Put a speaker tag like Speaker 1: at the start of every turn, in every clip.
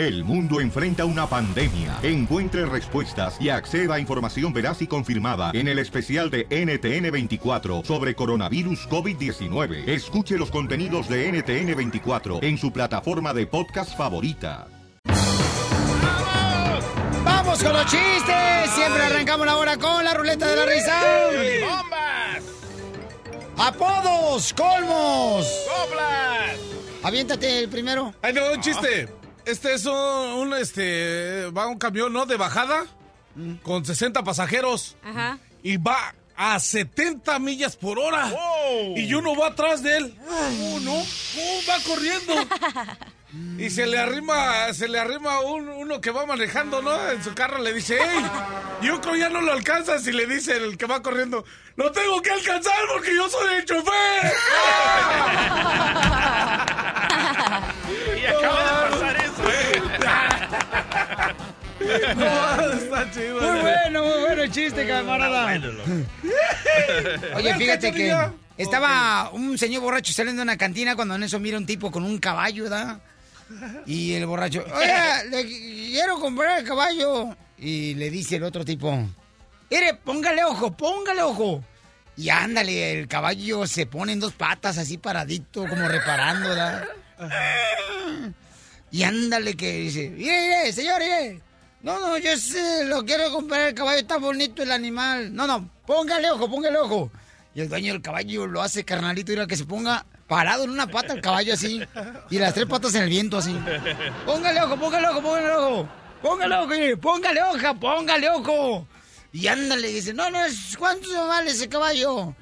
Speaker 1: El mundo enfrenta una pandemia. Encuentre respuestas y acceda a información veraz y confirmada en el especial de NTN24 sobre coronavirus COVID-19. Escuche los contenidos de NTN24 en su plataforma de podcast favorita.
Speaker 2: ¡Vamos con los chistes! Siempre arrancamos la hora con la ruleta de la risa.
Speaker 3: ¡Bombas!
Speaker 2: ¡Apodos! ¡Colmos!
Speaker 3: ¡Coplas!
Speaker 2: Aviéntate el primero.
Speaker 3: Ay, no, un chiste. Este es un, un, este, va un camión, ¿no? De bajada, con 60 pasajeros.
Speaker 4: Ajá.
Speaker 3: Y va a 70 millas por hora. Y uno va atrás de él. Oh, no. Oh, va corriendo. Y se le arrima, se le arrima un- uno que va manejando, ¿no? En su carro le dice, ¡Ey! Y otro ya no lo alcanzas y le dice el que va corriendo, ¡Lo tengo que alcanzar porque yo soy el chofer!
Speaker 5: Y acaba de pasar.
Speaker 3: No, está chido.
Speaker 2: Muy bueno, muy bueno el chiste, camarada. Oye, fíjate que estaba un señor borracho saliendo de una cantina cuando en eso mira un tipo con un caballo, ¿da? Y el borracho, oye, le quiero comprar el caballo. Y le dice el otro tipo, mire, póngale ojo, póngale ojo. Y ándale, el caballo se pone en dos patas así paradito, como reparando, ¿da? Y ándale que dice, mire, mire, señor, mire. No, no, yo sé, lo quiero comprar el caballo, está bonito el animal. No, no, póngale ojo, póngale ojo. Y el dueño del caballo lo hace carnalito, mira que se ponga parado en una pata el caballo así. Y las tres patas en el viento así. Póngale ojo, póngale ojo, póngale ojo. Póngale ojo, póngale hoja, póngale ojo. Y ándale, dice, no, no, ¿cuánto vale ese caballo?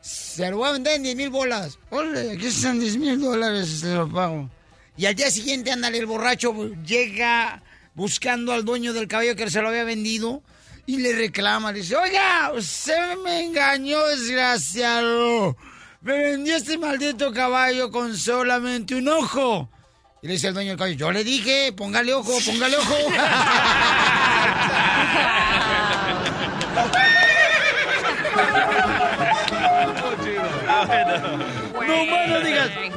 Speaker 2: Se lo voy a vender en 10 mil bolas. Ole, aquí están 10 mil dólares, se lo pago. Y al día siguiente, ándale, el borracho llega buscando al dueño del caballo que se lo había vendido y le reclama, le dice, oiga, usted me engañó, desgraciado. Me vendió este maldito caballo con solamente un ojo. Y le dice el dueño del caballo, yo le dije, póngale ojo, póngale ojo. no más no digas.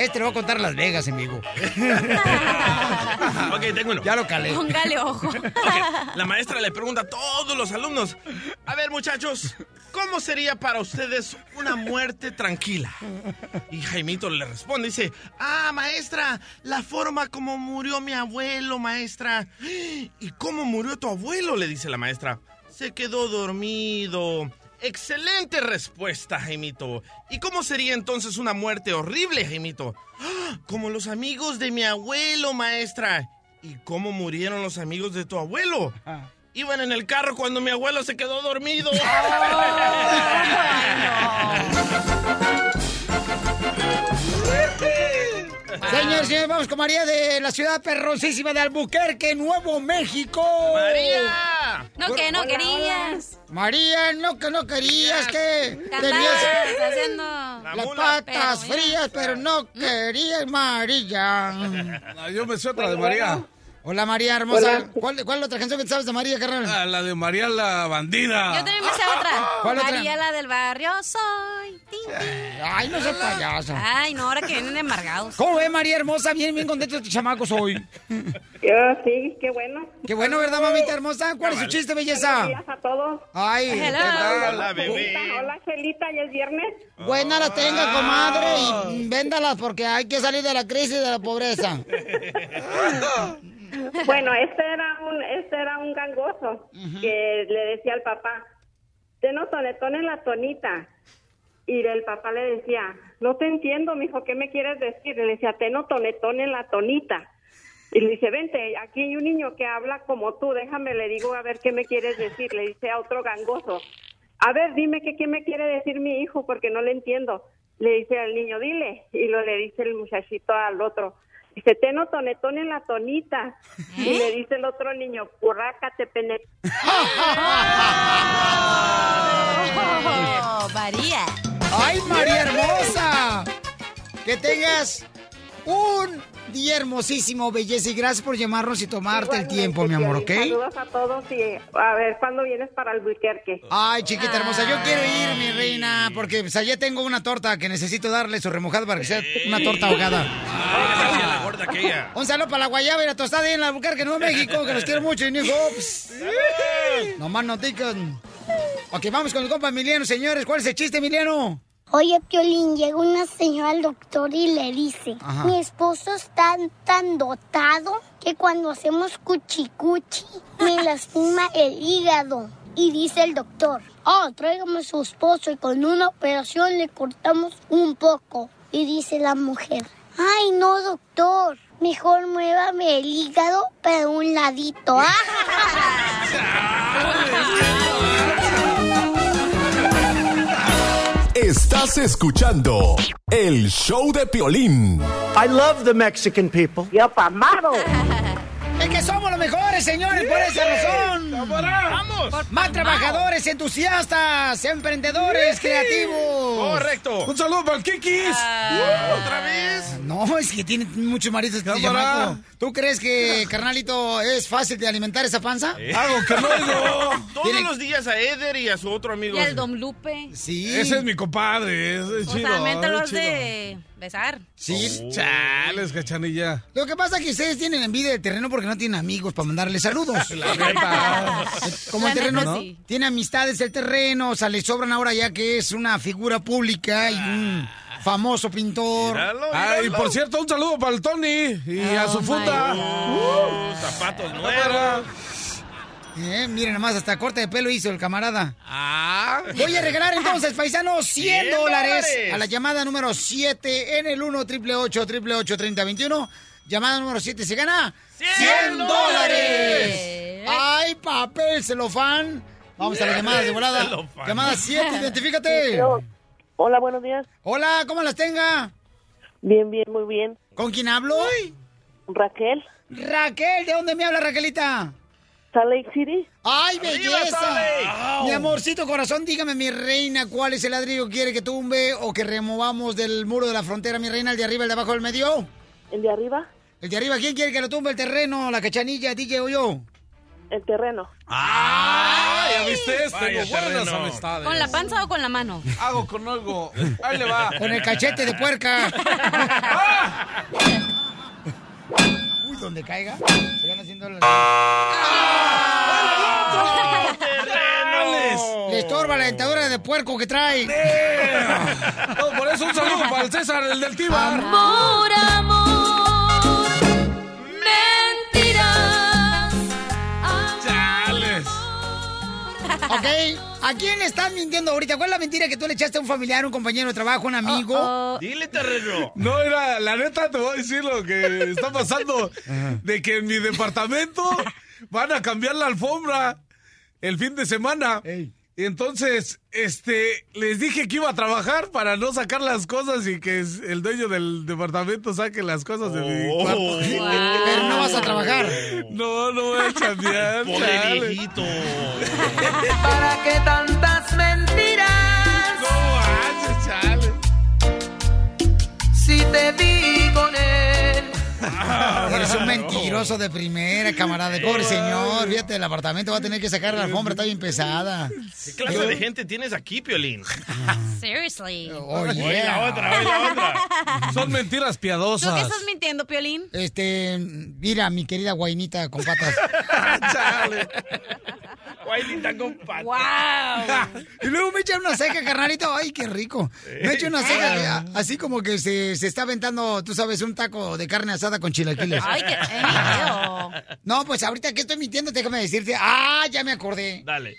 Speaker 2: Este lo voy a contar Las Vegas, amigo.
Speaker 5: ok, tengo uno.
Speaker 2: Ya lo calé.
Speaker 4: Póngale ojo.
Speaker 5: Ok, La maestra le pregunta a todos los alumnos, a ver muchachos, ¿cómo sería para ustedes una muerte tranquila? Y Jaimito le responde, dice, ah, maestra, la forma como murió mi abuelo, maestra. ¿Y cómo murió tu abuelo? Le dice la maestra. Se quedó dormido. Excelente respuesta, Jaimito. ¿Y cómo sería entonces una muerte horrible, Jaimito? ¡Ah! Como los amigos de mi abuelo, maestra. ¿Y cómo murieron los amigos de tu abuelo? Iban en el carro cuando mi abuelo se quedó dormido.
Speaker 2: Señor, señor, vamos con María de la ciudad perrosísima de Albuquerque, Nuevo México.
Speaker 5: ¡María!
Speaker 4: No, que no querías.
Speaker 2: María, no que no querías que tenías
Speaker 4: haciendo...
Speaker 2: las
Speaker 5: mula.
Speaker 2: patas
Speaker 4: Pero,
Speaker 2: frías, pero no querías María.
Speaker 3: No, yo me sé otra de María.
Speaker 2: Hola María hermosa. ¿Cuál, ¿Cuál es la otra canción que sabes de María, carnal?
Speaker 3: Ah, la de María la bandida.
Speaker 4: Yo también me sé otra.
Speaker 2: ¿Cuál otra?
Speaker 4: María, la del barrio, soy. Tin, tin.
Speaker 2: Ay, no seas payaso.
Speaker 4: Ay, no, ahora que vienen embargados.
Speaker 2: ¿Cómo ve María hermosa? Bien, bien contento estos chamacos hoy.
Speaker 6: Yo sí, qué bueno.
Speaker 2: Qué bueno, ¿verdad, mamita hermosa? ¿Cuál es su chiste, belleza?
Speaker 6: Buenos días a todos.
Speaker 2: Ay,
Speaker 4: Hello.
Speaker 2: ¿qué tal?
Speaker 5: Hola, bebé.
Speaker 6: Hola, Celita, ya es viernes.
Speaker 2: Buena la tenga, comadre, y véndalas porque hay que salir de la crisis de la pobreza.
Speaker 6: Bueno, este era un, este era un gangoso que le decía al papá, tenos en la tonita. Y el papá le decía, no te entiendo, mijo, ¿qué me quieres decir? Le decía, teno tonetón en la tonita. Y le dice, vente, aquí hay un niño que habla como tú, déjame, le digo a ver qué me quieres decir. Le dice a otro gangoso, a ver, dime que qué me quiere decir mi hijo, porque no le entiendo. Le dice al niño, dile. Y lo le dice el muchachito al otro, dice, teno tonetón en la tonita. Y le dice el otro niño, currácate, pene.
Speaker 4: Oh, María.
Speaker 2: ¡Ay, María hermosa! Que tengas un día hermosísimo, belleza, y gracias por llamarnos y tomarte el tiempo, mi amor, ¿ok?
Speaker 6: Saludos a todos y a ver cuándo vienes para el Buiquerque.
Speaker 2: Ay, chiquita hermosa, yo quiero ir, mi reina, porque pues, allá tengo una torta que necesito darle su remojada para que sea una torta ahogada.
Speaker 5: Ay, la gorda aquella.
Speaker 2: Un saludo para la guayaba y la tostada ahí en la Albuquerque, Nuevo México, que los quiero mucho, y. Pues, no más no digan. Ok, vamos con el compa Emiliano, señores. ¿Cuál es el chiste, Emiliano?
Speaker 7: Oye, Piolín, llega una señora al doctor y le dice,
Speaker 2: Ajá.
Speaker 7: mi esposo está tan dotado que cuando hacemos cuchicuchi me lastima el hígado. Y dice el doctor, oh, tráigame a su esposo y con una operación le cortamos un poco. Y dice la mujer, ay, no, doctor, mejor muévame el hígado, pero un ladito.
Speaker 8: Estás escuchando el show de Piolín.
Speaker 9: I love the Mexican people.
Speaker 6: Yo pamado.
Speaker 2: Es que somos los mejores, señores, por esa razón.
Speaker 5: ¡Vamos!
Speaker 2: Más trabajadores, entusiastas, emprendedores, creativos.
Speaker 5: Correcto.
Speaker 3: Un saludo para el Kikis.
Speaker 5: ¿Otra vez?
Speaker 2: No, es que tiene muchos maridos este. ¿Tú crees que, carnalito, es fácil de alimentar esa panza?
Speaker 3: Hago que no oigo.
Speaker 5: Todos
Speaker 2: Tiene-
Speaker 5: los días a Eder y a su otro amigo.
Speaker 4: Y el Dom Lupe.
Speaker 2: Sí.
Speaker 3: Ese es mi compadre. Ese es
Speaker 4: O
Speaker 3: chido.
Speaker 4: sea, mételos
Speaker 3: es chido.
Speaker 4: de besar.
Speaker 2: Sí.
Speaker 3: Chales, cachanilla.
Speaker 2: Lo que pasa es que ustedes tienen envidia del terreno porque no tienen amigos para mandarle saludos.
Speaker 3: La neta.
Speaker 2: Como el terreno
Speaker 4: neta,
Speaker 2: ¿no?
Speaker 4: sí.
Speaker 2: tiene amistades el terreno, o sea, le sobran ahora ya que es una figura pública y un famoso pintor.
Speaker 5: Míralo,
Speaker 3: Ah, y
Speaker 5: míralo.
Speaker 3: por cierto, un saludo para el Tony y a
Speaker 4: Oh,
Speaker 3: su
Speaker 4: my
Speaker 3: funda.
Speaker 5: Uh, zapatos nuevos.
Speaker 2: Eh, miren nomás, hasta corte de pelo hizo el camarada.
Speaker 3: Ah.
Speaker 2: Voy a regalar entonces, paisanos, 100
Speaker 5: 100
Speaker 2: dólares a la llamada número 7 en el 1 888 888 3021 Llamada número 7 se gana 100 dólares. ¡Ay, papel celofán! Vamos a las llamadas de volada.
Speaker 5: Celofán.
Speaker 2: Llamada 7, identifícate.
Speaker 6: Hola, buenos días.
Speaker 2: Hola, ¿cómo las tenga?
Speaker 6: Bien, bien, muy bien.
Speaker 2: ¿Con quién hablo?
Speaker 6: Raquel,
Speaker 2: Raquel, ¿de dónde me habla Raquelita?
Speaker 6: Salt Lake City.
Speaker 2: ¡Ay,
Speaker 5: ¡Arriba,
Speaker 2: belleza! Mi amorcito corazón, dígame, mi reina, ¿cuál es el ladrillo que quiere que tumbe o que removamos del muro de la frontera, mi reina? ¿El de arriba, el de abajo, el medio?
Speaker 6: El de arriba,
Speaker 2: ¿El de arriba quién quiere que lo tumbe el terreno, la cachanilla, DJ o yo?
Speaker 6: el terreno.
Speaker 3: Ah, ya viste,
Speaker 5: Vaya
Speaker 3: tengo buenas amistades.
Speaker 4: ¿Con la panza o con la mano?
Speaker 3: Hago con algo. Ahí le va.
Speaker 2: Con el cachete de puerca. Donde caiga. Se van haciendo las- Le estorba la dentadura de puerco que trae.
Speaker 3: No, por eso un saludo para el César, el del Tiba.
Speaker 4: Amor, amor,
Speaker 2: Ok, ¿a quién le estás mintiendo ahorita? ¿Cuál es la mentira que tú le echaste a un familiar, un compañero de trabajo, un amigo?
Speaker 4: Oh,
Speaker 5: Dile, terreno.
Speaker 3: No, era, la neta te voy a decir lo que está pasando. De que en mi departamento van a cambiar la alfombra el fin de semana.
Speaker 2: Ey.
Speaker 3: Y entonces, este, les dije que iba a trabajar para no sacar las cosas y que el dueño del departamento saque las cosas de mi
Speaker 5: Oh.
Speaker 3: cuarto.
Speaker 4: wow.
Speaker 2: Pero no vas a trabajar.
Speaker 3: No, no voy a chambear.
Speaker 5: Pobre
Speaker 3: chale.
Speaker 5: viejito.
Speaker 10: ¿Para qué tantas mentiras?
Speaker 3: No manches, chale.
Speaker 10: Si te vi con él.
Speaker 2: Eres un mentiroso de primera, camarada. Pobre señor, fíjate, el apartamento va a tener que sacar la alfombra, está bien pesada.
Speaker 5: ¿Qué clase de gente tienes aquí, Piolín?
Speaker 4: Seriously.
Speaker 2: Oh,
Speaker 5: Oye,
Speaker 2: yeah.
Speaker 5: la otra, oye, la otra.
Speaker 3: Son mentiras
Speaker 4: ¿Tú qué
Speaker 3: piadosas.
Speaker 4: estás mintiendo, Piolín?
Speaker 2: Este, mira, mi querida guainita con patas.
Speaker 3: Chale.
Speaker 5: Con.
Speaker 4: ¡Wow!
Speaker 2: Y luego me echan una seca, carnalito. Ay, qué rico. Me echan una seca, que- así como que se, se está aventando, tú sabes, un taco de carne asada con chilaquiles.
Speaker 4: ¡Ay, qué feo!
Speaker 2: No, pues ahorita que estoy mintiendo, déjame decirte. Ah, ya me acordé.
Speaker 5: Dale.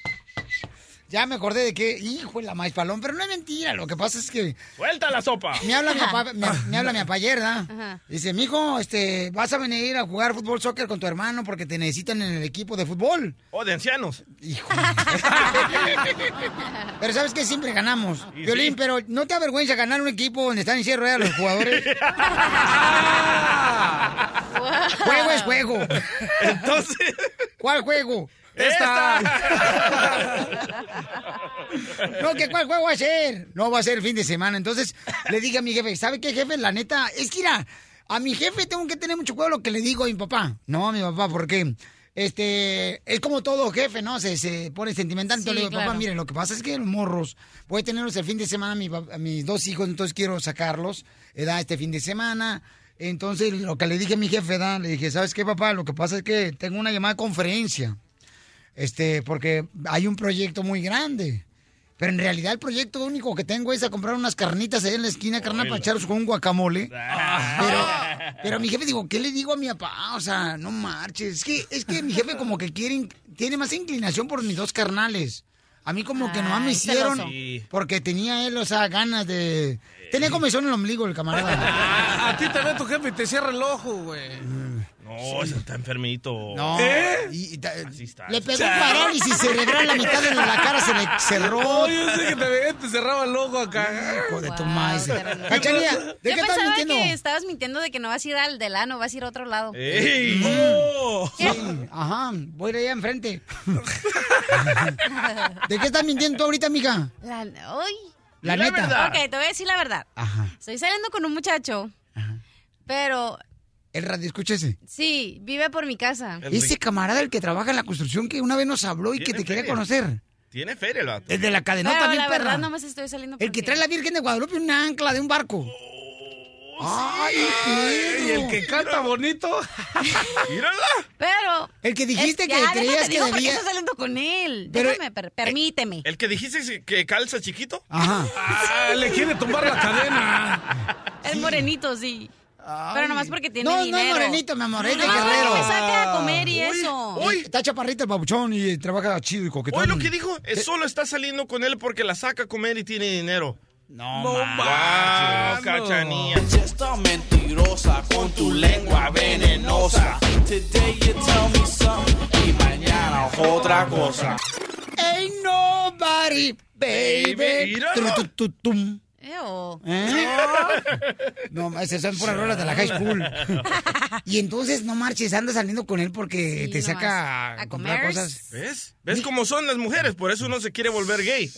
Speaker 2: Ya me acordé de que, hijo de la maíz palón, pero no es mentira. Lo que pasa es que
Speaker 5: Suelta la sopa.
Speaker 2: me habla mi papá, me, me habla mi papá ayer, ¿verdad?
Speaker 4: Ajá.
Speaker 2: Dice, mijo, este, vas a venir a jugar fútbol soccer con tu hermano porque te necesitan en el equipo de fútbol.
Speaker 5: Oh, de ancianos.
Speaker 2: Hijo. pero sabes que siempre ganamos.
Speaker 5: Y
Speaker 2: Violín,
Speaker 5: sí.
Speaker 2: pero ¿no te avergüenza ganar un equipo donde están en cierre ruedas los jugadores? juego es juego.
Speaker 5: Entonces,
Speaker 2: ¿Cuál juego?
Speaker 5: Esta.
Speaker 2: No, ¿qué cuál juego va a ser? No, va a ser el fin de semana. Entonces, le dije a mi jefe, ¿sabe qué, jefe? La neta, es que mira, A mi jefe tengo que tener mucho cuidado lo que le digo a mi papá. No, a mi papá, porque este es como todo jefe, ¿no? Se, se pone sentimental. Entonces le digo, papá, miren, lo que pasa es que los morros, voy a tenerlos el fin de semana, mi a mis dos hijos, entonces quiero sacarlos, edad este fin de semana. Entonces, lo que le dije a mi jefe, ¿da? le dije, ¿sabes qué, papá? Lo que pasa es que tengo una llamada de conferencia. Este, porque hay un proyecto muy grande. Pero en realidad el proyecto único que tengo es a comprar unas carnitas ahí en la esquina, carnal, para echarlos con un guacamole. Pero, pero mi jefe digo, ¿qué le digo a mi papá? O sea, no marches. Es que, es que mi jefe como que quiere, tiene más inclinación por mis dos carnales. A mí como que nomás me hicieron
Speaker 4: celoso.
Speaker 2: Porque tenía él, o sea, ganas de... Tenía comezón en el ombligo el camarada.
Speaker 3: A, a ti te ve tu jefe y te cierra el ojo, güey.
Speaker 5: No, ese está enfermito.
Speaker 2: No.
Speaker 3: ¿Eh?
Speaker 2: y- y
Speaker 5: Así está.
Speaker 2: le pegó parálisis cerebral, la mitad de la cara se le cerró.
Speaker 3: No, yo sé que te te cerraba el ojo acá.
Speaker 2: Hijo de tu
Speaker 4: Wow, terreno.
Speaker 2: Cachanilla, ¿de
Speaker 4: Yo
Speaker 2: qué estás
Speaker 4: pensaba
Speaker 2: mintiendo?
Speaker 4: que estabas mintiendo de que no vas a ir al del ano, vas a ir a otro lado.
Speaker 5: ¡Ey!
Speaker 2: Sí, ajá, voy a ir allá enfrente. ¿De qué estás mintiendo tú ahorita, mija?
Speaker 4: La, uy.
Speaker 2: La
Speaker 5: La
Speaker 2: neta.
Speaker 5: verdad.
Speaker 4: Ok, te voy a decir la verdad.
Speaker 2: Ajá.
Speaker 4: Estoy saliendo con un muchacho, pero
Speaker 2: El radio, escúchese.
Speaker 4: sí, vive por mi casa.
Speaker 5: El
Speaker 2: Ese camarada el que trabaja en la construcción que una vez nos habló y que te quería conocer.
Speaker 5: Tiene feria el vato.
Speaker 2: El de la cadenota
Speaker 4: Pero
Speaker 2: bien
Speaker 4: la
Speaker 2: perra.
Speaker 4: verdad no más estoy saliendo
Speaker 2: El que trae la Virgen de Guadalupe una ancla de un barco. Ay,
Speaker 3: Y
Speaker 2: Pedro.
Speaker 3: el que canta bonito.
Speaker 5: ¡Mírala!
Speaker 4: Pero...
Speaker 2: El que dijiste
Speaker 4: es-
Speaker 2: que
Speaker 4: ya,
Speaker 2: creías
Speaker 4: déjate,
Speaker 2: que
Speaker 4: ¿por qué
Speaker 2: debía-
Speaker 4: estás saliendo con él?
Speaker 2: Pero-
Speaker 4: Déjame, per- permíteme.
Speaker 5: ¿El que dijiste que calza chiquito?
Speaker 2: Ajá.
Speaker 3: Ah, le quiere tumbar la cadena.
Speaker 4: Es morenito, sí. Pero nomás porque tiene
Speaker 2: no,
Speaker 4: dinero.
Speaker 2: No, es morenito, mi amor, es de
Speaker 4: No,
Speaker 2: guerrero.
Speaker 4: me saca a comer y eso.
Speaker 2: Uy, Está chaparrito el babuchón y trabaja chido y coquetón.
Speaker 5: Hoy lo que dijo, es solo está saliendo con él porque la saca a comer y tiene dinero.
Speaker 2: No,
Speaker 3: No
Speaker 2: ma.
Speaker 5: ¡Wow,
Speaker 3: manches, no.
Speaker 5: cachanilla!
Speaker 10: Esta mentirosa con tu lengua venenosa. Today you tell me something y mañana otra cosa.
Speaker 2: Ain't nobody, baby.
Speaker 5: Baby,
Speaker 4: Eo.
Speaker 2: ¿Eh? No, esas son puras rolas de la high school. Y entonces, no marches, andas saliendo con él porque
Speaker 4: Sí,
Speaker 2: te saca a,
Speaker 4: A
Speaker 2: comprar cosas.
Speaker 5: ¿Ves? ¿Ves cómo son las mujeres? Por eso uno se quiere volver gay.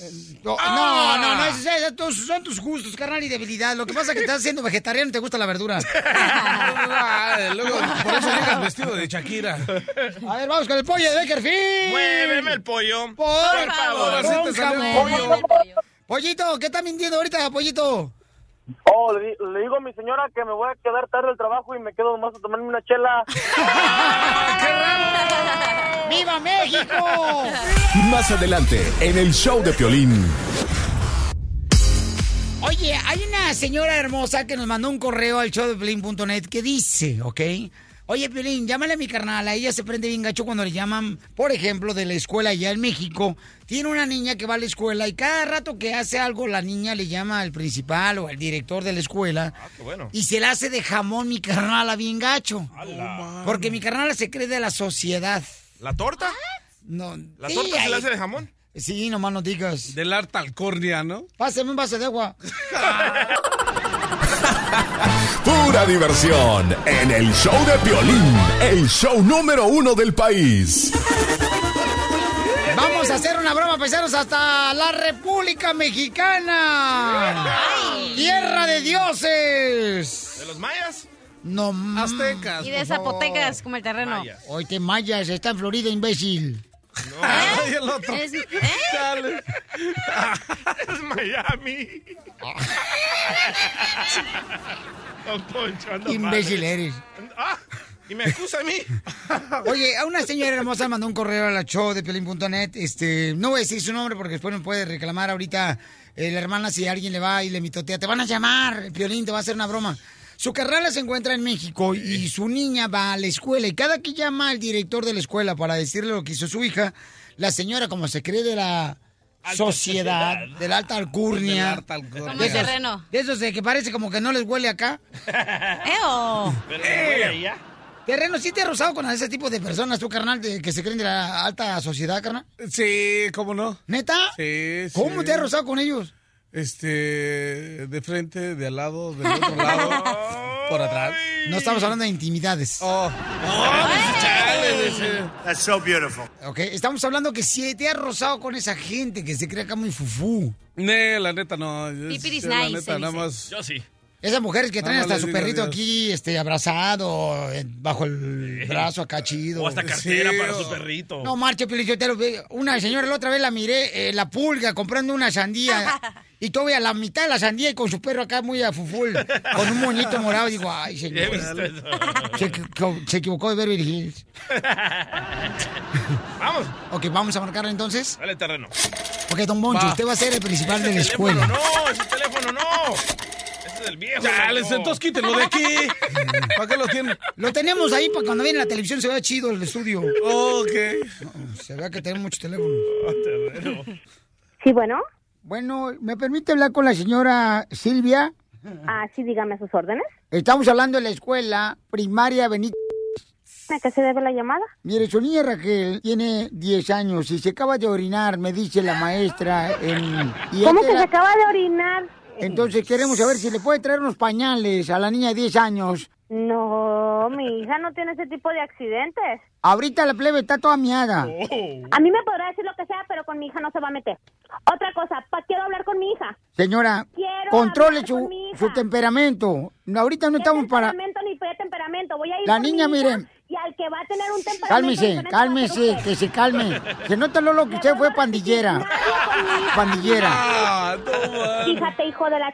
Speaker 2: No, no, no, no, esos- esos tus- son tus gustos, carnal, y debilidad. Lo que pasa es que estás siendo vegetariano y te gusta la verdura.
Speaker 3: Luego, por eso llegas vestido de Shakira.
Speaker 2: A ver, vamos con el pollo de Beckerfield.
Speaker 5: Muéveme el pollo.
Speaker 2: Por,
Speaker 4: Por favor.
Speaker 3: Ahora sí
Speaker 2: con
Speaker 3: te salió
Speaker 2: jamón.
Speaker 3: pollo.
Speaker 4: Muéveme el pollo.
Speaker 2: Pollito, ¿qué estás mintiendo ahorita, pollito?
Speaker 11: Oh, le, di- le digo a mi señora que me voy a quedar tarde del trabajo y me quedo nomás a tomarme una chela.
Speaker 2: ¡Viva México!
Speaker 8: Más adelante, en el show de Piolín.
Speaker 2: Oye, hay una señora hermosa que nos mandó un correo al showdeplin.net que dice, ¿ok? Oye, Piolín, llámale a mi carnal. A ella se prende bien gacho cuando le llaman, por ejemplo, de la escuela allá en México. Tiene una niña que va a la escuela y cada rato que hace algo, la niña le llama al principal o al director de la escuela.
Speaker 5: Ah, qué bueno.
Speaker 2: Y se la hace de jamón mi carnal a bien gacho. Porque mi carnal se cree de la sociedad.
Speaker 5: ¿La torta?
Speaker 2: No,
Speaker 5: ¿La
Speaker 2: sí,
Speaker 5: torta se le hace de jamón?
Speaker 2: Sí, nomás no digas.
Speaker 3: Del arte alcornia, ¿no?
Speaker 2: Pásame un vaso de agua.
Speaker 8: Pura diversión en el show de Piolín, el show número uno del país.
Speaker 2: Vamos a hacer una broma, paisanos, hasta la República Mexicana. Tierra de dioses.
Speaker 5: ¿De los mayas?
Speaker 2: No más.
Speaker 3: Aztecas.
Speaker 4: Y de zapotecas, como el terreno.
Speaker 5: Mayas.
Speaker 2: Hoy te mayas, está en Florida, imbécil.
Speaker 3: Ay, el otro.
Speaker 4: Es- ¿eh?
Speaker 3: Dale.
Speaker 5: Es Miami. Don Poncho, anda
Speaker 2: Imbécil
Speaker 5: mal.
Speaker 2: eres.
Speaker 5: Ah, y me acusa a mí.
Speaker 2: Oye, a una señora hermosa mandó un correo a la show de Pelín.net. Este, no voy a decir su nombre porque después me puede reclamar ahorita eh, la hermana si alguien le va y le mitotea. Te van a llamar, Piolín, te va a hacer una broma. Su carnala se encuentra en México y su niña va a la escuela y cada que llama al director de la escuela para decirle lo que hizo su hija, la señora, como se cree de la sociedad,
Speaker 5: sociedad.
Speaker 2: de la alta alcurnia.
Speaker 4: Como
Speaker 2: de esos,
Speaker 4: terreno.
Speaker 2: de esos de que parece como que no les huele acá.
Speaker 4: ¡Eo!
Speaker 5: Pero allá.
Speaker 2: Terreno, ¿sí te has rozado con ese tipo de personas, tú, carnal, de, que se creen de la alta sociedad, carnal?
Speaker 3: Sí, ¿cómo no?
Speaker 2: ¿Neta?
Speaker 3: Sí, sí.
Speaker 2: ¿Cómo te has rozado con ellos?
Speaker 3: Este, de frente, de al lado, del otro lado, por atrás.
Speaker 2: No estamos hablando de intimidades.
Speaker 3: Oh, dice.
Speaker 9: That's so beautiful.
Speaker 2: Ok, estamos hablando que si te has rozado con esa gente que se cree acá muy fufú.
Speaker 3: Ne, la neta no. yo- La
Speaker 4: nice,
Speaker 3: neta, nada más.
Speaker 5: Yo sí.
Speaker 2: Esas mujeres que traen
Speaker 3: No,
Speaker 2: hasta su perrito aquí, este, abrazado, bajo el brazo acá chido.
Speaker 5: O hasta cartera
Speaker 3: Sí,
Speaker 5: para
Speaker 3: o-
Speaker 5: su perrito.
Speaker 2: No marche, Pelichotero. Una señora la otra vez la miré, eh, la pulga, comprando una sandía. y todavía la mitad de la sandía y con su perro acá muy a fuful, con un moñito morado. Digo, ay, señor. Se, equi- se equivocó de Beverly Hills.
Speaker 5: Vamos,
Speaker 2: Ok, vamos a marcarla entonces.
Speaker 5: dale terreno.
Speaker 2: Ok, don Moncho,
Speaker 3: Va.
Speaker 2: usted va a ser el principal de la
Speaker 5: Ese teléfono
Speaker 2: escuela.
Speaker 5: no, ese teléfono no. Ese es el viejo.
Speaker 3: Ya,
Speaker 5: loco.
Speaker 3: les entonces quítenlo de aquí. ¿Para qué lo tienen?
Speaker 2: Lo tenemos ahí para cuando viene la televisión se vea chido el estudio.
Speaker 3: Ok.
Speaker 2: Se vea que tenemos muchos teléfonos.
Speaker 12: Sí, bueno.
Speaker 2: Bueno, ¿me permite hablar con la señora Silvia?
Speaker 12: Ah, sí, dígame sus órdenes.
Speaker 2: Estamos hablando de la escuela primaria Benito.
Speaker 12: ¿A qué se debe la llamada?
Speaker 2: Mire, su niña Raquel tiene 10 años y se acaba de orinar, me dice la maestra. En... y
Speaker 12: ¿Cómo que
Speaker 2: era-
Speaker 12: se acaba de orinar?
Speaker 2: Entonces queremos saber si le puede traer unos pañales a la niña de 10 años.
Speaker 12: No, mi hija no tiene ese tipo de accidentes.
Speaker 2: Ahorita la plebe está toda miada.
Speaker 12: A mí me podrá decir lo que sea, pero con mi hija no se va a meter. Otra cosa, pa- quiero hablar con mi hija.
Speaker 2: Señora,
Speaker 12: Quiero
Speaker 2: controle su,
Speaker 12: con
Speaker 2: temperamento. Ahorita no
Speaker 12: ¿Qué
Speaker 2: estamos para...
Speaker 12: temperamento ni temperamento? Voy a ir
Speaker 2: La niña,
Speaker 12: mi que va a tener un temperamento
Speaker 2: Cálmese, cálmese, que se calme. Se nota lo que usted fue pandillera. Pandillera.
Speaker 3: Ah, no.
Speaker 12: Fíjate, hijo de la...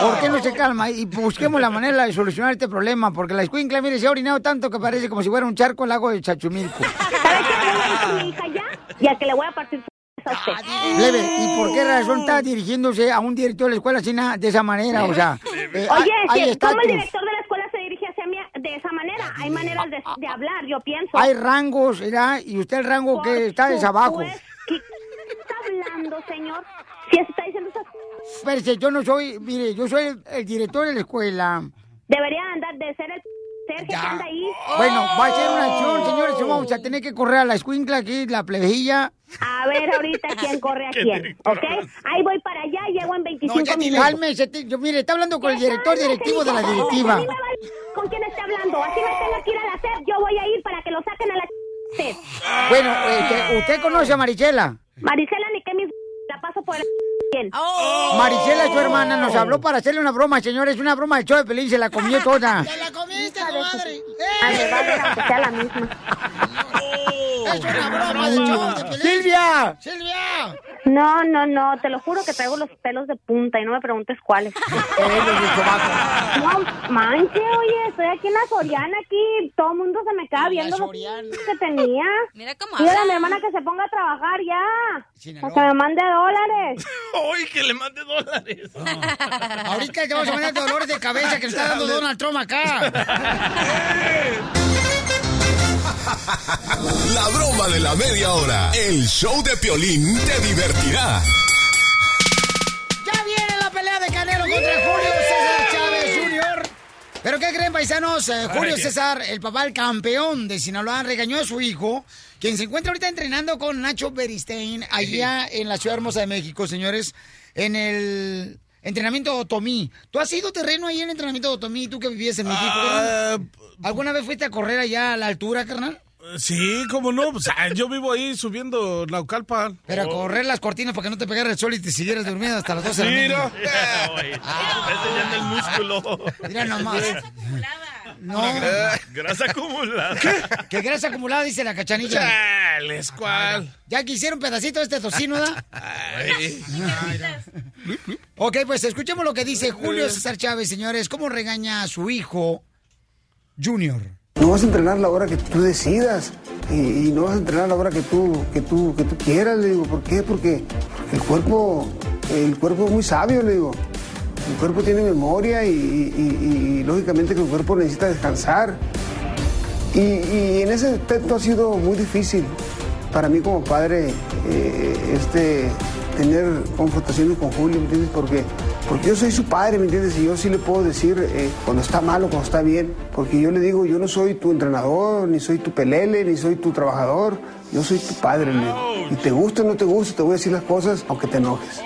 Speaker 2: ¿Por qué no se calma? Y busquemos la manera de solucionar este problema, porque la escuincla, mire, se ha orinado tanto que parece como si fuera un charco al lago de Chachumilco.
Speaker 12: ¿Sabes qué? Mi hija ya y al que le voy a partir su a usted.
Speaker 2: Plebe, ¿y por qué razón está dirigiéndose a un director de la escuela así na- de esa manera? O sea, eh,
Speaker 12: Oye,
Speaker 2: hay, hay
Speaker 12: ¿cómo el director de la escuela se dirige hacia mí de esa manera? Hay maneras de, de hablar, yo pienso.
Speaker 2: hay rangos, ¿verdad? Y usted el rango
Speaker 12: Por
Speaker 2: que está es abajo.
Speaker 12: ¿Qué está hablando, señor? Si está diciendo
Speaker 2: Espérese, yo no soy, mire, yo soy el, el director de la escuela.
Speaker 12: Debería andar de ser el Sergio que anda ahí.
Speaker 2: Bueno, va a ser una acción, señores, vamos a tener que correr a la escuincla aquí, la plebejilla.
Speaker 12: A ver ahorita quién corre a quién, ¿ok? Ahí voy para allá, llego en 25 minutos.
Speaker 2: Cálmese, yo, mire, está hablando con el director
Speaker 12: Cálmese,
Speaker 2: directivo de la directiva.
Speaker 12: a mí me vale ¿Con quién está hablando? Así me tenga que ir a la SEP, yo voy a ir para que lo saquen a la SEP.
Speaker 2: Bueno, este, ¿usted conoce a Marisela?
Speaker 12: Marisela, ni que mi la paso por el... ¿Quién?
Speaker 2: Marisela, su hermana, nos habló para hacerle una broma, señores. Una broma de show de Pelín, se la comió toda.
Speaker 12: la comiste, comadre? Madre, madre, sea la misma.
Speaker 2: Es una broma de show de Pelín. ¡Silvia!
Speaker 12: ¡Silvia! No, no, no, te lo juro que traigo los pelos de punta y no me preguntes cuáles. No, manche, oye, estoy aquí en la Soriana, aquí, todo el mundo se me queda viendo lo que tenía.
Speaker 4: Mira cómo
Speaker 12: Dígale a mi hermana que se ponga a trabajar ya. O que me mande dólares.
Speaker 5: ¡Uy, que le mande dólares!
Speaker 2: Ahorita te vamos a mandar dolores de cabeza que le está dando Donald Trump acá.
Speaker 8: La broma de la media hora. El show de Piolín te divertirá.
Speaker 2: Ya viene la pelea de Canelo contra Julio César Chávez Jr. ¿Pero qué creen, paisanos? Eh, Julio. César, el papá del campeón de Sinaloa, regañó a su hijo, quien se encuentra ahorita entrenando con Nacho Beristain allá en la Ciudad Hermosa de México, señores, en el entrenamiento de Otomí. ¿Tú has ido terreno ahí en el entrenamiento de Otomí, tú que vivías en México?
Speaker 3: Ah?
Speaker 2: ¿Alguna vez fuiste a correr allá a la altura, carnal?
Speaker 3: Sí, cómo no. Pues, ah, yo vivo ahí subiendo Naucalpan.
Speaker 2: Pero a correr las cortinas para que no te pegara el sol y te siguieras durmiendo hasta las 12 de la
Speaker 3: Mira.
Speaker 5: Oye, está enseñando el músculo.
Speaker 2: Mira nomás. No.
Speaker 5: Grasa acumulada.
Speaker 2: ¿Qué grasa acumulada dice la cachanilla?
Speaker 3: Chales, ¿cuál?
Speaker 2: Ya quisiera un pedacito de este tocino.
Speaker 3: Ay.
Speaker 2: Ok, pues escuchemos lo que dice Julio César Chávez, señores. ¿Cómo regaña a su hijo, Junior?
Speaker 13: No vas a entrenar la hora que tú decidas y, y no vas a entrenar la hora que tú, que tú, que tú quieras, le digo. ¿Por qué? Porque el cuerpo, el cuerpo es muy sabio, le digo. El cuerpo tiene memoria y, lógicamente que el cuerpo necesita descansar. Y, en ese aspecto ha sido muy difícil para mí como padre eh, este, tener confrontaciones con Julio, ¿me entiendes? Porque, porque yo soy su padre, ¿me entiendes? Y yo sí le puedo decir eh, cuando está mal o cuando está bien. Porque yo le digo, yo no soy tu entrenador, ni soy tu pelele, ni soy tu trabajador. Yo soy tu padre. Y te gusta o no te gusta, te voy a decir las cosas aunque te enojes.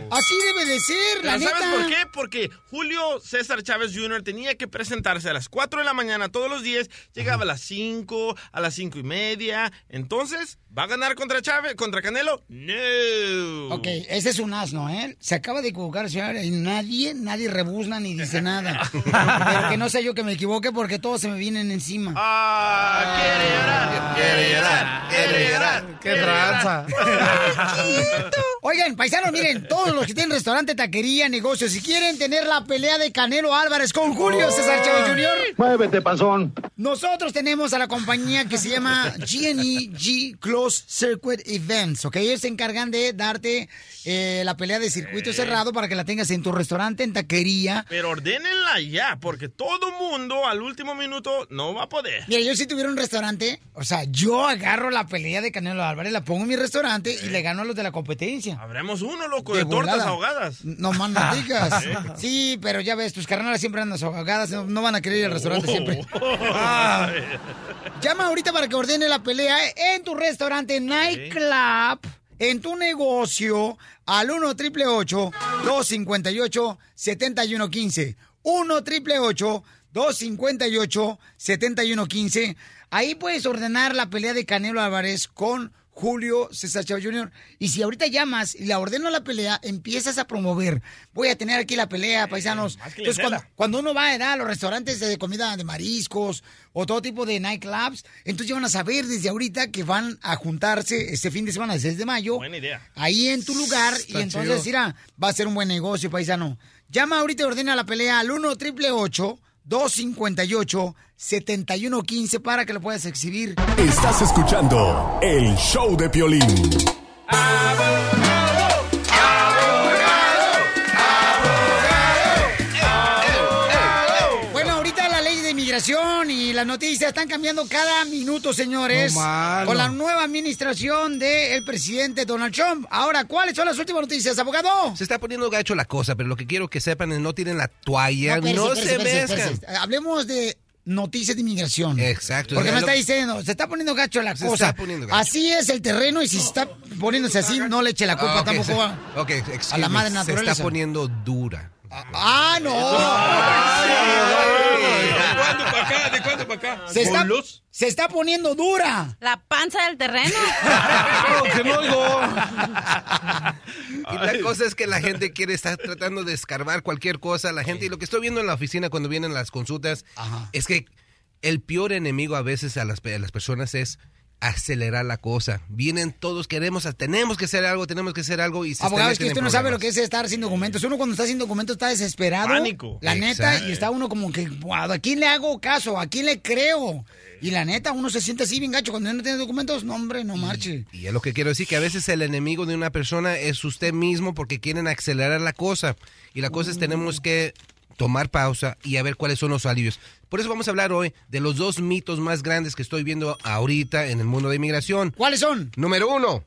Speaker 3: Ser.
Speaker 2: Así debe de ser, la
Speaker 5: ¿Pero
Speaker 2: neta.
Speaker 5: ¿Sabes por qué? Porque Julio César Chávez Jr. tenía que presentarse a las 4 de la mañana todos los días, llegaba a las 5, a las 5 y media. Entonces, ¿va a ganar contra Chávez, contra Canelo? No.
Speaker 2: Ok, ese es un asno, ¿eh? Se acaba de equivocar, señora, y nadie, nadie rebuzna ni dice nada. Pero que no sé yo que me equivoque porque todos se me vienen encima.
Speaker 5: Ah, quiere llorar, quiere llorar, quiere llorar.
Speaker 3: ¡Qué tranza!
Speaker 2: Oigan, paisanos, miren, todos los que tienen restaurante, taquería, negocio, si quieren tener la pelea de Canelo Álvarez con Julio César Chávez Jr.,
Speaker 9: Muévete, panzón.
Speaker 2: nosotros tenemos a la compañía que se llama G&E G Close Circuit Events, ¿ok? Ellos se encargan de darte eh, la pelea de circuito cerrado para que la tengas en tu restaurante, en taquería.
Speaker 5: Pero ordénenla ya, porque todo mundo al último minuto no va a poder.
Speaker 2: Mira, yo si tuviera un restaurante, o sea, yo agarro la pelea de Canelo Álvarez, la pongo en mi restaurante y le gano a los de la competencia.
Speaker 5: Habremos uno, loco,
Speaker 2: De
Speaker 5: de, tortas ahogadas.
Speaker 2: No más no digas.
Speaker 5: Sí.
Speaker 2: Sí, pero ya ves, tus carnalas siempre andan ahogadas, no, no van a querer ir al restaurante
Speaker 5: Oh.
Speaker 2: siempre. Ah. Llama ahorita para que ordene la pelea en tu restaurante Nightclub, en tu negocio, al 1 888 258 7115 1 888 258 7115 Ahí puedes ordenar la pelea de Canelo Álvarez con Julio César Chávez Jr. Y si ahorita llamas y la ordeno la pelea, empiezas a promover. Voy a tener aquí la pelea, paisanos.
Speaker 5: más
Speaker 2: Entonces, cuando, cuando uno va a los restaurantes de comida de mariscos o todo tipo de nightclubs, entonces ya van a saber desde ahorita que van a juntarse este fin de semana, el 6 de mayo,
Speaker 5: Buena idea.
Speaker 2: ahí en tu lugar. y entonces,
Speaker 3: chido.
Speaker 2: mira, va a ser un buen negocio, paisano. Llama ahorita y ordena la pelea al 1 888 258 7115 para que lo puedas exhibir.
Speaker 8: Estás escuchando el show de Piolín.
Speaker 2: Bueno, y las noticias están cambiando cada minuto, señores.
Speaker 3: No,
Speaker 2: con la nueva administración del presidente Donald Trump. Ahora, ¿cuáles son las últimas noticias, abogado?
Speaker 14: Se está poniendo gacho la cosa, pero lo que quiero que sepan es no tiren la toalla, no,
Speaker 2: espérese,
Speaker 14: se
Speaker 2: espérese,
Speaker 14: mezclan.
Speaker 2: Hablemos de noticias de inmigración.
Speaker 14: Exacto.
Speaker 2: Porque me
Speaker 14: lo-
Speaker 2: está diciendo, se está poniendo gacho la
Speaker 14: Se
Speaker 2: cosa.
Speaker 14: está poniendo gacho.
Speaker 2: Así es el terreno y si se está poniéndose así, no le eche la culpa
Speaker 14: Ah,
Speaker 2: tampoco
Speaker 14: se-
Speaker 2: a,
Speaker 14: ok, excuse
Speaker 2: a la madre
Speaker 14: Se
Speaker 2: naturaleza.
Speaker 14: está poniendo dura.
Speaker 2: ¡Ah, no!
Speaker 5: ¿De cuándo para acá? ¿De cuándo para acá?
Speaker 2: Se está,
Speaker 5: ¿Con luz?
Speaker 2: se está poniendo dura.
Speaker 4: La panza del terreno.
Speaker 3: que no oigo.
Speaker 14: Y la cosa es que la gente quiere estar tratando de escarbar cualquier cosa. La gente, y lo que estoy viendo en la oficina cuando vienen las consultas, es que el peor enemigo a veces a las, pe- a las personas es acelerar la cosa. Vienen todos, queremos, tenemos que hacer algo, tenemos que hacer algo y se
Speaker 2: Abogado, es que usted no sabe lo que es estar sin documentos. Uno cuando está sin documentos está desesperado.
Speaker 5: Pánico.
Speaker 2: La neta, y está uno como que, "Guau, ¿a quién le hago caso? ¿A quién le creo? Y la neta, uno se siente así bien gacho cuando no tiene documentos. No, hombre, no marche.
Speaker 14: Y es lo que quiero decir, que a veces el enemigo de una persona es usted mismo porque quieren acelerar la cosa. Y la cosa es tenemos que tomar pausa y a ver cuáles son los alivios. Por eso vamos a hablar hoy de los dos mitos más grandes que estoy viendo ahorita en el mundo de inmigración.
Speaker 2: ¿Cuáles son?
Speaker 14: Número uno,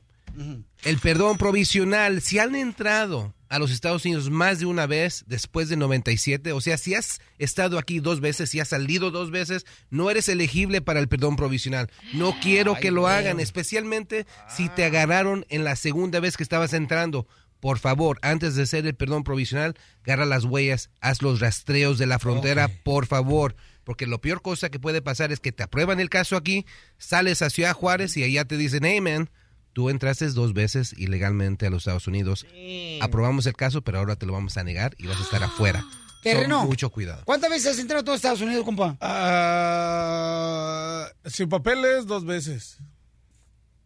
Speaker 14: el perdón provisional. Si han entrado a los Estados Unidos más de una vez después de 97, o sea, si has estado aquí dos veces, si has salido dos veces, no eres elegible para el perdón provisional. No quiero que lo hagan, especialmente si te agarraron en la segunda vez que estabas entrando. Por favor, antes de hacer el perdón provisional, agarra las huellas, haz los rastreos de la frontera, por favor. Porque lo peor cosa que puede pasar es que te aprueban el caso aquí, sales a Ciudad Juárez y allá te dicen, hey man, tú entraste dos veces ilegalmente a los Estados Unidos. Aprobamos el caso, pero ahora te lo vamos a negar y vas a estar afuera. So,
Speaker 2: Terreno.
Speaker 14: mucho cuidado.
Speaker 2: ¿Cuántas veces has entrado a todos Estados Unidos, compa?
Speaker 3: Ah, sin papeles, dos veces.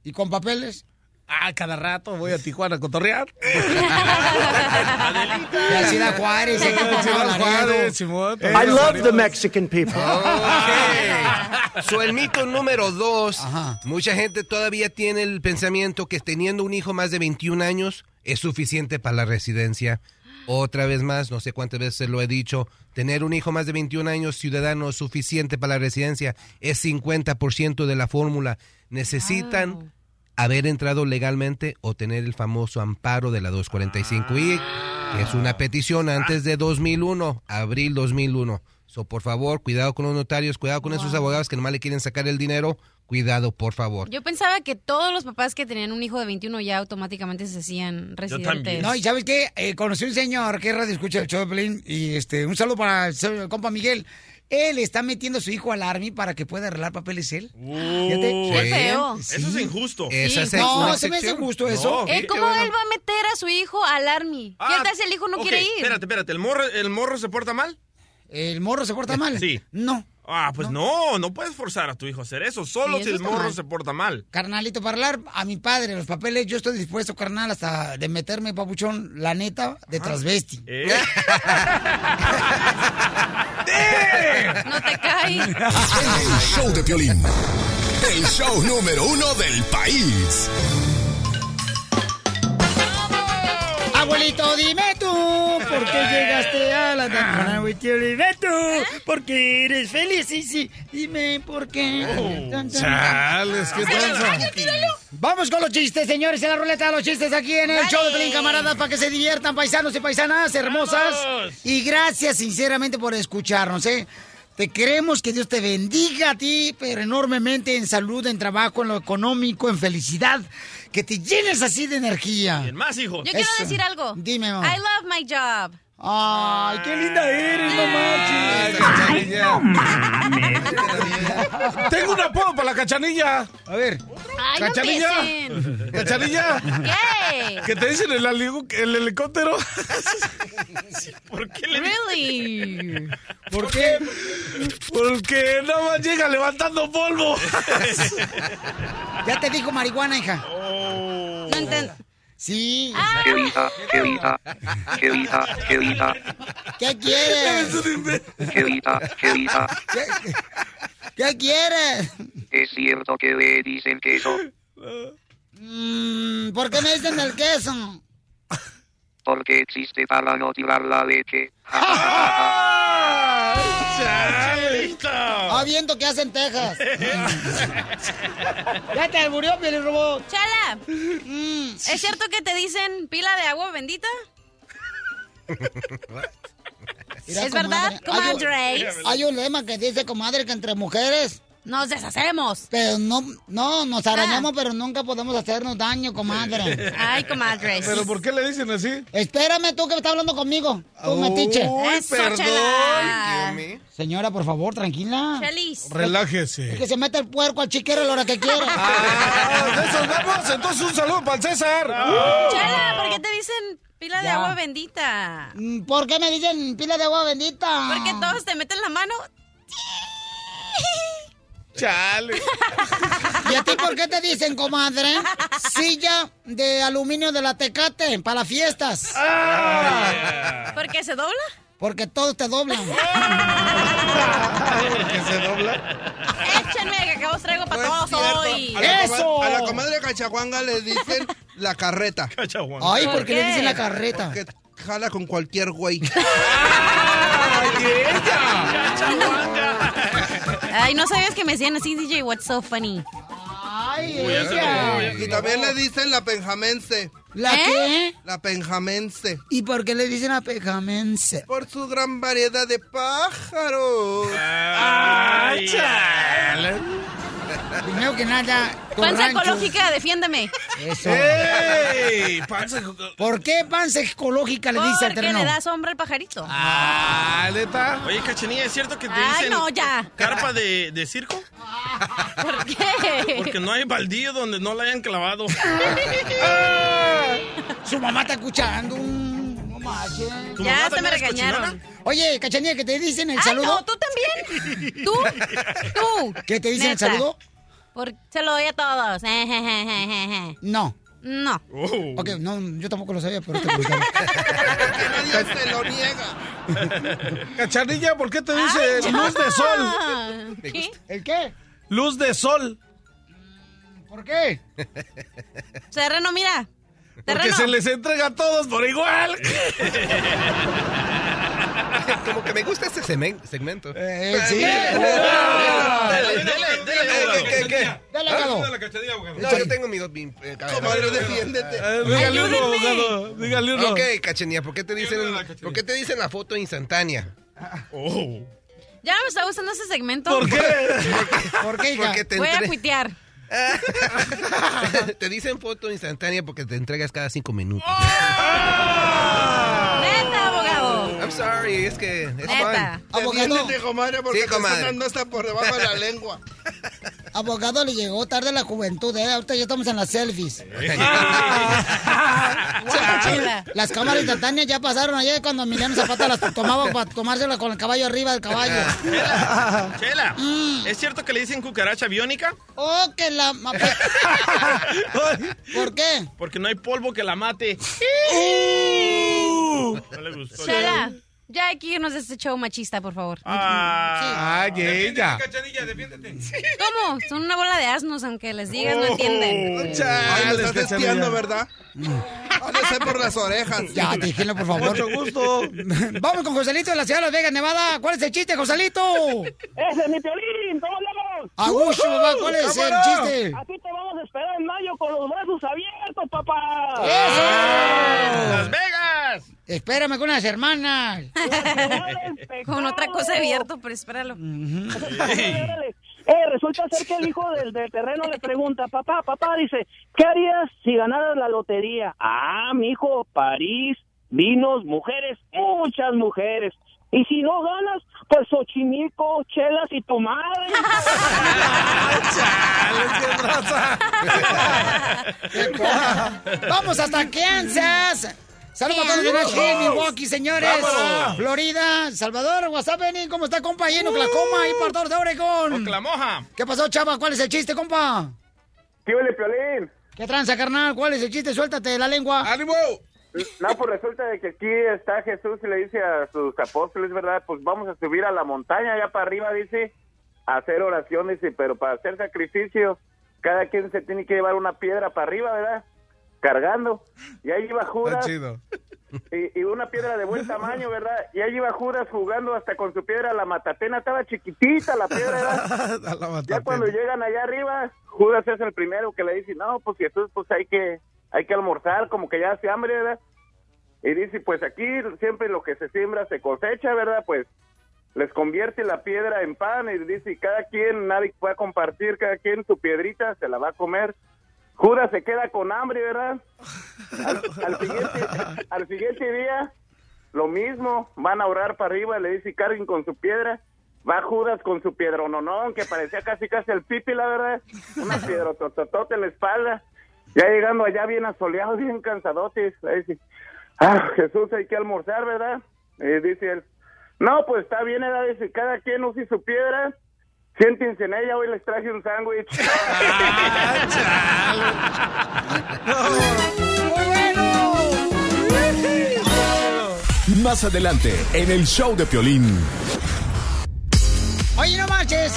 Speaker 2: ¿Y con papeles?
Speaker 3: Ah, cada rato voy a Tijuana a cotorrear.
Speaker 2: De la Ciudad Juárez, aquí por
Speaker 3: Ciudad. Juárez, Simón.
Speaker 9: I love the Mexican people.
Speaker 14: So, el mito número dos, mucha gente todavía tiene el pensamiento que teniendo un hijo más de 21 años es suficiente para la residencia. Otra vez más, no sé cuántas veces lo he dicho, tener un hijo más de 21 años ciudadano es suficiente para la residencia, es 50% de la fórmula. Necesitan haber entrado legalmente o tener el famoso amparo de la 245i, que es una petición antes de 2001, abril 2001. So, por favor, cuidado con los notarios, cuidado con esos abogados que nomás le quieren sacar el dinero. Cuidado, por favor.
Speaker 4: Yo pensaba que todos los papás que tenían un hijo de 21 ya automáticamente se hacían residentes.
Speaker 2: No, y ¿sabes qué? Eh, conocí un señor que radio escucha el show de Pelín y este, un saludo para el compa Miguel. Él está metiendo a su hijo al army para que pueda arreglar papeles él. Fíjate.
Speaker 5: Qué feo. Eso es injusto.
Speaker 14: Es
Speaker 2: No,
Speaker 14: una
Speaker 2: se me hace
Speaker 14: excepción.
Speaker 2: justo eso.
Speaker 4: Eh, ¿Cómo él va a meter a su hijo al army? ¿Qué tal si el hijo no quiere ir?
Speaker 5: Espérate, espérate. ¿El morro, ¿El morro se porta mal?
Speaker 2: ¿El morro se porta mal?
Speaker 5: Sí.
Speaker 2: No.
Speaker 5: Ah, pues no. no, puedes forzar a tu hijo a hacer eso, solo
Speaker 2: Sí,
Speaker 5: si el morro
Speaker 2: mal.
Speaker 5: se porta mal.
Speaker 2: Carnalito, para hablar a mi padre los papeles, yo estoy dispuesto, carnal, hasta de meterme, papuchón, la neta, de transvesti.
Speaker 5: ¿Eh?
Speaker 4: No te caes.
Speaker 8: El show de Piolín. El show número uno del país.
Speaker 2: Abuelito, dime ¿por qué llegaste a la? Dime tú, porque eres feliz, sí, sí. Dime por qué. Tan, tan.
Speaker 3: Chales, qué tranza.
Speaker 2: Vamos con los chistes, señores, en la ruleta de los chistes aquí en el show de Pelín Camaradas para que se diviertan, paisanos y paisanas hermosas. Y gracias sinceramente por escucharnos, ¿eh? Te queremos que Dios te bendiga a ti, pero enormemente en salud, en trabajo, en lo económico, en felicidad. Que te llenes así de energía.
Speaker 5: Más hijos.
Speaker 4: Yo quiero decir algo.
Speaker 2: Dime, mamá.
Speaker 4: I love my job.
Speaker 2: Ay, qué linda eres, no
Speaker 3: Tengo un apodo para la cachanilla.
Speaker 2: A ver.
Speaker 4: Ay, no
Speaker 3: ¿Cachanilla?
Speaker 4: empiecen.
Speaker 3: ¿Cachanilla?
Speaker 4: ¿Qué?
Speaker 3: ¿Qué te dicen el, el helicóptero?
Speaker 5: ¿Por qué le
Speaker 4: Really?
Speaker 2: ¿Por qué?
Speaker 3: Porque nada más llega levantando polvo.
Speaker 2: Ya te dijo marihuana, hija.
Speaker 4: No entiendo.
Speaker 2: Sí.
Speaker 15: ¿Qué hija? ¿Qué hija? ¿Qué
Speaker 2: quieres?
Speaker 15: ¿Qué hija? ¿Qué hija?
Speaker 2: ¿Qué, qué quieres?
Speaker 15: ¿Es cierto que le dicen queso?
Speaker 2: Mm, ¿Por qué me dicen el queso?
Speaker 15: Porque existe para no tirar la leche.
Speaker 2: Ah, viento que hacen Texas. ya te alburió, Robot.
Speaker 4: Chala, ¿es cierto que te dicen pila de agua bendita? ¿Es verdad, comadre?
Speaker 2: Hay un lema que dice, comadre, que entre mujeres...
Speaker 4: Nos deshacemos.
Speaker 2: Pero no, no, nos arañamos, pero nunca podemos hacernos daño, comadre.
Speaker 4: Ay, comadres.
Speaker 3: ¿Pero por qué le dicen así?
Speaker 2: Espérame tú que me estás hablando conmigo. Tú, metiche.
Speaker 3: Uy,
Speaker 4: Eso,
Speaker 3: perdón.
Speaker 2: Señora, por favor, tranquila.
Speaker 4: Chelis.
Speaker 2: Es
Speaker 3: Relájese.
Speaker 2: que se mete el puerco al chiquero a la hora que quiera.
Speaker 3: Ah, de esos vamos. Entonces un saludo para el César.
Speaker 4: Chala, ¿por qué te dicen pila de agua bendita?
Speaker 2: Mm, ¿Por qué me dicen pila de agua bendita?
Speaker 4: Porque todos te meten la mano.
Speaker 3: Chale.
Speaker 2: ¿Y a ti por qué te dicen, comadre? Silla de aluminio de la Tecate para las fiestas.
Speaker 4: ¿Por qué se dobla?
Speaker 2: Porque todos te doblan.
Speaker 3: ¿Que se dobla?
Speaker 4: Échenme, que acabo traigo para
Speaker 16: No
Speaker 4: todos hoy.
Speaker 16: A la,
Speaker 2: ¡Eso!
Speaker 16: a la comadre Cachaguanga le dicen la carreta.
Speaker 2: Ay,
Speaker 4: ¿Por
Speaker 2: ¿por qué le dicen la carreta?
Speaker 16: Que jala con cualquier güey.
Speaker 4: Ay, no sabías que me decían así, DJ, what's so funny.
Speaker 2: Ay, ella.
Speaker 16: Y también le dicen la penjamense.
Speaker 2: ¿La
Speaker 4: ¿Eh?
Speaker 2: qué?
Speaker 16: La penjamense.
Speaker 2: ¿Y por qué le dicen a pejamense?
Speaker 16: Por su gran variedad de pájaros.
Speaker 3: Ah, chale.
Speaker 2: Primero que nada,
Speaker 4: Panza
Speaker 2: rancho-
Speaker 4: ecológica, defiéndeme.
Speaker 2: Eso.
Speaker 3: ¡Ey! Panza.
Speaker 2: ¿Por qué panza ecológica le dice al
Speaker 4: Porque
Speaker 2: terreno?
Speaker 4: le da sombra al pajarito.
Speaker 3: Ah, neta.
Speaker 5: Oye, Cachanilla, ¿es cierto que te
Speaker 4: Ay,
Speaker 5: dicen
Speaker 4: no, ya.
Speaker 5: carpa de, de circo?
Speaker 4: ¿Por qué?
Speaker 5: Porque no hay baldío donde no la hayan clavado.
Speaker 2: Su mamá está escuchando. No marches.
Speaker 5: ¿Tu
Speaker 4: Ya hasta me regañaron.
Speaker 2: Oye, cachanilla, que te dicen el
Speaker 4: Ay,
Speaker 2: saludo.
Speaker 4: no, tú también. Tú, tú.
Speaker 2: ¿Qué te dicen el saludo?
Speaker 4: Por- se lo doy a todos.
Speaker 2: No.
Speaker 4: No.
Speaker 5: Oh.
Speaker 2: Ok, no, yo tampoco lo sabía, pero te.
Speaker 16: Nadie se lo niega.
Speaker 3: Cachanilla, ¿por qué te dice luz de sol?
Speaker 4: ¿Qué?
Speaker 2: ¿El qué?
Speaker 3: Luz de sol.
Speaker 2: ¿Por qué?
Speaker 4: Terreno, mira.
Speaker 3: Porque se les entrega a todos por igual.
Speaker 14: Como que me gusta este segmento.
Speaker 2: Eh, sí.
Speaker 14: ¿Qué, qué, qué?
Speaker 2: Dale, abogado.
Speaker 14: No, yo tengo mi... eh.
Speaker 16: Comadre, defiéndete.
Speaker 3: Eh, dígale uno, abogado. Dígale uno.
Speaker 14: Ok, cachenía, ¿por qué te dicen, ¿por qué te dicen la foto instantánea?
Speaker 5: Oh.
Speaker 4: Ya me está gustando ese segmento.
Speaker 3: ¿Por qué?
Speaker 2: ¿Por qué, hija?
Speaker 14: Porque te,
Speaker 4: Voy a cuitear.
Speaker 14: te dicen foto instantánea porque te entregas cada cinco minutos. I'm sorry, es que es
Speaker 4: Neta.
Speaker 2: Abogado.
Speaker 16: Defiéndete, comadre, porque
Speaker 14: Sí,
Speaker 16: te
Speaker 14: comadre.
Speaker 16: están dando hasta por debajo de la lengua.
Speaker 2: Abogado, le llegó tarde la juventud, ¿eh? Ahorita ya estamos en las selfies.
Speaker 4: Chela.
Speaker 2: Las cámaras instantáneas ya pasaron ayer cuando Emiliano Zapata las tomaba para tomársela con el caballo arriba del caballo.
Speaker 5: Chela, Chela,
Speaker 2: Mm.
Speaker 5: ¿es cierto que le dicen cucaracha biónica?
Speaker 2: Oh, que la... ¿Por qué?
Speaker 5: Porque no hay polvo que la mate.
Speaker 2: Uh.
Speaker 5: No le gustó.
Speaker 4: Chela, ya hay que irnos de este show machista, por favor.
Speaker 5: Ah,
Speaker 3: Ay, ella.
Speaker 4: ¿Cómo? Son una bola de asnos, aunque les digas, no entienden.
Speaker 16: Ay,
Speaker 3: Chale,
Speaker 16: me estás
Speaker 3: Cachanilla.
Speaker 16: espiando, ¿verdad? Ha de ser por las orejas.
Speaker 2: Ya, déjenlo, por favor.
Speaker 3: Mucho gusto.
Speaker 2: Vamos con Joselito de la ciudad de Las Vegas, Nevada. ¿Cuál es el chiste, Joselito?
Speaker 11: ¡Ese es mi piolín! ¿Cómo
Speaker 2: Agucho, papá, ¿cuál es el chiste?
Speaker 11: Aquí te vamos a esperar en mayo con los brazos abiertos, papá.
Speaker 5: ¡Las Vegas!
Speaker 2: Espérame con unas hermanas.
Speaker 4: Con otra cosa abierto, pero espéralo.
Speaker 11: Eh, resulta ser que el hijo del, del terreno le pregunta, papá, papá, dice, ¿qué harías si ganaras la lotería? Ah, mi hijo, París, vinos, mujeres, muchas mujeres. Y si no ganas, pues Xochimilco, chelas y tu madre.
Speaker 2: Vamos hasta Kansas. Saludos a todos de Nashville, Milwaukee, señores.
Speaker 5: Vámonos.
Speaker 2: Florida, Salvador, WhatsApp, ¿cómo está, compa? Lleno que la coma ahí para todos de Oregón.
Speaker 5: ¡Oclamoja!
Speaker 2: ¿Qué pasó, chava? ¿Cuál es el chiste, compa?
Speaker 17: ¿Qué huele, Piolín?
Speaker 2: ¿Qué tranza, carnal? ¿Cuál es el chiste? Suéltate la lengua.
Speaker 3: ¡Ánimo!
Speaker 17: No, pues resulta de que aquí está Jesús y le dice a sus apóstoles, ¿verdad? Pues vamos a subir a la montaña, allá para arriba, dice, a hacer oración, dice, pero para hacer sacrificio, cada quien se tiene que llevar una piedra para arriba, ¿verdad? Cargando. Y ahí iba Judas,
Speaker 3: chido.
Speaker 17: y, y una piedra de buen tamaño, ¿verdad? Y ahí iba Judas jugando hasta con su piedra, la matatena estaba chiquitita, la piedra, ¿verdad?
Speaker 3: La
Speaker 17: Ya cuando llegan allá arriba, Judas es el primero que le dice, no, pues Jesús, pues hay que, hay que almorzar, como que ya hace hambre, ¿verdad? Y dice, pues aquí siempre lo que se siembra se cosecha, ¿verdad? Pues les convierte la piedra en pan y dice, cada quien, nadie puede compartir, cada quien su piedrita se la va a comer. Judas se queda con hambre, ¿verdad? Al, al siguiente, día, lo mismo, van a orar para arriba, le dice, carguen con su piedra. Va Judas con su piedrononón, que parecía casi casi el pipi, la verdad. Una piedrotototote en la espalda. Ya llegando allá bien asoleados, bien cansadotes. Ahí dice, ah, Jesús, hay que almorzar, ¿verdad? Y dice él, no, pues está bien, ¿verdad? Dice, cada quien use su piedra. Siéntense en ella, hoy les traje un sándwich.
Speaker 8: Más adelante, en el show de Piolín.
Speaker 2: Oye, no marches.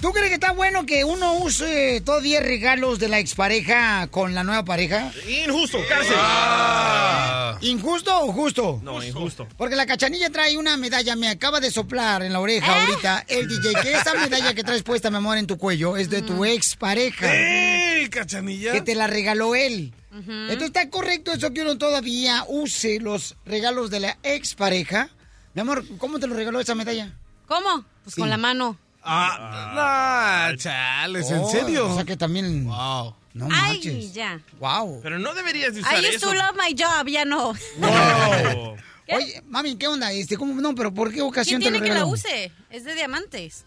Speaker 2: ¿Tú crees que está bueno que uno use todavía regalos de la expareja con la nueva pareja?
Speaker 5: Injusto, cárcel.
Speaker 2: ¿Injusto o justo?
Speaker 5: No, injusto.
Speaker 2: Porque la cachanilla trae una medalla, me acaba de soplar en la oreja ahorita el DJ, que esa medalla que traes puesta, mi amor, en tu cuello, es de tu expareja.
Speaker 3: ¡Ey, cachanilla!
Speaker 2: Que te la regaló él. Entonces, ¿está correcto eso que uno todavía use los regalos de la expareja? Mi amor, ¿cómo te lo regaló esa medalla?
Speaker 4: ¿Cómo? Pues con la mano.
Speaker 3: Ah, no, chales, ¿en
Speaker 2: Oh,
Speaker 3: serio?
Speaker 2: O sea que también... Wow. No
Speaker 4: Ay,
Speaker 2: manches.
Speaker 4: ya.
Speaker 2: Wow.
Speaker 5: Pero no deberías de usar
Speaker 4: I used
Speaker 5: eso.
Speaker 4: to love my job, ya no.
Speaker 2: Oye, mami, ¿qué onda? Este, ¿cómo, no, pero ¿por qué
Speaker 4: ¿Quién
Speaker 2: ocasión te
Speaker 4: tiene
Speaker 2: lo
Speaker 4: que la use? Es de diamantes.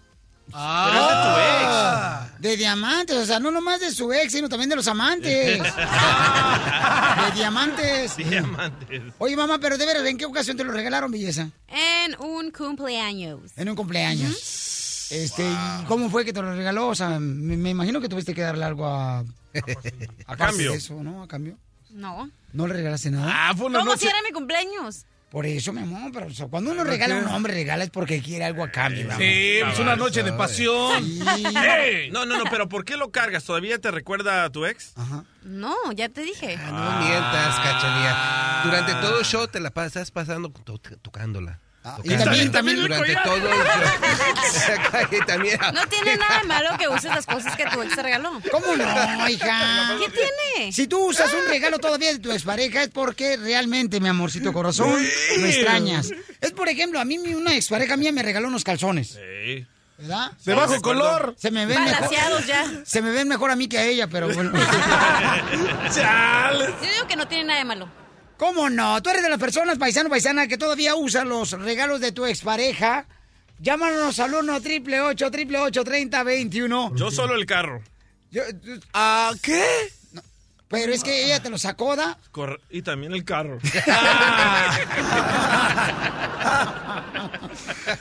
Speaker 2: Ah, de diamantes, o sea, no nomás de su ex, sino también de los amantes. de diamantes.
Speaker 5: Diamantes.
Speaker 2: Oye, mamá, pero de veras, ¿en qué ocasión te lo regalaron, belleza?
Speaker 4: En un cumpleaños.
Speaker 2: En un cumpleaños. Este, ¿y cómo fue que te lo regaló? O sea, me, me imagino que tuviste que darle algo a... A,
Speaker 5: cambio.
Speaker 2: Eso, ¿no? A cambio.
Speaker 4: No.
Speaker 2: ¿No le regalaste nada?
Speaker 3: Ah, fue una
Speaker 4: ¿Cómo
Speaker 3: noche.
Speaker 4: si era mi cumpleaños?
Speaker 2: Por eso, mi amor, pero o sea, cuando uno regala a un hombre, regala es porque quiere algo a cambio, mi amor.
Speaker 3: Sí, pues una noche de pasión. ¡Ey!
Speaker 5: No, no, no, pero ¿por qué lo cargas? ¿Todavía te recuerda a tu ex?
Speaker 4: No, ya te dije.
Speaker 14: No mientas, cachanilla. Durante todo el show te la pasas pasando to- tocándola.
Speaker 2: y también- también
Speaker 14: durante todo el- y también
Speaker 4: No tiene nada de malo que uses las cosas que tu ex te regaló.
Speaker 2: ¿Cómo no, hija?
Speaker 4: ¿Qué tiene?
Speaker 2: Si tú usas un regalo todavía de tu expareja es porque realmente, mi amorcito corazón,
Speaker 3: Sí.
Speaker 2: lo extrañas. Es, por ejemplo, a mí una expareja mía me regaló unos calzones. ¿Verdad?
Speaker 3: De bajo color.
Speaker 2: Se me ven mejor.
Speaker 4: Ya.
Speaker 2: Se me ven mejor a mí que a ella, pero bueno.
Speaker 4: Yo digo que no tiene nada de malo.
Speaker 2: ¿Cómo no? Tú eres de las personas, paisano, paisana, que todavía usa los regalos de tu expareja. Llámanos al 1 triple 8 triple 8 30 21.
Speaker 5: Yo solo el carro.
Speaker 2: ¿Ah, qué? Pero es que ella te lo sacó, ¿da?
Speaker 5: Corre- Y también el carro.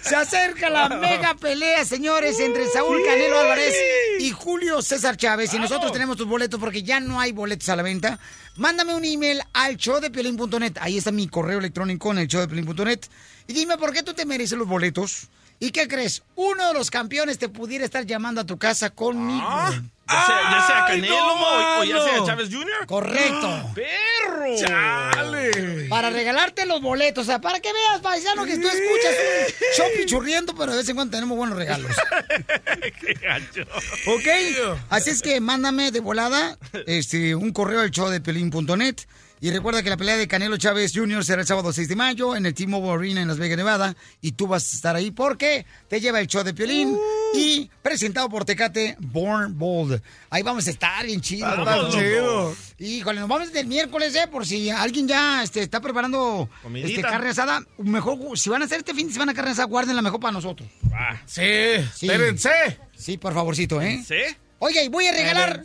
Speaker 2: Se acerca la mega pelea, señores, entre Saúl Canelo Álvarez y Julio César Chávez. Y nosotros tenemos tus boletos porque ya no hay boletos a la venta. Mándame un email al showdepiolín.net. Ahí está mi correo electrónico en el showdepiolín.net. Y dime por qué tú te mereces los boletos. ¿Y qué crees? Uno de los campeones te pudiera estar llamando a tu casa conmigo.
Speaker 5: Ya sea, ya sea
Speaker 2: ¡Ay,
Speaker 5: Canelo
Speaker 2: no,
Speaker 5: o, o ya sea! Chávez Jr.
Speaker 2: Correcto.
Speaker 5: ¡Perro!
Speaker 3: ¡Chale!
Speaker 2: Para regalarte los boletos, o sea, para que veas, paisano, que tú escuchas un show pichurriendo, pero de vez en cuando tenemos buenos regalos.
Speaker 5: ¡Qué gacho!
Speaker 2: ¿Ok? Así es que mándame de volada este, un correo al show de pelín.net. Y recuerda que la pelea de Canelo Chávez Jr. será el sábado 6 de mayo en el T-Mobile Arena en Las Vegas, Nevada. Y tú vas a estar ahí porque te lleva el show de Piolín y presentado por Tecate Born Bold. Ahí vamos a estar bien chido.
Speaker 3: Ah, chido.
Speaker 2: Híjole, nos vamos desde el miércoles, ¿eh? Por si alguien ya este, está preparando este, carne asada. Mejor, si van a hacer este fin de semana carne asada, guárdenla mejor para nosotros.
Speaker 3: Sí, espérense.
Speaker 2: Sí, por favorcito, ¿eh?
Speaker 5: ¿Sí?
Speaker 2: Oye, y voy a regalar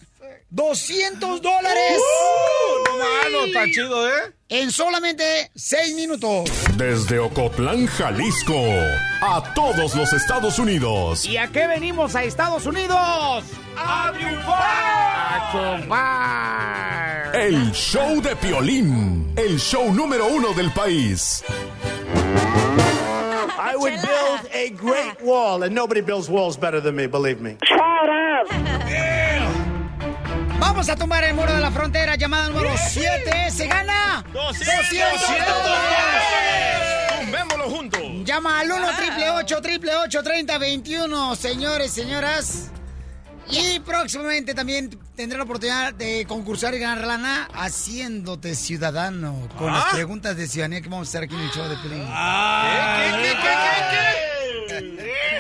Speaker 2: 200 dólares.
Speaker 3: Uh, no, mano, está chido, ¿eh?
Speaker 2: En solamente 6 minutos.
Speaker 8: Desde Ocotlán, Jalisco, a todos los Estados Unidos.
Speaker 2: ¿Y a qué venimos a Estados Unidos?
Speaker 3: ¡A
Speaker 2: triunfar!
Speaker 8: El show de Piolín, el show número uno del país.
Speaker 9: I would build a great wall, and nobody builds walls better than me, believe me.
Speaker 2: Vamos a tumbar el muro de la frontera, llamada número 7. ¿Se gana?
Speaker 5: 200 ¡Tumbémoslo juntos!
Speaker 2: Llama al 1 triple 8 triple 8 30 21, señores, señoras. Y próximamente también tendré la oportunidad de concursar y ganar lana haciéndote ciudadano con las
Speaker 4: ¿Ah?
Speaker 2: preguntas de ciudadanía que vamos a hacer aquí en el show de Pelín.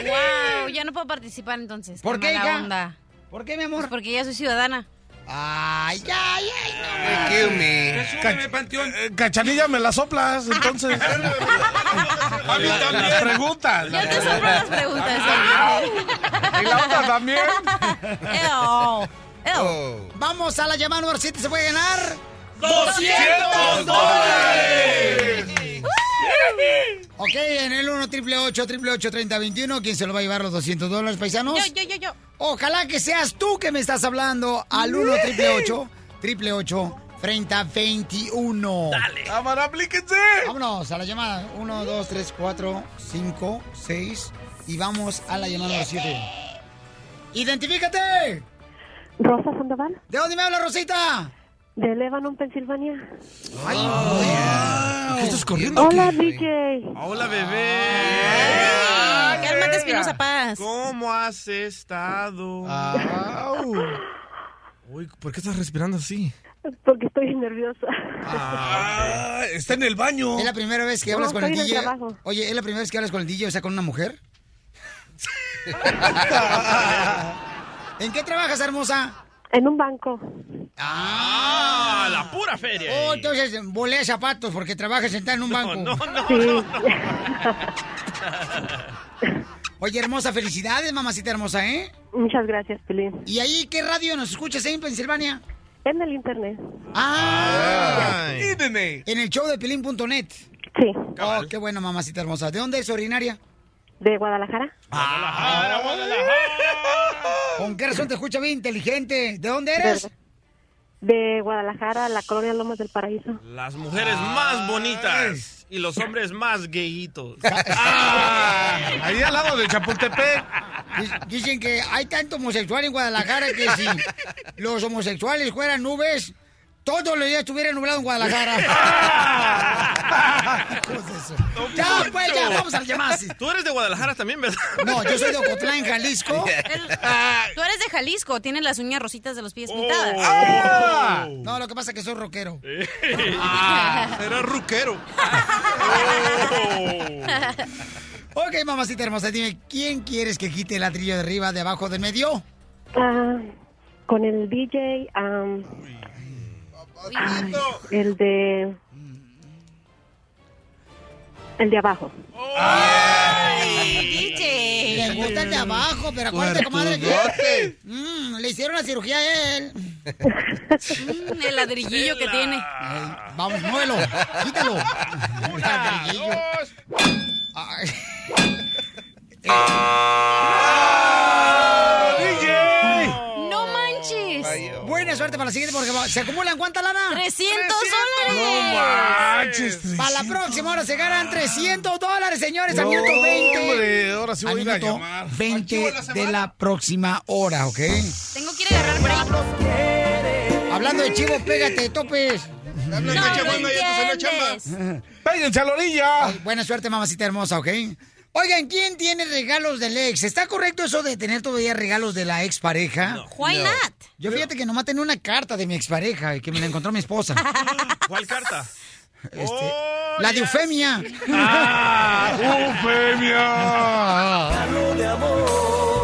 Speaker 4: Wow, ya no puedo participar entonces.
Speaker 2: ¿Por
Speaker 4: Qué
Speaker 2: qué, hija?
Speaker 4: onda.
Speaker 2: ¿Por qué, mi amor?
Speaker 4: Pues porque ya soy ciudadana.
Speaker 2: Ay, ay, ay,
Speaker 14: Kill me.
Speaker 3: Eh, Cachanilla, me la soplas, entonces.
Speaker 5: A mí también.
Speaker 3: Las preguntas.
Speaker 4: Yo te soplo las preguntas.
Speaker 3: Y la otra también.
Speaker 2: Oh. Vamos a la llamada número 7, se puede ganar
Speaker 3: 200 dólares.
Speaker 2: Ok, en el 1 triple 8 triple 8 30 21, ¿quién se lo va a llevar los 200 dólares, paisanos?
Speaker 4: Yo, yo, yo, yo.
Speaker 2: Ojalá que seas tú que me estás hablando al 1 triple 8 triple 8 30 21.
Speaker 5: Dale.
Speaker 3: Cámara, aplíquense.
Speaker 2: Vámonos a la llamada. 1, 2, 3, 4, 5, 6 y vamos a la llamada número 7. ¡Identifícate!
Speaker 18: Rosa Sandoval,
Speaker 2: ¿De dónde me habla Rosita?
Speaker 18: De Lebanon, Pensilvania.
Speaker 2: Ay,
Speaker 14: ¿Qué estás corriendo
Speaker 18: Hola? DJ.
Speaker 5: Hola, bebé.
Speaker 4: Ay, Cálmate, Espinosa Paz.
Speaker 5: ¿Cómo has estado? Uy, ¿por qué estás respirando así?
Speaker 18: Porque estoy nerviosa.
Speaker 3: Ah, está en el baño.
Speaker 2: ¿Es la primera vez que
Speaker 18: No,
Speaker 2: hablas con el DJ? Oye, ¿es la primera vez que hablas con el DJ, o sea, con una mujer? ¿En qué trabajas, hermosa?
Speaker 18: En un banco.
Speaker 5: ¡Ah! La pura feria.
Speaker 2: Oh, entonces volea zapatos porque trabajas sentada en un banco.
Speaker 5: No, no,
Speaker 18: Sí.
Speaker 5: no.
Speaker 2: Oye, hermosa, felicidades, mamacita hermosa, ¿eh?
Speaker 18: Muchas gracias, Pelín.
Speaker 2: ¿Y ahí qué radio nos escuchas ahí en Pensilvania?
Speaker 18: En el internet.
Speaker 2: Ah,
Speaker 5: Ay.
Speaker 2: en el show de pelín.net.
Speaker 18: Sí.
Speaker 2: Oh, qué bueno, mamacita hermosa. ¿De dónde es originaria?
Speaker 18: De Guadalajara.
Speaker 5: Guadalajara, Guadalajara.
Speaker 2: ¿Con qué razón te escucha bien inteligente? ¿De dónde eres?
Speaker 18: De Guadalajara, la colonia Lomas del Paraíso.
Speaker 5: Las mujeres más bonitas y los hombres más gayitos.
Speaker 3: Ahí al lado de Chapultepec.
Speaker 2: Dic- Dicen que hay tanto homosexual en Guadalajara que si los homosexuales fueran nubes, Todo el día estuviera nublado en Guadalajara. Hijos de su- ya, pues, ya, vamos a las llamadas.
Speaker 5: Tú eres de Guadalajara también, ¿verdad?
Speaker 2: No, yo soy de Ocotlán, Jalisco.
Speaker 4: Tú eres de Jalisco, tienes las uñas rositas de los pies pintadas.
Speaker 2: Ah. No, lo que pasa es que soy rockero.
Speaker 16: Ah, era ruquero.
Speaker 2: Ok, mamacita hermosa, dime, ¿quién quieres que quite el ladrillo de arriba, de abajo, del medio?
Speaker 18: Ah, con el DJ, am, ay, el de... El de abajo.
Speaker 4: DJ.
Speaker 2: Le gusta el de abajo, pero acuérdate, comadre, que Mm, le hicieron la cirugía a él.
Speaker 4: Mm, el ladrillillo que tiene.
Speaker 2: Vamos, muévelo, quítalo. Un ladrillillo. Ay.
Speaker 4: No
Speaker 2: Buena suerte para la siguiente porque se acumulan cuánta lana?
Speaker 4: 300
Speaker 3: manches,
Speaker 2: Para la próxima hora se ganan 300 dólares, señores, al
Speaker 3: No,
Speaker 2: minuto 20.
Speaker 3: hombre, ahora sí voy a ir a
Speaker 2: minuto
Speaker 3: llamar.
Speaker 2: 20 de la próxima hora, ¿ok?
Speaker 4: Tengo que ir a agarrar break.
Speaker 2: Hablando de chivo, pégate, topes.
Speaker 4: No, no entiendes.
Speaker 3: ¡Péguense a la orilla!
Speaker 2: Ay, buena suerte, mamacita hermosa, ¿ok? Oigan, ¿quién tiene regalos del ex? ¿Está correcto eso de tener todavía regalos de la expareja?
Speaker 4: Why
Speaker 2: No.
Speaker 4: not?
Speaker 2: Yo fíjate que nomás tenía una carta de mi expareja y que me la encontró mi esposa.
Speaker 5: ¿Cuál carta?
Speaker 2: Este, la de Eufemia.
Speaker 3: ¡Ah!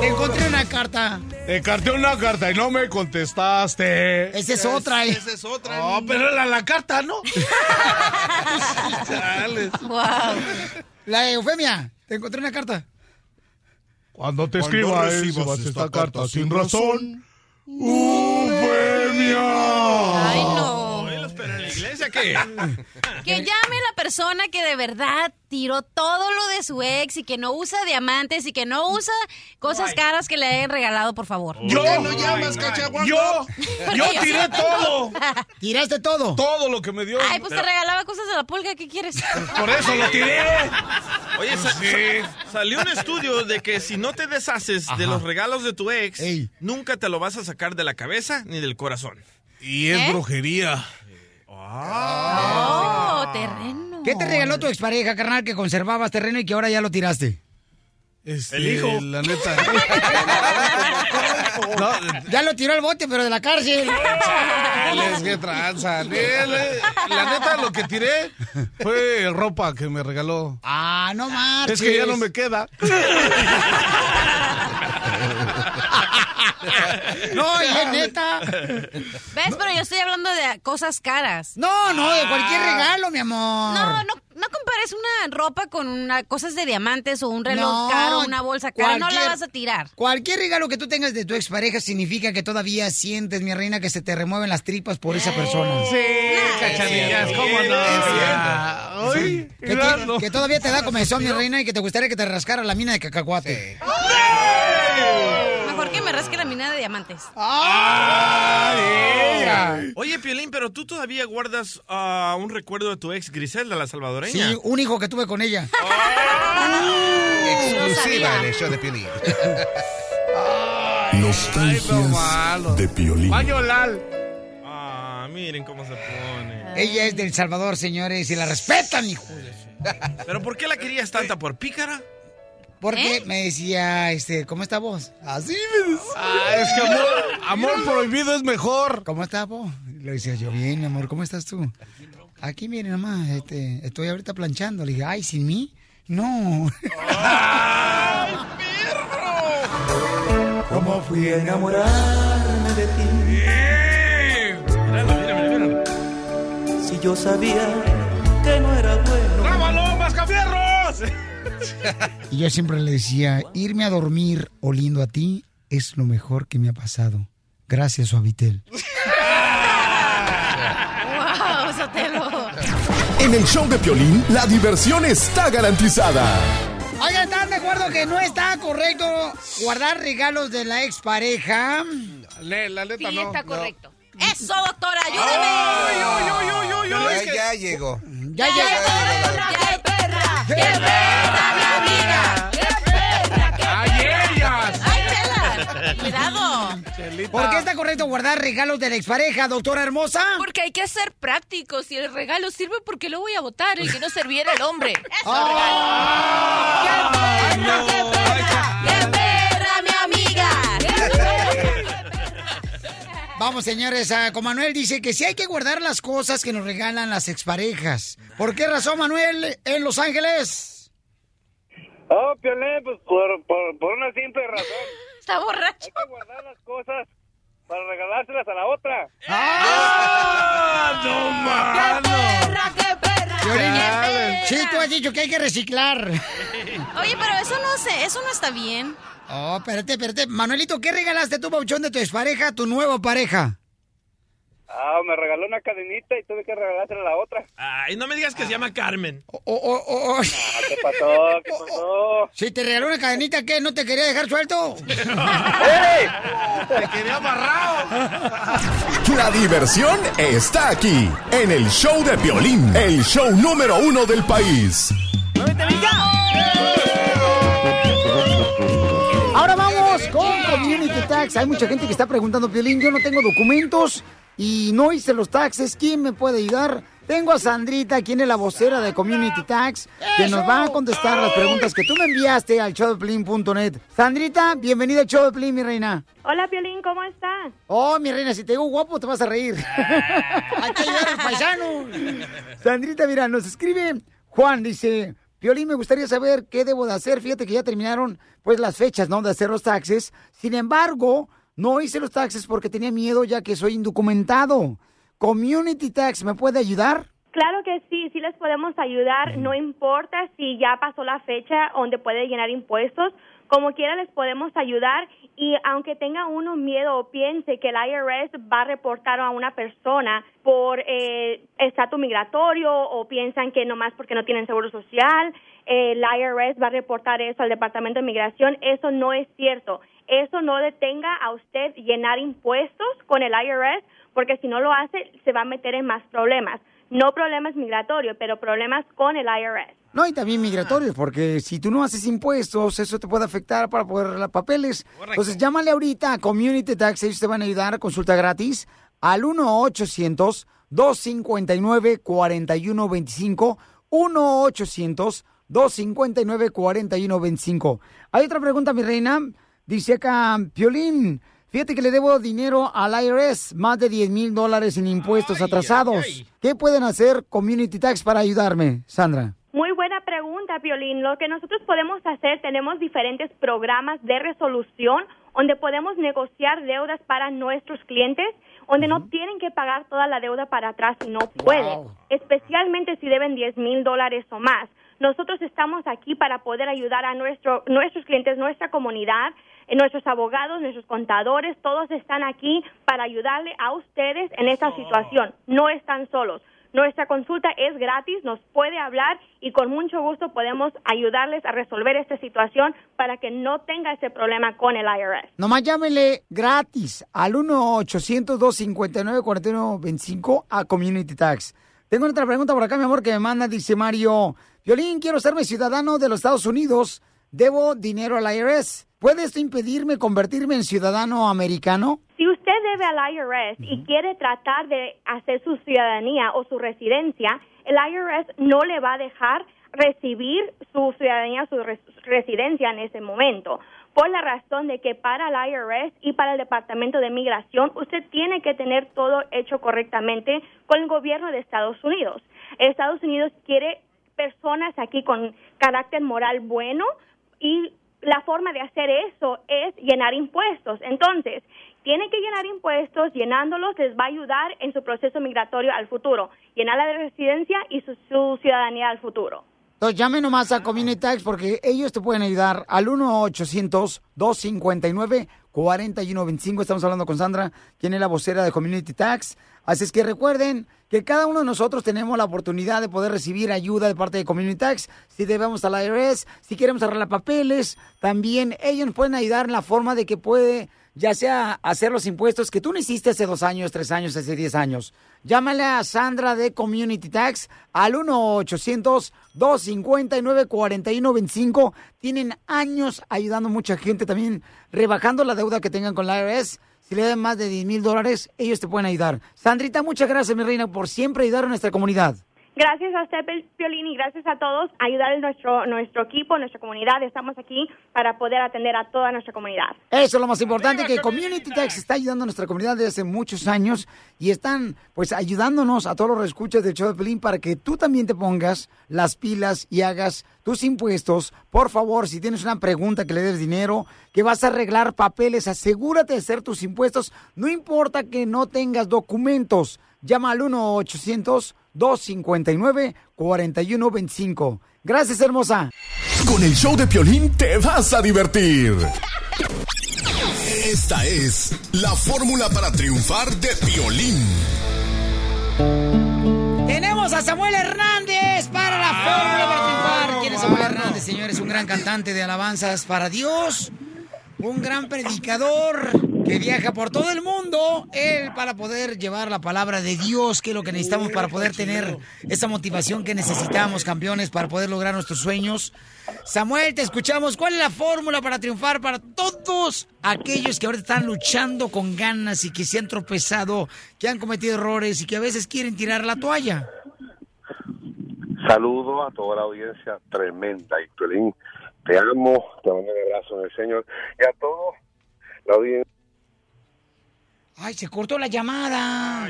Speaker 2: Te encontré una carta.
Speaker 3: Te carté una carta y no me contestaste.
Speaker 2: Esa es otra. ¿eh?
Speaker 16: Esa es otra.
Speaker 3: No, pero era la carta, ¿no? Chales.
Speaker 4: Wow.
Speaker 2: La de Eufemia. Te encontré una carta.
Speaker 3: Cuando te
Speaker 16: Cuando
Speaker 3: escriba
Speaker 16: recibas esta
Speaker 3: esta
Speaker 16: carta sin
Speaker 3: razón, ¡Eufemia!
Speaker 4: Ay, no.
Speaker 5: ¿Qué?
Speaker 4: Que llame la persona que de verdad tiró todo lo de su ex y que no usa diamantes y que no usa cosas caras que le hayan regalado, por favor.
Speaker 3: Yo,
Speaker 16: ¿Por qué no llamas, cachaguango?
Speaker 3: yo, yo tiré todo.
Speaker 2: ¿Tiraste todo?
Speaker 3: Todo lo que me dio.
Speaker 4: Ay, pues te regalaba cosas de la pulga, ¿qué quieres?
Speaker 3: Por eso lo tiré.
Speaker 5: Oye, sa-
Speaker 3: Sí.
Speaker 5: sa- salió un estudio de que si no te deshaces de los regalos de tu ex,
Speaker 2: Ey.
Speaker 5: nunca te lo vas a sacar de la cabeza ni del corazón.
Speaker 3: Y es
Speaker 4: ¿Eh?
Speaker 3: brujería.
Speaker 4: Oh, terreno.
Speaker 2: ¿Qué te regaló tu expareja, carnal, que conservabas terreno y que ahora ya lo tiraste?
Speaker 3: Este,
Speaker 5: El hijo.
Speaker 3: La neta. no,
Speaker 2: Ya lo tiró al bote, pero de la cárcel.
Speaker 3: les que tranza. Nele. La neta, lo que tiré fue ropa que me regaló.
Speaker 2: Ah, no más.
Speaker 3: Es que ya no me queda.
Speaker 2: No, y es neta.
Speaker 4: ¿Ves? Pero yo estoy hablando de cosas caras.
Speaker 2: No, no, de cualquier regalo, mi amor.
Speaker 4: No, no, no compares una ropa con una, cosas de diamantes o un reloj
Speaker 2: No,
Speaker 4: caro, una bolsa cara. No la vas a tirar.
Speaker 2: Cualquier regalo que tú tengas de tu expareja significa que todavía sientes, mi reina, que se te remueven las tripas por esa persona.
Speaker 3: Sí, cachanillas, ¿cómo no? Ay,
Speaker 2: Que, te-
Speaker 3: claro.
Speaker 2: que todavía te da comezón, mi reina, y que te gustaría que te rascara la mina de cacahuate.
Speaker 4: Mejor que me rasque la mina de diamantes.
Speaker 2: ¡Ay!
Speaker 5: Oye, Piolín, pero tú todavía guardas ah, un recuerdo de tu ex Griselda, la salvadoreña.
Speaker 2: Sí, un hijo que tuve con ella.
Speaker 14: Exclusiva en el show de Piolín.
Speaker 8: Nostalgias de Piolín.
Speaker 5: Ah, miren cómo se pone.
Speaker 2: Ella es del Salvador, señores, y la respetan, hijo.
Speaker 5: ¿Pero por qué la querías tanta? ¿Por pícara?
Speaker 2: Porque
Speaker 4: ¿Eh?
Speaker 2: me decía, este, ¿cómo está vos? Así me decía.
Speaker 3: Ah, es que amor, amor prohibido es mejor.
Speaker 2: ¿Cómo está vos? Le decía yo, bien, mi amor, ¿cómo estás tú? Aquí, miren, nomás, este, estoy ahorita planchando. Le dije, ay, ¿sin mí? No.
Speaker 19: ¿Cómo fui a enamorarme de ti?
Speaker 5: Míralo, míralo, míralo.
Speaker 19: Si yo sabía que no era bueno.
Speaker 5: ¡Grábalo, mascafierros!
Speaker 2: Y yo siempre le decía, irme a dormir oliendo a ti es lo mejor que me ha pasado. Gracias, Suavitel.
Speaker 4: ¡Wow, Sotelo!
Speaker 8: En el show de Piolín, la diversión está garantizada.
Speaker 2: Oigan, ¿están de acuerdo que no está correcto guardar regalos de la expareja?
Speaker 3: Le- la neta
Speaker 4: Sí,
Speaker 3: no.
Speaker 4: está
Speaker 3: no.
Speaker 4: correcto. Eso, doctora, ayúdeme.
Speaker 14: Ya, ya llegó.
Speaker 2: Ya llegó.
Speaker 4: ¡Qué perra, mi amiga! ¡Qué perra! ¡Qué
Speaker 3: ¡Ay, ellas!
Speaker 4: ¡Ay, Chela! ¡Cuidado!
Speaker 2: ¿Por qué está correcto guardar regalos de la expareja, doctora hermosa?
Speaker 20: Porque hay que ser prácticos. Si el regalo sirve, ¿por qué lo voy a votar? El que no serviera el hombre.
Speaker 2: ¡Qué
Speaker 20: perra,
Speaker 2: Vamos, señores, ah, con Manuel dice que sí hay que guardar las cosas que nos regalan las exparejas. ¿Por qué razón, Manuel, en Los Ángeles?
Speaker 21: Oh, Piolín, pues por, por, por una simple razón.
Speaker 20: Está borracho.
Speaker 21: Hay que guardar las cosas para regalárselas a la otra.
Speaker 3: ¡Ah, no, mano!
Speaker 20: ¡Qué perra!
Speaker 2: Piolín, Sí, tú has dicho que hay que reciclar.
Speaker 4: Oye, pero eso no sé, eso no está bien.
Speaker 2: Oh, espérate, espérate. Manuelito, ¿qué regalaste tú, Pauchón, de tu expareja a tu nueva pareja?
Speaker 21: Ah, me regaló una cadenita y tuve que regalársela a la otra.
Speaker 5: Ay, no me digas que se llama Carmen.
Speaker 2: Oh, oh, oh, oh.
Speaker 21: Ah, ¿Qué pasó? ¿Qué pasó?
Speaker 2: Si te regaló una cadenita, ¿qué? ¿No te quería dejar suelto?
Speaker 21: ¡Ey!
Speaker 5: Te quedé amarrado.
Speaker 8: La diversión está aquí, en el show de Piolín, el show número uno del país.
Speaker 2: Ahora vamos con Community Tax. Hay mucha gente que está preguntando, Piolín, yo no tengo documentos y no hice los taxes. ¿Quién me puede ayudar? Tengo a Sandrita, quien es la vocera de Community Tax, que nos va a contestar las preguntas que tú me enviaste al showdeplin.net. Sandrita, bienvenida al show de Plin, mi reina.
Speaker 18: Hola, Piolín, ¿cómo estás?
Speaker 2: Oh, mi reina, si te digo guapo, te vas a reír. Hay que ayudar al paisano. Sandrita, mira, nos escribe Juan, dice, Piolín, me gustaría saber qué debo de hacer. Fíjate que ya terminaron, pues, las fechas, ¿no?, de hacer los taxes. Sin embargo, no hice los taxes porque tenía miedo ya que soy indocumentado. Community Tax, ¿me puede ayudar?
Speaker 18: Claro que sí, sí les podemos ayudar, no importa si ya pasó la fecha donde puede llenar impuestos, como quiera les podemos ayudar y aunque tenga uno miedo o piense que el IRS va a reportar a una persona por eh, estatus migratorio o piensan que nomás porque no tienen seguro social, el IRS va a reportar eso al Departamento de Migración, eso no es cierto. Eso no detenga a usted llenar impuestos con el IRS porque si no lo hace se va a meter en más problemas. No problemas migratorios, pero problemas con el IRS.
Speaker 2: No, y también migratorios, porque si tú no haces impuestos, eso te puede afectar para poder arreglar papeles. Entonces, llámale ahorita a Community Tax, ellos te van a ayudar, consulta gratis, al 1-800-259-4125, 1-800-259-4125. Hay otra pregunta, mi reina. Dice acá, Piolín, fíjate que le debo dinero al IRS, más de 10 mil dólares en impuestos atrasados. ¿Qué pueden hacer Community Tax para ayudarme, Sandra?
Speaker 18: Muy buena pregunta, Piolín. Lo que nosotros podemos hacer, tenemos diferentes programas de resolución donde podemos negociar deudas para nuestros clientes, donde no tienen que pagar toda la deuda para atrás si no pueden, especialmente si deben 10 mil dólares o más. Nosotros estamos aquí para poder ayudar a nuestro, nuestros clientes, nuestra comunidad, eh, nuestros abogados, nuestros contadores, todos están aquí para ayudarle a ustedes en esta situación. No están solos. Nuestra consulta es gratis, nos puede hablar y con mucho gusto podemos ayudarles a resolver esta situación para que no tenga ese problema con el IRS.
Speaker 2: Nomás llámele gratis al 1-800-259-4125 a Community Tax. Tengo otra pregunta por acá, mi amor, que me manda, dice Mario. Violín, quiero serme ciudadano de los Estados Unidos. Debo dinero al IRS. ¿Puede esto impedirme convertirme en ciudadano americano?
Speaker 18: Si usted debe al IRS y quiere tratar de hacer su ciudadanía o su residencia, el IRS no le va a dejar recibir su ciudadanía, su res- residencia en ese momento. Por la razón de que para el IRS y para el Departamento de Migración, usted tiene que tener todo hecho correctamente con el gobierno de Estados Unidos. Estados Unidos quiere personas aquí con carácter moral bueno y la forma de hacer eso es llenar impuestos. Entonces, tienen que llenar impuestos, llenándolos les va a ayudar en su proceso migratorio al futuro, llenar la de residencia y su, ciudadanía al futuro.
Speaker 2: Entonces llame nomás a Community porque ellos te pueden ayudar al 1-800-259-4125. Estamos hablando con Sandra, quien es la vocera de Community Tax. Así es que recuerden que cada uno de nosotros tenemos la oportunidad de poder recibir ayuda de parte de Community Tax. Si debemos a la IRS, si queremos arreglar papeles, también ellos nos pueden ayudar en la forma de que puede ya sea hacer los impuestos que tú no hiciste hace dos años, tres años, hace diez años. Llámale a Sandra de Community Tax al 1-800-259-4125. Tienen años ayudando a mucha gente también, rebajando la deuda que tengan con la IRS. Si le dan más de 10 mil dólares, ellos te pueden ayudar. Sandrita, muchas gracias, mi reina, por siempre ayudar a nuestra comunidad.
Speaker 18: Gracias a usted, Piolín, y gracias a todos. Ayudar a nuestro, nuestro equipo, nuestra comunidad. Estamos aquí para poder atender a toda nuestra comunidad.
Speaker 2: Eso es lo más importante, que Community Tax está ayudando a nuestra comunidad desde hace muchos años y están pues ayudándonos a todos los escuchas del show de Pelín para que tú también te pongas las pilas y hagas tus impuestos. Por favor, si tienes una pregunta que le des dinero, que vas a arreglar papeles, asegúrate de hacer tus impuestos. No importa que no tengas documentos. Llama al 1-800-259-4125. Gracias, hermosa.
Speaker 8: Con el show de Piolín te vas a divertir. Esta es la fórmula para triunfar de Piolín.
Speaker 2: Tenemos a Samuel Hernández para la fórmula para triunfar. ¿Quién es Samuel Hernández, señores? Un gran cantante de alabanzas para Dios. Un gran predicador que viaja por todo el mundo. Él para poder llevar la palabra de Dios, que es lo que necesitamos para poder tener esa motivación que necesitamos, campeones, para poder lograr nuestros sueños. Samuel, te escuchamos. ¿Cuál es la fórmula para triunfar para todos aquellos que ahora están luchando con ganas y que se han tropezado, que han cometido errores y que a veces quieren tirar la toalla?
Speaker 22: Saludo a toda la audiencia tremenda. Y Piolín, te amo, te mando un abrazo en el Señor. Y a todos la audiencia.
Speaker 2: Ay, se cortó la llamada.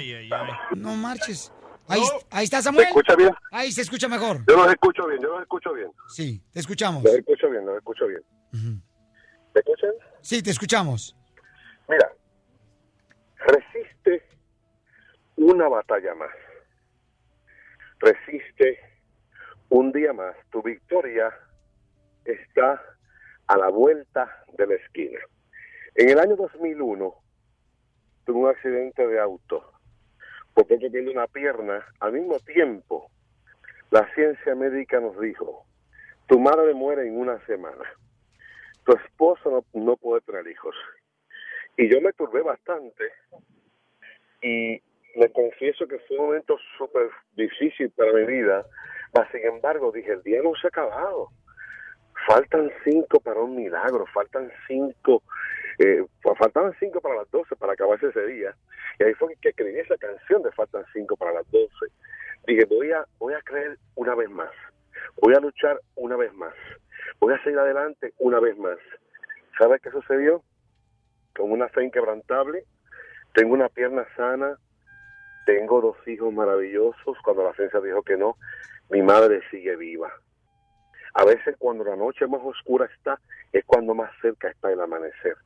Speaker 2: No marches. Ahí, ahí está Samuel.
Speaker 22: ¿Se escucha bien?
Speaker 2: Ahí se escucha mejor.
Speaker 22: Yo los escucho bien, yo los escucho bien.
Speaker 2: Sí, te escuchamos.
Speaker 22: Los escucho bien, los escucho bien. ¿Me escuchan?
Speaker 2: Sí, te escuchamos.
Speaker 22: Mira, resiste una batalla más. Resiste un día más. Tu victoria está a la vuelta de la esquina. En el año 2001 tuve un accidente de auto. Por poco pierdo una pierna. Al mismo tiempo, la ciencia médica nos dijo, tu madre muere en una semana. Tu esposo no, no puede tener hijos. Y yo me turbé bastante y le confieso que fue un momento súper difícil para mi vida, mas sin embargo dije, el día no se ha acabado. Faltan cinco para un milagro, faltan cinco, eh, pues faltaban cinco para las doce para acabarse ese día. Y ahí fue que escribí esa canción de Faltan cinco para las doce. Dije, voy a, voy a creer una vez más, voy a luchar una vez más, voy a seguir adelante una vez más. ¿Sabes qué sucedió? Con una fe inquebrantable, tengo una pierna sana, tengo dos hijos maravillosos. Cuando la ciencia dijo que no, mi madre sigue viva. A veces cuando la noche más oscura está, es cuando más cerca está el amanecer.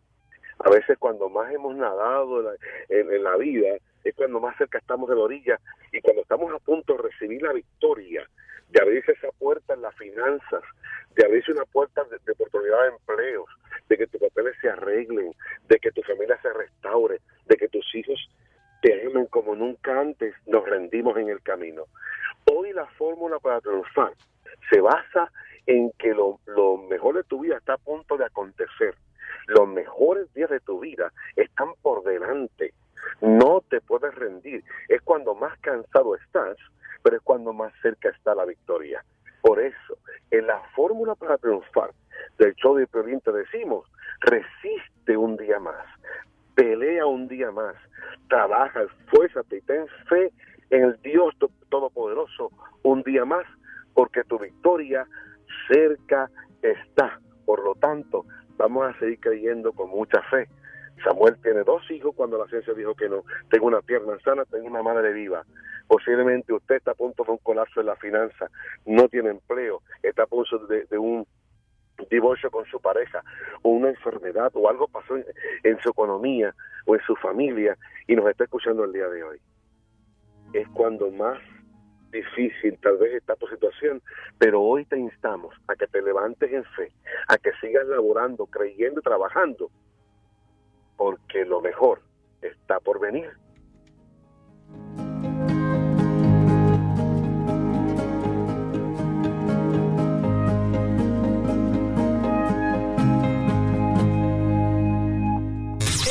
Speaker 22: A veces cuando más hemos nadado en la, vida, es cuando más cerca estamos de la orilla. Y cuando estamos a punto de recibir la victoria, de abrirse esa puerta en las finanzas, de abrirse una puerta de, de oportunidad de empleos, de que tus papeles se arreglen, de que tu familia se restaure, de que tus hijos te amen como nunca antes, nos rendimos en el camino. Hoy la fórmula para triunfar se basa en que lo, lo mejor de tu vida está a punto de acontecer. Los mejores días de tu vida están por delante. No te puedes rendir. Es cuando más cansado estás, pero es cuando más cerca está la victoria. Por eso, en la fórmula para triunfar del show de Piolín te decimos, resiste un día más, pelea un día más, trabaja, esfuérzate y ten fe en el Dios to- Todopoderoso un día más, porque tu victoria cerca está. Por lo tanto, vamos a seguir creyendo con mucha fe. Samuel tiene dos hijos cuando la ciencia dijo que no. Tengo una pierna sana, tengo una madre viva. Posiblemente usted está a punto de un colapso en la finanza, no tiene empleo, está a punto de, un divorcio con su pareja, o una enfermedad, o algo pasó en su economía o en su familia y nos está escuchando el día de hoy. Es cuando más difícil tal vez está tu situación, pero hoy te instamos a que te levantes en fe, a que sigas laborando, creyendo y trabajando, porque lo mejor está por venir.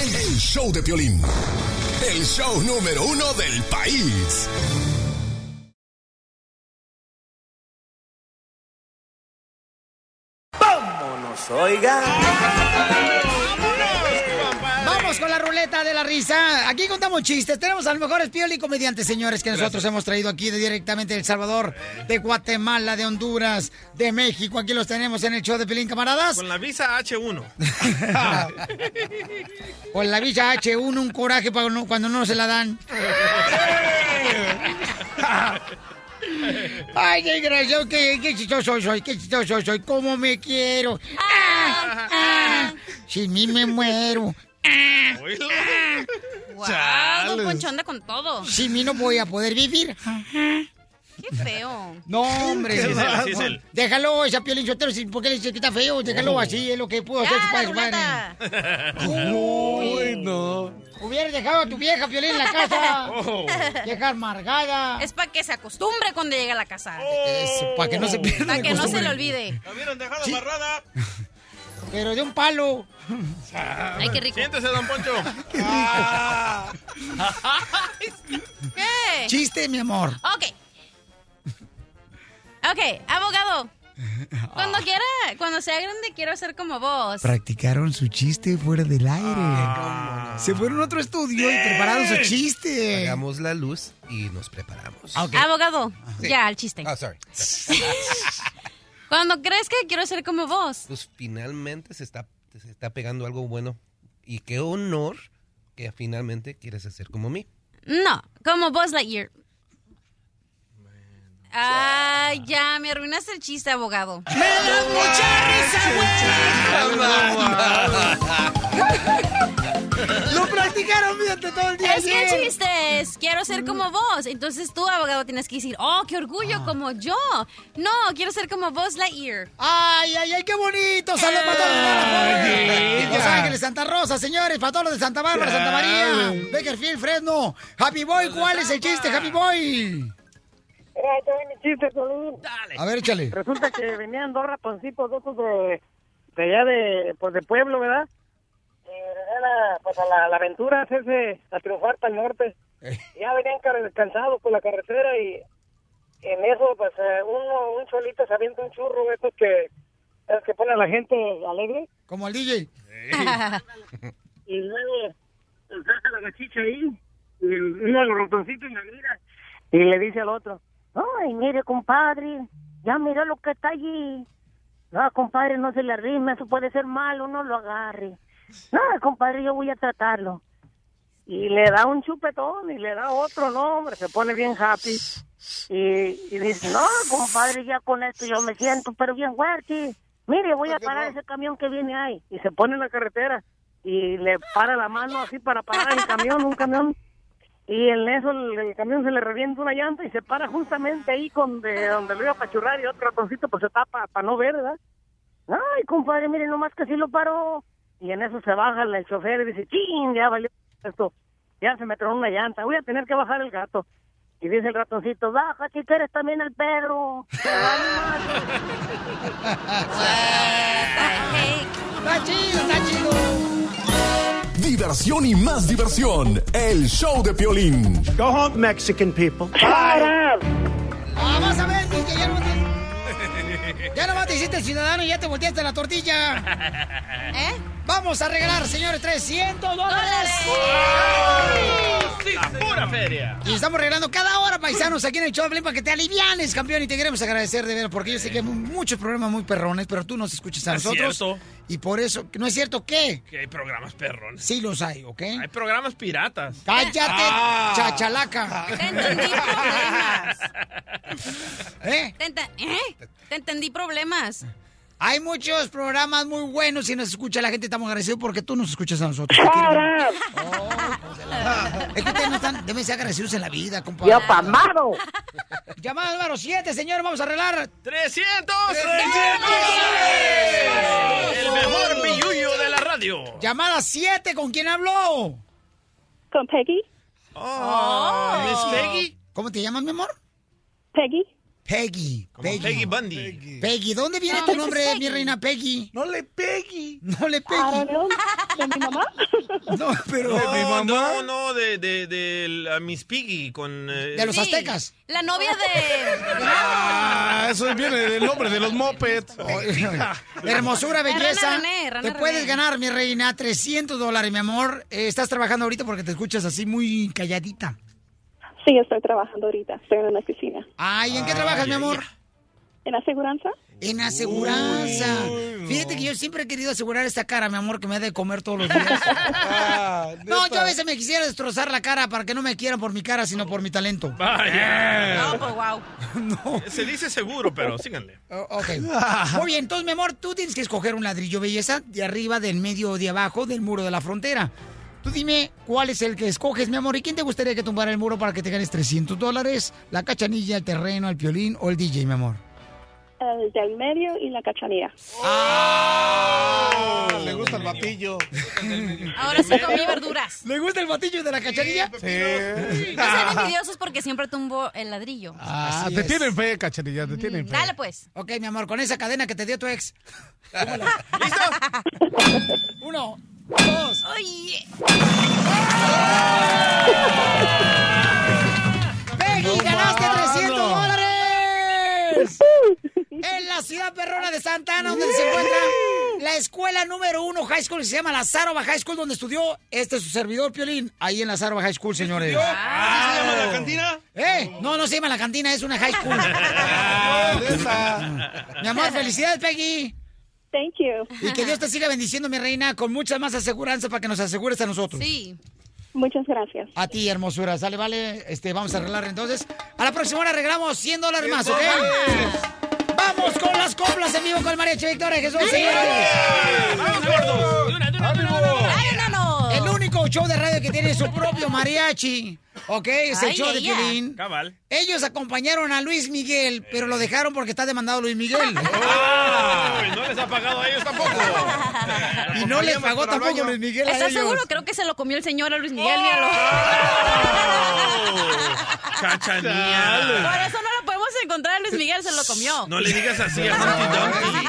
Speaker 8: El show de Piolín. El show número uno del país.
Speaker 19: Vámonos, oiga.
Speaker 2: Vamos con la ruleta de la risa. Aquí contamos chistes. Tenemos a los mejores pioli comediantes, señores, que nosotros hemos traído aquí de directamente de El Salvador, de Guatemala, de Honduras, de México. Aquí los tenemos en el show de Pelín, camaradas.
Speaker 5: Con la visa H1.
Speaker 2: Con la visa H1, un coraje para no- cuando no se la dan. Ay, qué gracioso, qué, qué chistoso soy, qué chistoso soy, cómo me quiero. Ah, ah, sin mí me muero. Ah,
Speaker 4: Wow, don Poncho anda con todo.
Speaker 2: Sin mí no voy a poder vivir.
Speaker 4: Qué feo.
Speaker 2: No, hombre.
Speaker 4: Sí, es él, sí, es él.
Speaker 2: Déjalo, esa piolín Sotelo, si- ¿por qué le dice que está feo? Déjalo
Speaker 4: Oh.
Speaker 2: así, es lo que pudo hacer su padre. Uy, no. Hubieras dejado a tu vieja piolín en la casa.
Speaker 4: Oh.
Speaker 2: Vieja amargada.
Speaker 4: Es para que se acostumbre cuando llegue a la casa.
Speaker 2: para que no se pierda
Speaker 4: Para que no se le olvide.
Speaker 5: La hubieran dejado amarrada.
Speaker 2: Pero de un palo.
Speaker 4: Ay, qué rico.
Speaker 5: Siéntese, don Poncho.
Speaker 4: ¿Qué?
Speaker 2: Chiste, mi amor.
Speaker 4: Ok. Ok, abogado. Cuando quiera, cuando sea grande, quiero ser como vos.
Speaker 2: Practicaron su chiste fuera del aire. Se fueron a otro estudio y prepararon su chiste.
Speaker 14: Hagamos la luz y nos preparamos.
Speaker 4: Abogado,
Speaker 14: Sí.
Speaker 4: ya, al chiste.
Speaker 14: Ah, sorry.
Speaker 4: Cuando crees que quiero ser como vos.
Speaker 14: Pues finalmente se está, se está pegando algo bueno. Y qué honor que finalmente quieres hacer como mí.
Speaker 4: No, como Buzz Lightyear. Ay, ya, me arruinaste el chiste, abogado.
Speaker 2: ¡Me da Lo practicaron durante todo el día.
Speaker 4: Es que el chiste es, quiero ser como vos. Entonces tú, abogado, tienes que decir, oh, qué orgullo, como yo. No, quiero ser como Buzz Lightyear.
Speaker 2: Ay, ay, ay, qué bonito. Saludos para todos los de Los Ángeles, Santa Rosa, señores, para todos los de Santa Bárbara, Santa María, Bakerfield, Fresno. Happy Boy, ¿cuál es el chiste, Happy Boy?
Speaker 11: Piolín.
Speaker 2: A ver, échale.
Speaker 11: Resulta que venían dos ratoncitos de esos de, de allá de, pues de pueblo, ¿verdad? Y venían a, pues a la, aventura a hacerse, a triunfar para el norte. Y ya venían cansados por la carretera y en eso, pues eh, uno, un solito se avienta un churro, estos que, es que pone a la gente alegre.
Speaker 2: Como el DJ.
Speaker 11: y luego pues, saca la gachicha ahí, y el- uno de los ratoncitos y la mira, y le dice al otro, ay, mire, compadre, ya mira lo que está allí. No, compadre, no se le arrime, eso puede ser malo, no lo agarre. No, compadre, yo voy a tratarlo. Y le da un chupetón y le da otro, no, hombre, se pone bien happy. Y, y dice, no, compadre, ya con esto yo me siento, pero bien fuerte. Mire, voy a parar ese camión que viene ahí. Y se pone en la carretera y le para la mano así para parar el camión, un camión. Y en eso el, el camión se le revienta una llanta y se para justamente ahí con de donde lo iba a pachurrar y otro ratoncito pues se tapa para no ver, ¿verdad? Ay, compadre, mire, nomás que sí lo paró. Y en eso se baja el chofer y dice, ¡chin! Ya valió esto. Ya se me tronó una llanta. Voy a tener que bajar el gato. Y dice el ratoncito, baja, si quieres también el perro. Se va
Speaker 2: Está chido, está chido.
Speaker 8: Diversión y más diversión. El show de Piolín.
Speaker 9: Go home, Mexican people.
Speaker 2: Ah, vas a ver, DJ, ya no Ya nomás te hiciste ciudadano y ya te volteaste la tortilla. ¿Eh? Vamos a regalar, señores, 300 dólares.
Speaker 5: La pura feria.
Speaker 2: Y estamos regalando cada hora, paisanos, aquí en el show para que te alivianes, campeón. Y te queremos agradecer de veras, porque yo sé que hay muchos programas muy perrones, pero tú nos escuchas a
Speaker 5: Es
Speaker 2: nosotros.
Speaker 5: cierto.
Speaker 2: Y por eso, ¿no es cierto qué?
Speaker 5: Que hay programas perrones.
Speaker 2: Sí los hay, ¿ok?
Speaker 5: Hay programas piratas.
Speaker 2: ¡Cállate,
Speaker 5: Ah.
Speaker 2: chachalaca!
Speaker 4: Te entendí problemas.
Speaker 2: ¿Eh?
Speaker 4: Te, ¿eh? Te entendí problemas.
Speaker 2: Hay muchos programas muy buenos y nos escucha la gente. Estamos agradecidos porque tú nos escuchas a nosotros. Oh, pues es que ustedes no están, deben ser agradecidos en la vida, compadre.
Speaker 11: ¡Ya pamado!
Speaker 2: Llamada número 7, señor. Vamos a arreglar.
Speaker 5: 300 El mejor billuyo de la radio.
Speaker 2: Llamada 7, ¿con quién habló?
Speaker 6: Con Peggy.
Speaker 5: Oh, Miss Peggy.
Speaker 2: ¿Cómo te llamas, mi amor?
Speaker 6: Peggy.
Speaker 2: Peggy.
Speaker 5: Como Peggy Bundy.
Speaker 2: Peggy, ¿dónde viene
Speaker 5: No,
Speaker 2: tu nombre,
Speaker 5: Peggy.
Speaker 2: mi reina Peggy?
Speaker 3: No le Peggy.
Speaker 2: No le Peggy.
Speaker 18: Know. ¿De mi mamá?
Speaker 2: No, pero...
Speaker 5: No,
Speaker 3: mi mamá?
Speaker 5: no, no, de, de, de la Miss Piggy con... eh,
Speaker 2: De los aztecas.
Speaker 4: La novia de...
Speaker 3: Ah, eso viene del nombre de los mopeds.
Speaker 2: Hermosura,
Speaker 4: Rana
Speaker 2: belleza.
Speaker 4: René, Rana
Speaker 2: Te
Speaker 4: René.
Speaker 2: puedes ganar, mi reina, 300 dólares, mi amor. Eh, estás trabajando ahorita porque te escuchas así muy calladita.
Speaker 23: Sí, estoy trabajando ahorita. Estoy en una oficina.
Speaker 2: Ay, ¿en qué trabajas, mi amor?
Speaker 23: ¿En aseguranza?
Speaker 2: En aseguranza. Fíjate que yo siempre he querido asegurar esta cara, mi amor, que me ha de comer todos los días. no, yo a veces me quisiera destrozar la cara para que no me quieran por mi cara, sino por mi talento.
Speaker 5: Vaya.
Speaker 4: No, pues wow.
Speaker 5: Se dice seguro, pero síganle.
Speaker 2: Ok. Muy bien, entonces, mi amor, tú tienes que escoger un ladrillo belleza de arriba, del medio o de abajo del muro de la frontera. Tú dime cuál es el que escoges, mi amor, y quién te gustaría que tumbara el muro para que te ganes 300 dólares, la cachanilla, el terreno, el piolín o el DJ, mi amor.
Speaker 23: El del medio y la cachanilla.
Speaker 3: Ah, le gusta el batillo.
Speaker 4: Ahora sí comí verduras.
Speaker 2: ¿Le gusta el batillo de la cachanilla?
Speaker 3: Sí.
Speaker 4: No sean envidiosos porque siempre tumbo el ladrillo.
Speaker 3: Ah,
Speaker 2: Así
Speaker 3: te
Speaker 2: es.
Speaker 3: tienen fe, cachanilla, te tienen fe.
Speaker 4: Dale pues.
Speaker 2: Ok, mi amor, con esa cadena que te dio tu ex. Uno, dos.
Speaker 4: Oye.
Speaker 2: ¡Peggy,
Speaker 3: No,
Speaker 2: ganaste
Speaker 3: mano.
Speaker 2: 300 dólares! En la ciudad perrona de Santa Ana, donde se encuentra la escuela número uno high school, que se llama la Sarova High School, donde estudió este su servidor Piolín, ahí en la Sarova High School, señores.
Speaker 5: ¿Así se llama la cantina?
Speaker 2: ¿Eh? No, no se llama la cantina, es una high school. Mi amor, felicidades, Peggy.
Speaker 23: Thank you.
Speaker 2: Y que Dios te siga bendiciendo, mi reina, con mucha más aseguranza para que nos asegures a nosotros.
Speaker 4: Sí.
Speaker 23: Muchas gracias.
Speaker 2: A ti, hermosura. Sale, vale. Este, vamos a arreglar entonces. A la próxima hora arreglamos 100 dólares más, ¿ok? Vamos con las coplas en vivo con el mariachi Victoria Jesús, señores.
Speaker 5: ¡Vamos, gordos! ¡De una, de una, de una,
Speaker 2: único show de radio que tiene su propio mariachi. ¿Ok? Es el
Speaker 4: Ay,
Speaker 2: show de. Piolín.
Speaker 5: Cabal.
Speaker 2: Ellos acompañaron a Luis Miguel, pero lo dejaron porque está demandado Luis Miguel.
Speaker 5: No les ha pagado a ellos tampoco.
Speaker 2: y no les pagó tampoco. Luis Miguel
Speaker 4: ¿Estás seguro? Creo que se lo comió el señor a Luis Miguel, míralo.
Speaker 5: Cachanilla.
Speaker 4: Por eso no lo podemos encontrar a Luis Miguel, se lo comió.
Speaker 5: No le digas así a Humpty Dumpty.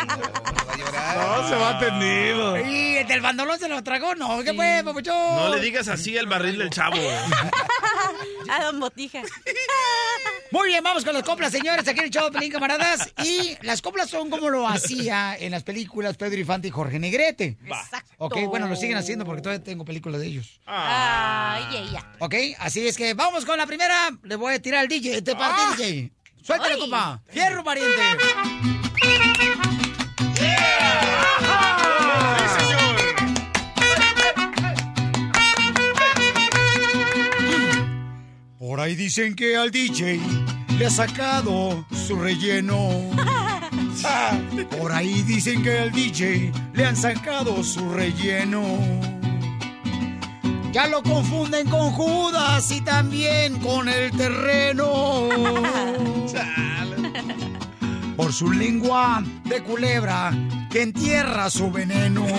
Speaker 3: No, se va tendido.
Speaker 2: Y el del bandolón se lo tragó, ¿no? ¿Qué fue, papuchón?
Speaker 5: No le digas así al barril del chavo.
Speaker 4: A Don Botija.
Speaker 2: Muy bien, vamos con las coplas, señores, aquí en el show Pelín, camaradas. Y las coplas son como lo hacía en las películas Pedro Infante y Jorge Negrete.
Speaker 4: Exacto.
Speaker 2: Ok, bueno, lo siguen haciendo porque todavía tengo películas de ellos.
Speaker 4: Ay, ella.
Speaker 2: Ok, así es que vamos con la primera. Le voy a tirar al DJ, de parte
Speaker 4: Ah.
Speaker 2: DJ. Suéltale,
Speaker 4: Ay.
Speaker 2: compa. Fierro, pariente.
Speaker 5: ¡Sí, señor!
Speaker 2: Por ahí dicen que al DJ le ha sacado su relleno. Por ahí dicen que al DJ le han sacado su relleno. Ya lo confunden con Judas y también con el terreno. Por su lengua de culebra que entierra su veneno.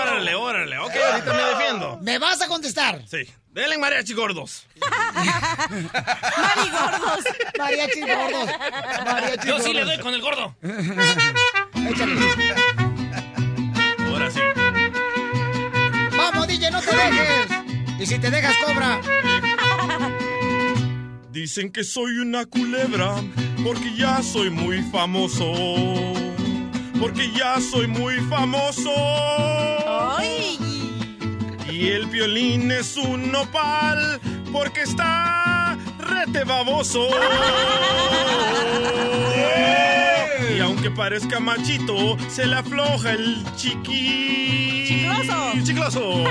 Speaker 5: Órale, órale. Ok, ahorita me defiendo.
Speaker 2: ¿Me vas a contestar?
Speaker 5: Sí. Denle mariachi gordos.
Speaker 4: Mari gordos.
Speaker 2: Mariachi gordos. Mariachi
Speaker 5: Yo sí le doy con el gordo.
Speaker 2: Échale. No te dejes. Y si te dejas, cobra.
Speaker 5: Dicen que soy una culebra porque ya soy muy famoso. Porque ya soy muy famoso.
Speaker 4: Ay.
Speaker 5: Y el violín es un nopal porque está rete baboso. Y aunque parezca machito, se le afloja el chiqui...
Speaker 4: Chicloso.
Speaker 5: Chicloso.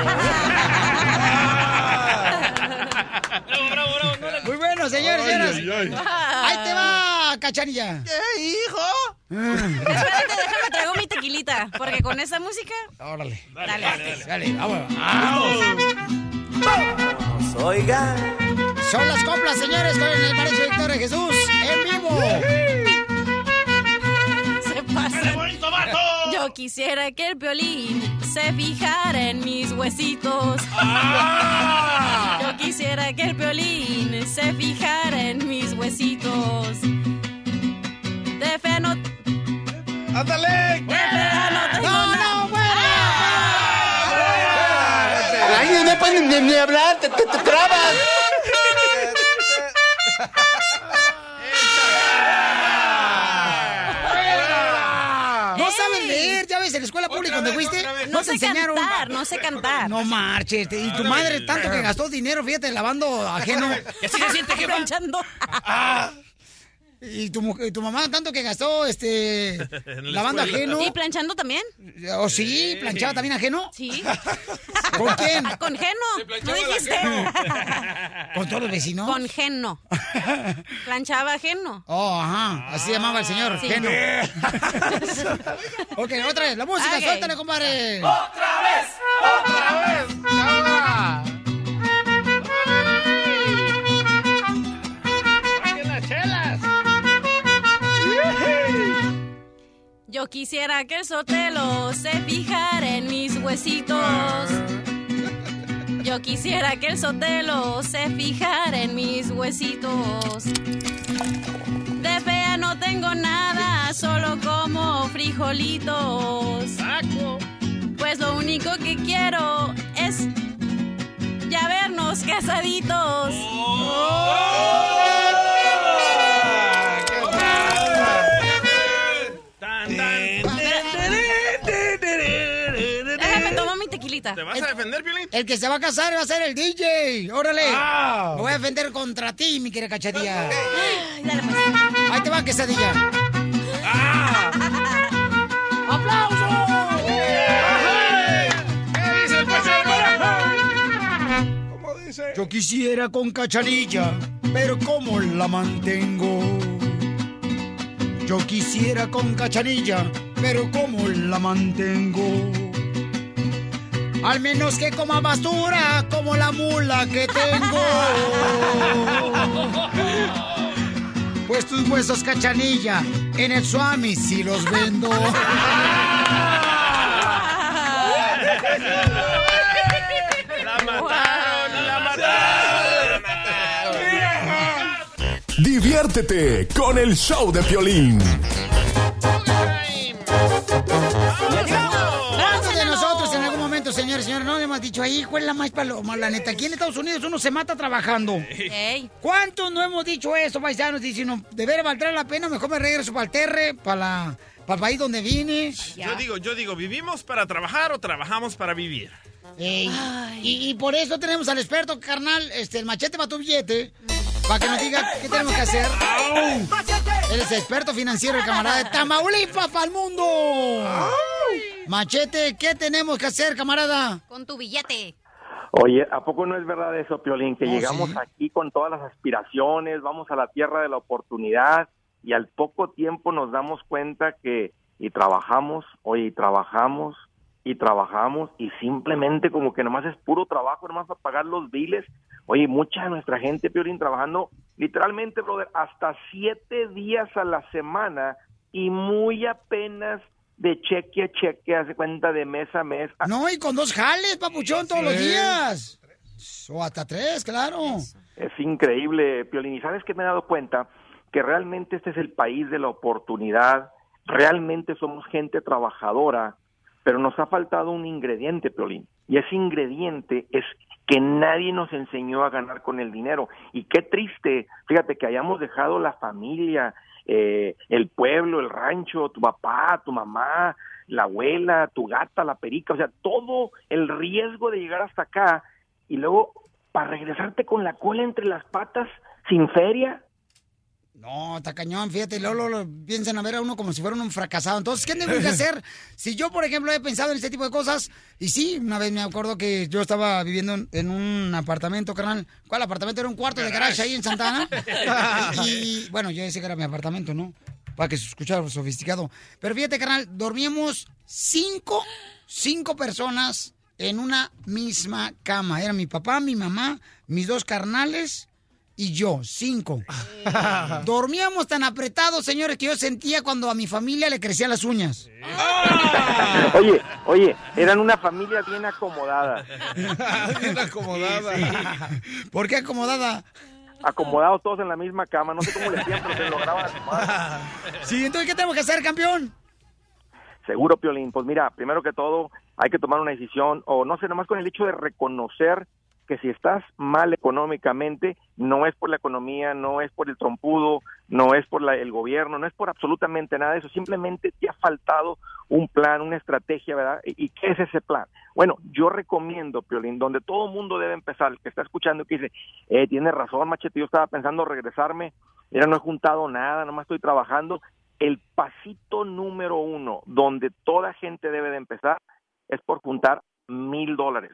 Speaker 2: Muy bueno, señores,
Speaker 5: Ay,
Speaker 2: señoras.
Speaker 5: ay, ay.
Speaker 2: Ahí te va, cachanilla.
Speaker 16: ¿Qué, hijo?
Speaker 4: Espérate, déjame traigo mi tequilita. Porque con esa música.
Speaker 2: Órale.
Speaker 4: Dale, dale.
Speaker 2: Dale, vamos. Vamos.
Speaker 19: Oiga,
Speaker 2: Son las coplas, señores, con el mariachi Víctor de Jesús en vivo.
Speaker 4: Se pasa.
Speaker 5: bonito vato!
Speaker 4: Yo quisiera que el violín se fijara en mis huesitos.
Speaker 3: Ah.
Speaker 4: Yo quisiera que el violín se fijara en mis huesitos. De fe no.
Speaker 3: ¡Ándale!
Speaker 4: De fea no tengo
Speaker 2: No,
Speaker 4: nada.
Speaker 2: no, fuera.
Speaker 9: Ay, no puedes ni, ni hablar, te, te, te trabas.
Speaker 2: No saben leer, ya ves, en la escuela pública donde fuiste,
Speaker 4: No
Speaker 2: te
Speaker 4: sé
Speaker 2: enseñaron.
Speaker 4: cantar, no sé cantar.
Speaker 2: No marches, y tu madre tanto que gastó dinero, fíjate, lavando ajeno.
Speaker 5: ¿Y así se siente.
Speaker 2: Y tu, y tu mamá tanto que gastó, este, lavando
Speaker 5: escuela.
Speaker 2: ajeno.
Speaker 4: ¿Y planchando también?
Speaker 2: ¿O sí? ¿Planchaba también ajeno?
Speaker 4: Sí.
Speaker 2: ¿Con quién?
Speaker 4: Ah, Con Geno. ¿No dijiste?
Speaker 2: ¿Con todos los vecinos?
Speaker 4: Con Geno. Planchaba Geno.
Speaker 2: Oh, ajá, así llamaba el señor,
Speaker 4: Sí.
Speaker 2: Geno. ok, otra vez, la música,
Speaker 4: Ok.
Speaker 2: suéltale, compadre.
Speaker 4: Yo quisiera que el sotelo se fijara en mis huesitos. Yo quisiera que el sotelo se fijara en mis huesitos. De fea no tengo nada, solo como frijolitos. Pues lo único que quiero es ya vernos casaditos.
Speaker 5: Tan, defender, Piolín?
Speaker 2: El que se va a casar va a ser el DJ. Órale.
Speaker 3: Ah.
Speaker 2: Me voy a defender contra ti, mi querida cachatilla.
Speaker 4: Pues.
Speaker 2: Ahí te va, quesadilla.
Speaker 3: Ah.
Speaker 2: ¡Aplausos!
Speaker 3: ¿Qué dice el? ¿Cómo dice?
Speaker 2: Yo quisiera con cachanilla, pero ¿cómo la mantengo? Yo quisiera con cachanilla, pero ¿cómo la mantengo? Al menos que coma basura como la mula que tengo. Pues tus huesos cachanilla, en el Swami sí los vendo.
Speaker 5: La mataron, la mataron.
Speaker 8: Diviértete con el show de Piolín.
Speaker 2: Hemos dicho ahí, ¿cuál es la más paloma? La neta, aquí en Estados Unidos uno se mata trabajando.
Speaker 4: Ey.
Speaker 2: ¿Cuántos no hemos dicho eso, paisanos? Diciendo, de ver valdrá la pena, mejor me regreso para el terre, para la, para el país donde vine.
Speaker 5: Yo digo, yo digo, ¿vivimos para trabajar o trabajamos para vivir?
Speaker 2: Y, y por eso tenemos al experto, carnal, este, el machete para tu billete, para que nos diga qué tenemos que hacer. Él es experto financiero, el camarada de Tamaulipas para el mundo. Machete, ¿qué tenemos que hacer, camarada?
Speaker 4: Con tu billete.
Speaker 21: Oye, ¿a poco no es verdad eso, Piolín? Que
Speaker 2: Oh,
Speaker 21: llegamos
Speaker 2: sí.
Speaker 21: aquí con todas las aspiraciones, vamos a la tierra de la oportunidad y al poco tiempo nos damos cuenta que y trabajamos, oye, y trabajamos y trabajamos y simplemente como que nomás es puro trabajo, nomás para pagar los biles. Oye, mucha de nuestra gente, Piolín, trabajando literalmente, brother, hasta siete días a la semana y muy apenas de cheque a cheque, hace cuenta de mes a mes.
Speaker 2: No, y con dos jales, papuchón, todos los días. O hasta tres, claro.
Speaker 21: Es increíble, Piolín. ¿Y sabes que me he dado cuenta? Que realmente este es el país de la oportunidad. Realmente somos gente trabajadora, pero nos ha faltado un ingrediente, Piolín. Y ese ingrediente es que nadie nos enseñó a ganar con el dinero. Y qué triste, fíjate que hayamos dejado la familia, eh, el pueblo, el rancho, tu papá, tu mamá, la abuela, tu gata, la perica, o sea, todo el riesgo de llegar hasta acá y luego para regresarte con la cola entre las patas sin feria.
Speaker 2: No, está cañón, fíjate, luego, luego piensan a ver a uno como si fuera un fracasado. Entonces, ¿qué tengo que hacer? Si yo, por ejemplo, he pensado en este tipo de cosas, y sí, una vez me acuerdo que yo estaba viviendo en, en un apartamento, carnal. ¿Cuál apartamento? Era un cuarto de garage ahí en Santana. y bueno, yo decía que era mi apartamento, ¿no? Para que se escuchara sofisticado. Pero fíjate, carnal, dormíamos cinco, cinco personas en una misma cama. Era mi papá, mi mamá, mis dos carnales y yo, cinco. Dormíamos tan apretados, señores, que yo sentía cuando a mi familia le crecían las uñas.
Speaker 21: Oye, oye, eran una familia bien acomodada.
Speaker 3: Bien acomodada.
Speaker 2: ¿Por qué acomodada?
Speaker 21: Acomodados todos en la misma cama. No sé cómo le hacían, pero se lograban acomodar.
Speaker 2: Sí, entonces, ¿qué tenemos que hacer, campeón?
Speaker 21: Seguro, Piolín. Pues mira, primero que todo, hay que tomar una decisión, o no sé, nomás con el hecho de reconocer que si estás mal económicamente, no es por la economía, no es por el trompudo, no es por la- el gobierno, no es por absolutamente nada de eso, simplemente te ha faltado un plan, una estrategia, ¿verdad? ¿Y y qué es ese plan? Bueno, yo recomiendo, Piolín, donde todo mundo debe empezar, el que está escuchando que dice, eh, tienes razón, machete, yo estaba pensando regresarme, mira, no he juntado nada, nomás estoy trabajando. El pasito número uno, donde toda gente debe de empezar, es por juntar mil dólares.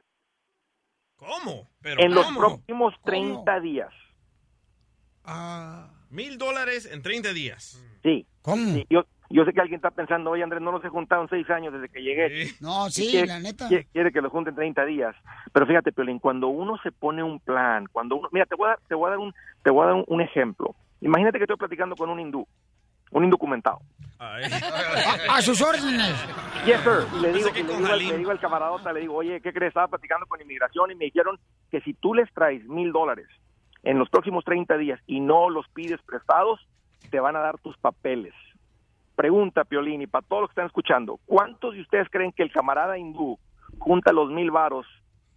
Speaker 5: ¿Cómo? ¿Pero
Speaker 21: En los
Speaker 5: cómo?
Speaker 21: próximos 30 días.
Speaker 5: Mil dólares en 30 días.
Speaker 21: Sí. Sí, Yo, yo sé que alguien está pensando, oye Andrés, no los he juntado en seis años desde que llegué.
Speaker 2: No, sí,
Speaker 21: quiere-
Speaker 2: la neta.
Speaker 21: Quiere, quiere que los junten 30 días. Pero fíjate, Piolín, cuando uno se pone un plan, cuando uno... Mira, te voy a dar, te voy a dar, un, te voy a dar un, un ejemplo. Imagínate que estoy platicando con un hindú, un indocumentado.
Speaker 2: A, a sus órdenes.
Speaker 21: Yes, sir. Y le digo, y le digo, al- le digo al camaradota, le digo, oye, ¿qué crees? Estaba platicando con inmigración y me dijeron que si tú les traes mil dólares en los próximos 30 días y no los pides prestados, te van a dar tus papeles. Pregunta, Piolín, y para todos los que están escuchando, ¿cuántos de ustedes creen que el camarada hindú junta los mil varos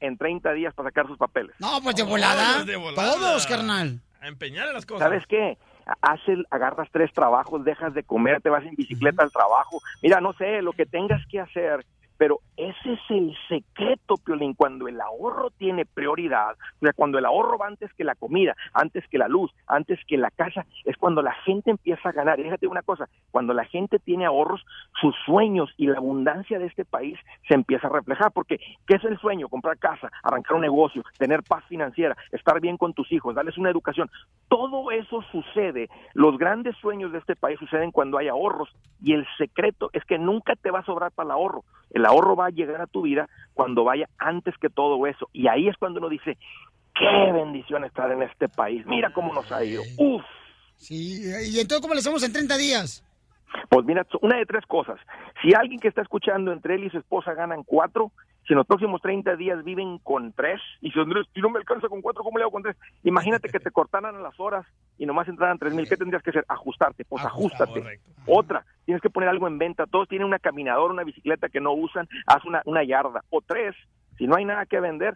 Speaker 21: en 30 días para sacar sus papeles?
Speaker 2: No, pues de volada.
Speaker 5: Todos de volada.
Speaker 2: Todos, carnal.
Speaker 5: A empeñar las cosas.
Speaker 21: ¿Sabes qué? Haces, agarras tres trabajos, dejas de comer, te vas en bicicleta al trabajo. Mira, no sé, lo que tengas que hacer, pero ese es el secreto, Piolín, cuando el ahorro tiene prioridad, o sea, cuando el ahorro va antes que la comida, antes que la luz, antes que la casa, es cuando la gente empieza a ganar. Y déjate una cosa, cuando la gente tiene ahorros, sus sueños y la abundancia de este país se empieza a reflejar, porque ¿qué es el sueño? Comprar casa, arrancar un negocio, tener paz financiera, estar bien con tus hijos, darles una educación. Todo eso sucede, los grandes sueños de este país suceden cuando hay ahorros y el secreto es que nunca te va a sobrar para el ahorro. El ahorro va a llegar a tu vida cuando vaya antes que todo eso. Y ahí es cuando uno dice, qué bendición estar en este país. Mira cómo nos ha ido. Uf.
Speaker 2: Sí, y entonces, ¿cómo le hacemos en 30 días?
Speaker 21: Pues mira, una de tres cosas. Si alguien que está escuchando entre él y su esposa ganan cuatro, si en los próximos 30 días viven con tres, y si Andrés, si no me alcanza con cuatro, ¿cómo le hago con tres? Imagínate que te cortaran las horas y nomás entraran tres mil. ¿Qué tendrías que hacer? Ajustarte. Pues ajustate. Otra, tienes que poner algo en venta. Todos tienen una caminadora, una bicicleta que no usan, haz una, una yarda. O tres, si no hay nada que vender,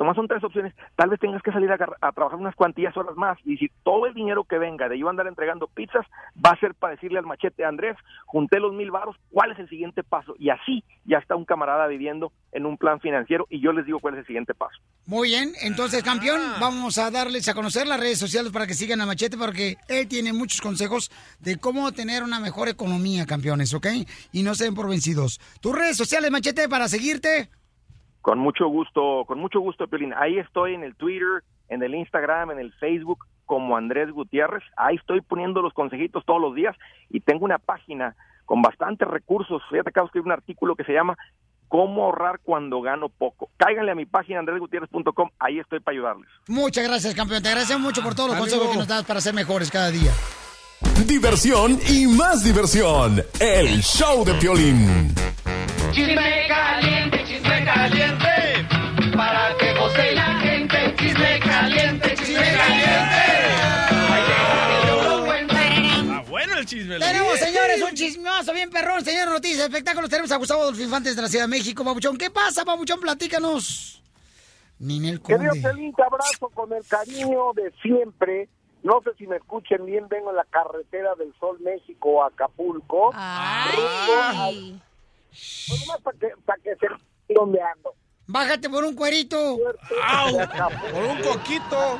Speaker 21: Tomás, son tres opciones. Tal vez tengas que salir a, trabajar unas cuantillas horas más. Y si todo el dinero que venga de yo andar entregando pizzas va a ser para decirle al machete, Andrés, junté los mil varos, ¿cuál es el siguiente paso? Y así ya está un camarada viviendo en un plan financiero y yo les digo cuál es el siguiente paso.
Speaker 2: Muy bien, entonces, campeón, vamos a darles a conocer las redes sociales para que sigan a Machete, porque él tiene muchos consejos de cómo tener una mejor economía, campeones, ¿ok? Y no se den por vencidos. Tus redes sociales, Machete, para seguirte.
Speaker 21: Con mucho gusto, con mucho gusto, Piolín. Ahí estoy en el Twitter, en el Instagram, en el Facebook como Andrés Gutiérrez. Ahí estoy poniendo los consejitos todos los días y tengo una página con bastantes recursos. Fíjate, acabo de escribir un artículo que se llama Cómo ahorrar cuando gano poco. Cáiganle a mi página andresgutierrez.com, ahí estoy para ayudarles.
Speaker 2: Muchas gracias, campeón. Te agradecemos mucho por todos los consejos que nos das para ser mejores cada día.
Speaker 8: Diversión y más diversión. El show de Piolín.
Speaker 24: Chisme caliente, chisme caliente. Para que goce la gente. Chisme caliente, chisme caliente.
Speaker 5: Ah, bueno el chisme.
Speaker 2: Tenemos, señores, un chismoso bien perrón, señor Noticias, espectáculos. Tenemos a Gustavo Adolfo Infantes de la Ciudad de México, Pabuchón. ¿Qué pasa, Pabuchón? Platícanos. Ninel
Speaker 25: Querido
Speaker 2: Conde.
Speaker 25: Pelín, te abrazo con el cariño de siempre. No sé si me escuchen bien, vengo en la carretera del Sol México a Acapulco.
Speaker 2: Ay.
Speaker 25: Pues nomás para que, para que se donde ando.
Speaker 2: Bájate por un cuerito.
Speaker 25: Por un coquito.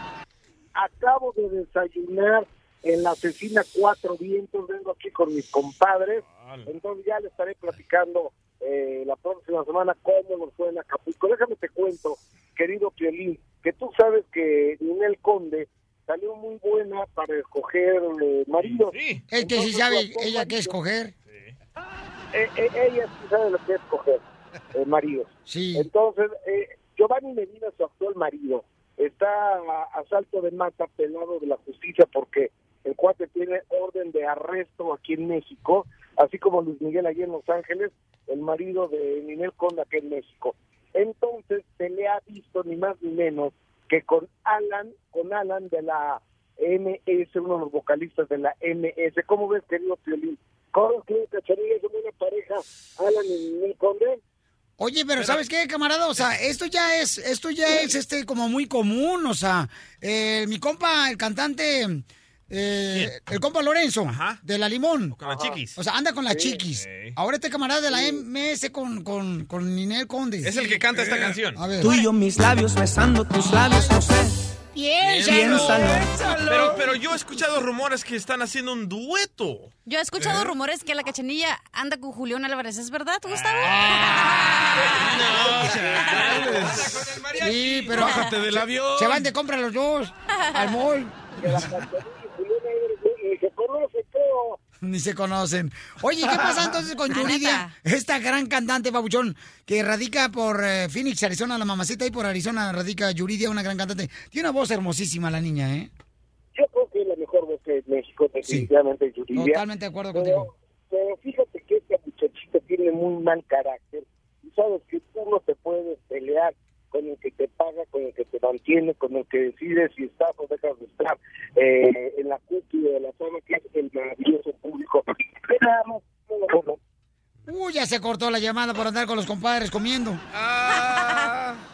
Speaker 25: Acabo de desayunar en la asesina Cuatro Vientos, vengo aquí con mis compadres, entonces ya les estaré platicando eh, la próxima semana cómo nos fue en Acapulco. Déjame te cuento, querido Piolín, que tú sabes que Ninel Conde salió muy buena para escoger eh, maridos.
Speaker 2: Es que sí
Speaker 25: Entonces,
Speaker 2: sabe ella qué
Speaker 25: marido-
Speaker 2: escoger.
Speaker 25: eh, eh, ella sí sabe lo que es escoger eh, maridos.
Speaker 2: Sí.
Speaker 25: Entonces, eh, Giovanni Medina, su actual marido, está a, a salto de mata pelado de la justicia porque el cuate tiene orden de arresto aquí en México, así como Luis Miguel allí en Los Ángeles, el marido de Ninel Conde aquí en México. Entonces se le ha visto ni más ni menos que con Alan, con Alan de la MS, uno de los vocalistas de la MS. ¿Cómo ves, querido Piolín? ¿Cómo crees, Cachanilla, es una pareja, Alan y Ninel Conde?
Speaker 2: Oye, pero ¿sabes qué, camarada? O sea, esto ya es, esto ya es este como muy común, o sea, eh, mi compa, el cantante, eh, el compa Lorenzo, de la Limón.
Speaker 5: Con la chiquis.
Speaker 2: O sea, anda con la
Speaker 5: Sí.
Speaker 2: chiquis. Ahora este camarada de la MS con, con, con Ninel Conde.
Speaker 5: Es el que canta esta canción.
Speaker 2: A ver.
Speaker 26: Tú y yo mis labios besando tus labios, no sé.
Speaker 2: Piénsalo.
Speaker 5: Pero, pero yo he escuchado rumores que están haciendo un dueto.
Speaker 4: Yo he escuchado rumores que la cachanilla anda con Julián Álvarez. ¿Es verdad, Gustavo?
Speaker 2: Sí, pero.
Speaker 3: Bájate del avión.
Speaker 2: Se van de compra los dos al mall.
Speaker 25: Ni se
Speaker 2: conocen. Oye, ¿qué pasa entonces con Yuridia? Esta gran cantante, babuchón, que radica por eh, Phoenix, Arizona, la mamacita, y por Arizona radica Yuridia, una gran cantante. Tiene una voz hermosísima la niña, ¿eh?
Speaker 25: Yo creo que es la mejor voz que México, definitivamente, Yuridia.
Speaker 2: Totalmente de acuerdo
Speaker 25: Pero-
Speaker 2: contigo.
Speaker 25: Pero fíjate que esta muchachita tiene muy mal carácter. Y sabes que tú no te puedes pelear con el que te paga, con el que te mantiene, con el que decide si estás o dejas de estar eh, en la cúpula de la fama, que es el maravilloso público. No,
Speaker 2: Uy, ya se cortó la llamada por andar con los compadres comiendo.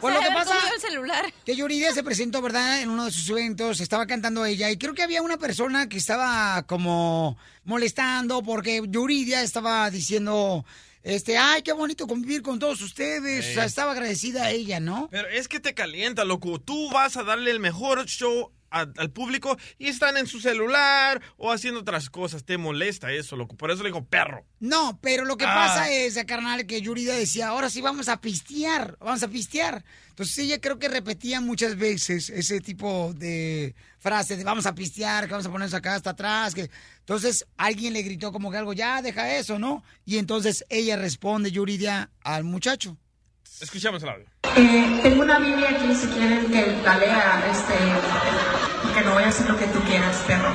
Speaker 2: Pues lo
Speaker 4: Se
Speaker 2: que
Speaker 4: le
Speaker 2: pasa
Speaker 4: el celular.
Speaker 2: que Yuridia se presentó, ¿verdad? En uno de sus eventos, estaba cantando ella y creo que había una persona que estaba como molestando porque Yuridia estaba diciendo, este, ay, qué bonito convivir con todos ustedes. O sea, estaba agradecida a ella, ¿no?
Speaker 5: Pero es que te calienta, loco. Tú vas a darle el mejor show a- al público y están en su celular o haciendo otras cosas. Te molesta eso, loco. Por eso le digo perro.
Speaker 2: No, pero lo que
Speaker 5: Ah.
Speaker 2: pasa es, carnal, que Yuridia decía, ahora sí vamos a pistear, vamos a pistear. Entonces ella creo que repetía muchas veces ese tipo de frase de vamos a pistear, que vamos a ponernos acá hasta atrás. Que... Entonces alguien le gritó como que algo, ya, deja eso, ¿no? Y entonces ella responde, Yuridia, al muchacho.
Speaker 5: Escuchamos el audio.
Speaker 27: Eh, tengo una Biblia aquí, si quieren que la lea, este, que no voy a hacer lo que tú quieras, perro.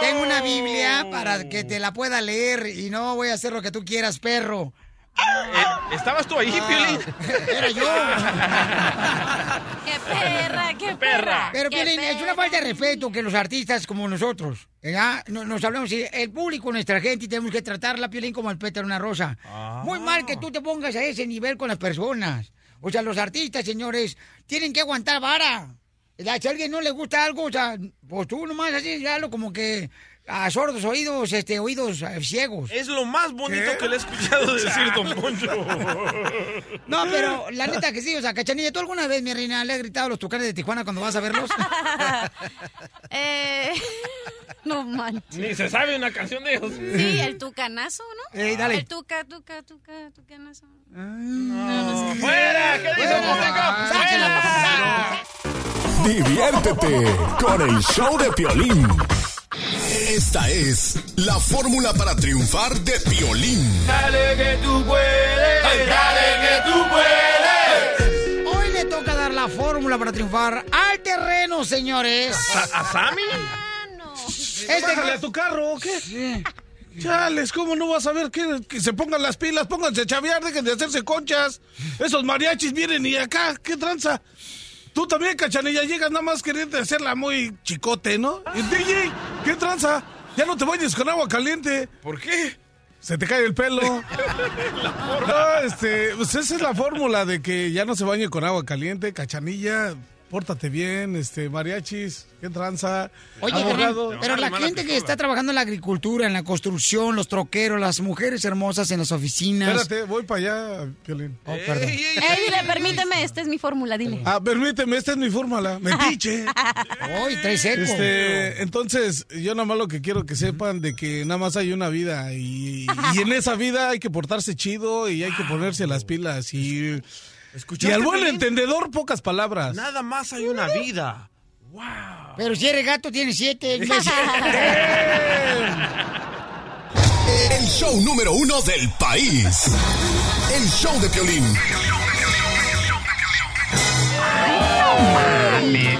Speaker 2: Tengo una Biblia para que te la pueda leer y no voy a hacer lo que tú quieras, perro.
Speaker 5: Eh, ¿Estabas tú ahí, Piolín?
Speaker 2: Era yo.
Speaker 4: ¡Qué perra, qué perra!
Speaker 2: Pero,
Speaker 4: qué
Speaker 2: Piolín, es una falta de respeto que los artistas como nosotros, ¿verdad? No- Nos, hablamos, y el público, nuestra gente, y tenemos que tratarla, Piolín, como el pétalo de una rosa. Muy mal que tú te pongas a ese nivel con las personas. O sea, los artistas, señores, tienen que aguantar vara. Si a alguien no le gusta algo, o sea, pues tú nomás así, hazlo como que a sordos oídos, este, oídos eh, ciegos.
Speaker 5: Es lo más bonito que le he escuchado decir, don Poncho.
Speaker 2: No, pero la neta que sí, o sea, Cachanilla, ¿tú alguna vez, mi reina, le has gritado a los tucanes de Tijuana cuando vas a verlos?
Speaker 4: Eh, no manches.
Speaker 5: Ni se sabe una canción de ellos.
Speaker 4: Sí, el tucanazo, ¿no?
Speaker 2: Ey, dale.
Speaker 4: El tuca, tuca, tuca, tucanazo.
Speaker 5: No, ¡Fuera! ¿Qué dice
Speaker 8: Diviértete con el show de Piolín. Esta es la fórmula para triunfar de Piolín.
Speaker 24: Dale que tú puedes, dale que tú puedes.
Speaker 2: Hoy le toca dar la fórmula para triunfar al terreno, señores.
Speaker 5: ¿A, a Sammy?
Speaker 2: Este-
Speaker 3: Bájale a tu carro, ¿o qué? Chales, ¿cómo no vas a ver que, que se pongan las pilas? Pónganse a chavear, dejen de hacerse conchas. Esos mariachis vienen y acá, ¿qué tranza? Tú también, cachanilla, llegas nada más queriendo hacerla muy chicote, ¿no? Y DJ, ¿qué tranza? Ya no te vayas con agua caliente.
Speaker 5: ¿Por qué?
Speaker 3: Se te cae el pelo. No, este, pues esa es la fórmula de que ya no se bañe con agua caliente, cachanilla. Pórtate bien, este, mariachis, qué tranza.
Speaker 2: Oye,
Speaker 3: abogado.
Speaker 2: pero, pero la gente que está trabajando en la agricultura, en la construcción, los troqueros, las mujeres hermosas en las oficinas.
Speaker 3: Espérate, voy para allá, Piolín.
Speaker 2: Oh, perdón.
Speaker 4: Ey, dile, permíteme, esta es mi fórmula, dile.
Speaker 3: Ah, permíteme, esta es mi fórmula. Metiche.
Speaker 2: Hoy trae seco.
Speaker 3: Este, entonces, yo nada más lo que quiero que sepan de que nada más hay una vida y, y en esa vida hay que portarse chido y hay que ponerse las pilas y, y al buen entendedor, pocas palabras.
Speaker 5: Nada más hay una vida. ¡Wow!
Speaker 2: Pero si eres gato, tienes siete.
Speaker 8: El show número uno del país. El show de violín. No
Speaker 2: mames.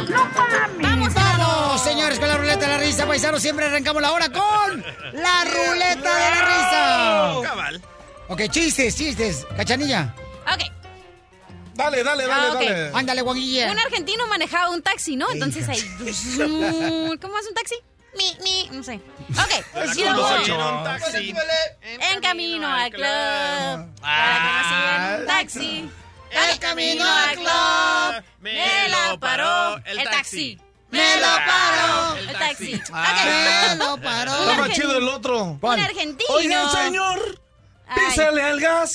Speaker 2: Vamos, vamos, señores, con la ruleta de la risa, paisanos. Siempre arrancamos la hora con la ruleta de la risa.
Speaker 5: Cabal.
Speaker 2: Ok, chistes, chistes. Cachanilla.
Speaker 4: Ok.
Speaker 3: Dale, dale, dale,
Speaker 4: Ah,
Speaker 3: dale.
Speaker 2: Ándale, Juanguilla.
Speaker 4: Un argentino manejaba un taxi, ¿no? Entonces ahí. ¿Cómo hace un taxi? Mi, mi, no sé. Ok. y luego,
Speaker 5: un taxi.
Speaker 4: en camino al club. Para que no sigan un taxi. El camino al club. Me lo paró el taxi. Me lo paró el taxi.
Speaker 2: Me lo paró.
Speaker 3: Está más chido el otro.
Speaker 4: Un argentino.
Speaker 3: Oiga, señor. Písale al gas.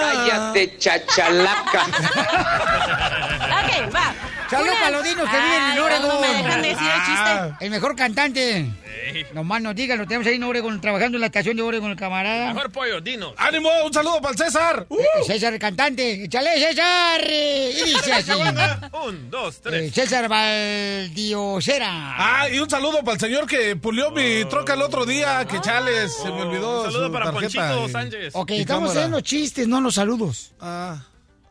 Speaker 13: Cállate, chachalaca.
Speaker 2: Saludos para los dinos que viven en Oregon.
Speaker 4: no me dejan decir el chiste.
Speaker 2: Ah, El mejor cantante. Nomás nos digan, lo tenemos ahí en Oregon, trabajando en la estación de Oregon, el camarada.
Speaker 5: Mejor pollo, dinos.
Speaker 3: ¡Ánimo! ¡Un saludo para el César!
Speaker 2: Eh, César, el cantante. ¡Échale, César! Y dice así.
Speaker 5: Un, dos,
Speaker 2: Eh,
Speaker 5: tres.
Speaker 2: César Valdiosera.
Speaker 3: Ah, y un saludo para el señor que pulió mi troca el otro día, que chales, se me olvidó.
Speaker 5: Un saludo
Speaker 3: su
Speaker 5: para
Speaker 3: tarjeta
Speaker 5: Ponchito Sánchez.
Speaker 2: Ok,
Speaker 3: y
Speaker 2: estamos
Speaker 3: cámara.
Speaker 2: haciendo chistes, no los saludos.
Speaker 3: Ah,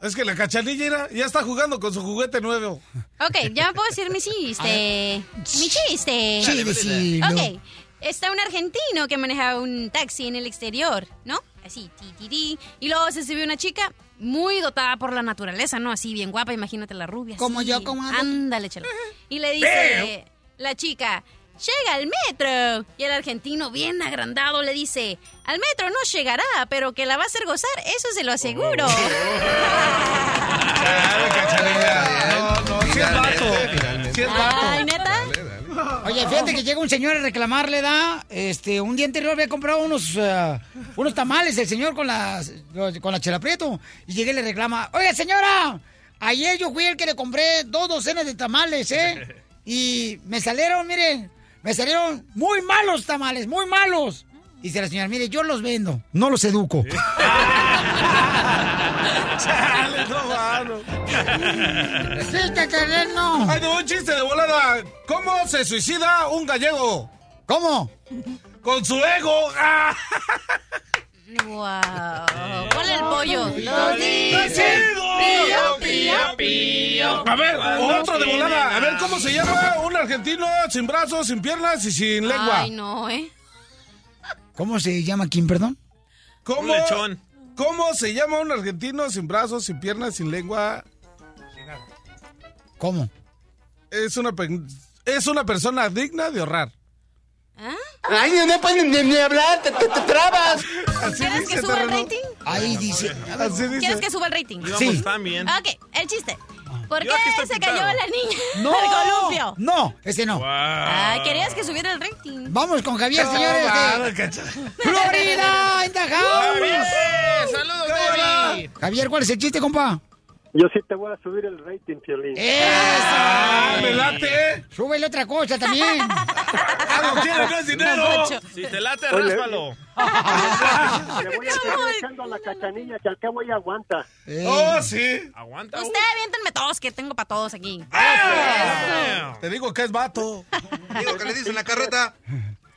Speaker 3: es que la cachanilla era- ya está jugando con su juguete nuevo.
Speaker 4: Ok, ya puedo decir mi chiste. Mi chiste.
Speaker 2: Sí.
Speaker 4: Ok, está un argentino que manejaba un taxi en el exterior, ¿no? Así, ti, ti, ti. Y luego se subió una chica muy dotada por la naturaleza, ¿no? Así, bien guapa, imagínate la rubia.
Speaker 2: Como
Speaker 4: así.
Speaker 2: yo, como.
Speaker 4: Ándale, chelo. Y le dice la chica, llega al metro. Y el argentino, bien agrandado, le dice, al metro no llegará, pero que la va a hacer gozar, eso se lo aseguro.
Speaker 3: No, no, sí es vato. Sí es vato.
Speaker 4: Ay, ¿neta?
Speaker 2: Oye, fíjate que llega un señor a reclamarle, da, este, un día anterior había comprado unos, eh, unos tamales el señor con las, con la chela prieto, y llega y le reclama, oiga señora, ayer yo fui el que le compré dos docenas de tamales, ¿eh? Y me salieron, miren, me salieron muy malos tamales, muy malos. Y dice la señora, mire, yo los vendo, no los educo.
Speaker 3: Chale, no, mano.
Speaker 2: Terreno.
Speaker 3: Ay, no, un chiste de volada. ¿Cómo se suicida un gallego?
Speaker 2: ¿Cómo?
Speaker 3: Con su ego.
Speaker 4: Wow. Ponle el pollo. Lo
Speaker 3: ¡Lo
Speaker 4: dice.
Speaker 3: digo!
Speaker 4: Pío, pío, pío.
Speaker 3: A ver, otro de volada. A ver, ¿cómo se llama un argentino sin brazos, sin piernas y sin lengua?
Speaker 4: Ay, no, ¿eh?
Speaker 2: ¿Cómo se llama quién, perdón?
Speaker 3: ¿Cómo,
Speaker 5: Un lechón.
Speaker 3: ¿Cómo se llama un argentino sin brazos, sin piernas, sin lengua?
Speaker 2: ¿Cómo?
Speaker 3: Es una, pe- es una persona digna de ahorrar.
Speaker 13: Ay, no pueden ni, ni hablar, te, te- te trabas.
Speaker 4: ¿Quieres que suba el rating?
Speaker 2: Ahí dice.
Speaker 4: ¿Quieres que suba el rating?
Speaker 2: Sí.
Speaker 5: tan bien.
Speaker 4: Ok, el chiste. ¿Por
Speaker 5: Yo aquí
Speaker 4: qué se
Speaker 5: pintado.
Speaker 4: cayó la niña
Speaker 2: ¡No!
Speaker 4: al columpio?
Speaker 2: No, ese no.
Speaker 4: Ah, querías que subiera el rating.
Speaker 2: Vamos con Javier,
Speaker 3: No,
Speaker 2: señores.
Speaker 3: mano,
Speaker 2: de
Speaker 3: cacha-
Speaker 2: Florida, house.
Speaker 5: ¡Saludos!
Speaker 2: Javier, ¿cuál es el chiste, compa?
Speaker 28: Yo sí te voy a subir el rating, Piolín.
Speaker 3: ¡Ah, me late!
Speaker 2: Súbele otra cosa también.
Speaker 3: ¡Ah, no quiere más dinero!
Speaker 5: Si te late,
Speaker 28: Oye,
Speaker 5: ráspalo.
Speaker 28: Le voy a seguir echando a la cachanilla que al cabo ella aguanta.
Speaker 2: Eh,
Speaker 3: ¡Oh, sí!
Speaker 5: Aguanta.
Speaker 4: Usted aviéntenme todos, que tengo para todos aquí.
Speaker 3: ¡Ah! Te digo que es vato.
Speaker 16: Digo que le dicen la carreta.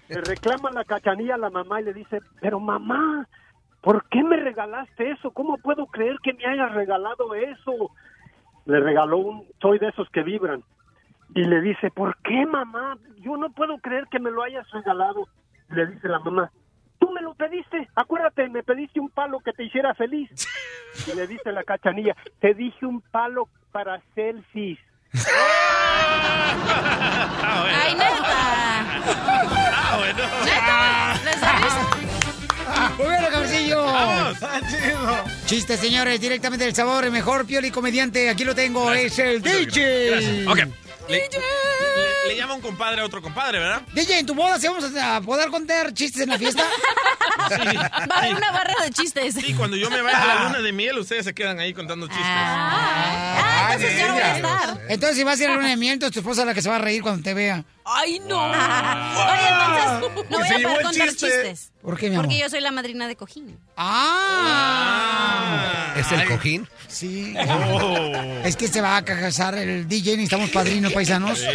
Speaker 28: Le reclama la cachanilla a la mamá y le dice, pero mamá, ¿por qué me regalaste eso? ¿Cómo puedo creer que me hayas regalado eso? Le regaló un soy de esos que vibran. Y le dice, ¿por qué mamá? Yo no puedo creer que me lo hayas regalado. Le dice la mamá, tú me lo pediste, acuérdate, me pediste un palo que te hiciera feliz. Y le dice la cachanilla, te dije un palo para selfies.
Speaker 4: Ay, neta.
Speaker 5: Ah, bueno.
Speaker 4: Neta. ¿Les avisa?
Speaker 2: Muy bien.
Speaker 3: Está chido.
Speaker 2: Chiste, señores, directamente del sabor, el mejor pioli comediante. Aquí lo tengo, es el DJ.
Speaker 5: Gracias. Ok. Le, le- le llama un compadre a otro compadre, ¿verdad?
Speaker 2: DJ, en tu boda, ¿sí vamos a poder contar chistes en la fiesta?
Speaker 4: Va a haber una barra de chistes.
Speaker 5: Sí, cuando yo me vaya a la luna de miel, ustedes se quedan ahí contando chistes.
Speaker 4: Ah, entonces yo no voy a estar.
Speaker 2: Entonces, si vas a ir a la luna de miel, entonces tu esposa es la que se va a reír cuando te vea.
Speaker 4: Ay, no. Oye, entonces no voy a poder contar
Speaker 3: chiste.
Speaker 4: chistes.
Speaker 2: ¿Por qué, mi amor?
Speaker 4: Porque yo soy la madrina de cojín.
Speaker 2: ¡Ah!
Speaker 14: ¿Es el cojín?
Speaker 2: Sí.
Speaker 5: Oh.
Speaker 2: Es que se va a casar el DJ, necesitamos padrinos paisanos.
Speaker 5: Sí.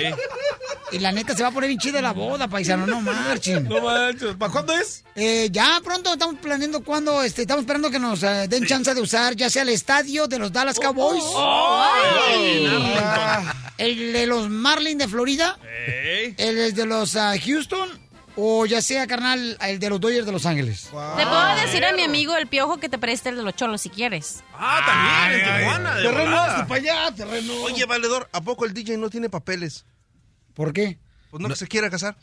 Speaker 2: Y la neta se va a poner bien chida la boda, paisano, no marchen.
Speaker 3: No manches. ¿Para cuándo es?
Speaker 2: Eh, ya pronto estamos planeando cuando, este, estamos esperando que nos eh, den chance de usar ya sea el estadio de los Dallas Cowboys,
Speaker 5: Ay,
Speaker 2: Ah, el de los Marlins de Florida,
Speaker 5: Ey.
Speaker 2: El de los ah, Houston o ya sea, carnal, el de los Dodgers de Los Ángeles.
Speaker 4: Te puedo decir a mi amigo el piojo que te preste el de los cholos si quieres.
Speaker 5: Ah, también, en Tijuana. de
Speaker 16: Terreno, hazte para allá, terreno. Oye, Valedor, ¿a poco el DJ no tiene papeles?
Speaker 2: ¿Por qué?
Speaker 16: Pues no, que se quiera casar.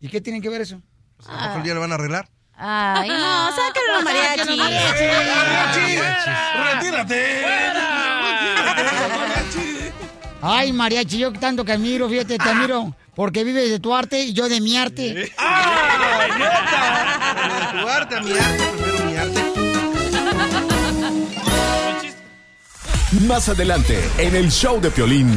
Speaker 2: ¿Y qué tiene que ver eso?
Speaker 16: Pues, ¿A poco el día le van a arreglar?
Speaker 4: Ay, no, sácalo los mariachis.
Speaker 3: ¡Retírate!
Speaker 2: Ay, mariachi, yo tanto que admiro, fíjate, te admiro, porque vives de tu arte y yo de mi arte.
Speaker 16: ¡Ah! De tu arte a mi arte, primero mi arte.
Speaker 8: Más adelante, en el show de Piolín.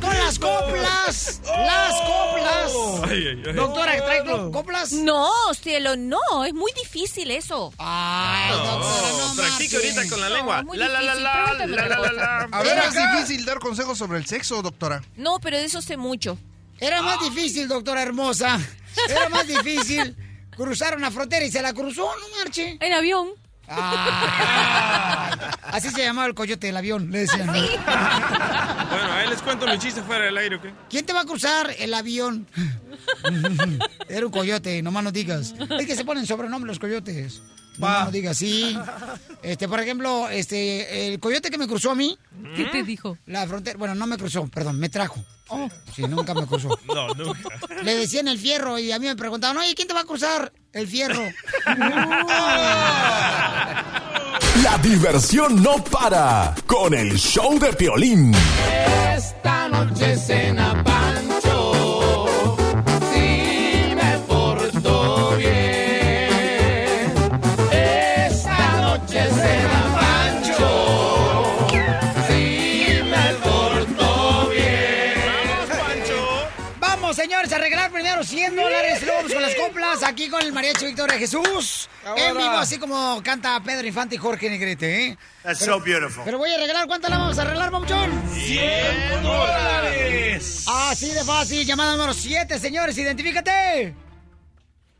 Speaker 2: Vamos, con las coplas. Las coplas.
Speaker 5: Ay, ay, ay.
Speaker 2: Doctora, ¿trae coplas?
Speaker 4: No, cielo, no, es muy difícil eso.
Speaker 2: Ay, doctora, no
Speaker 5: Practique ahorita con la lengua.
Speaker 4: muy
Speaker 5: La, la, la, la,
Speaker 4: Pregúntame
Speaker 5: la,
Speaker 4: otra
Speaker 5: la, la,
Speaker 4: cosa.
Speaker 5: la.
Speaker 16: A ver, es difícil dar consejos sobre el sexo, doctora.
Speaker 4: No, pero de eso sé mucho.
Speaker 2: Era más difícil, doctora hermosa. Era más difícil cruzar una frontera y se la cruzó, no marche.
Speaker 4: En avión.
Speaker 2: Ay, así se llamaba el coyote del avión, le decían. ¿no?
Speaker 5: Bueno, ahí les cuento mi chiste fuera del aire, ¿ok?
Speaker 2: ¿Quién te va a cruzar el avión? Era un coyote, nomás no digas. Es que se ponen sobrenombre los coyotes. No, no digas, sí. Este, por ejemplo, este, el coyote que me cruzó a mí.
Speaker 4: ¿Qué te dijo?
Speaker 2: La frontera, bueno, no me cruzó, perdón, me trajo. Sí, nunca me cruzó.
Speaker 5: No, nunca.
Speaker 2: Le decían el fierro y a mí me preguntaban, oye, ¿quién te va a cruzar? El fierro.
Speaker 8: La diversión no para con el show de Piolín.
Speaker 24: Esta noche cena Pancho,
Speaker 2: 100 dólares. Luego vamos con las coplas aquí con el mariachi Victoria Jesús. En vivo, así como canta Pedro Infante y Jorge Negrete, ¿eh?
Speaker 9: That's
Speaker 2: Pero-
Speaker 9: so beautiful.
Speaker 2: Pero voy a regalar, ¿cuánto la vamos a regalar, Pabuchón?
Speaker 3: ¡100 dólares!
Speaker 2: Así de fácil, llamada número 7, señores, identifícate.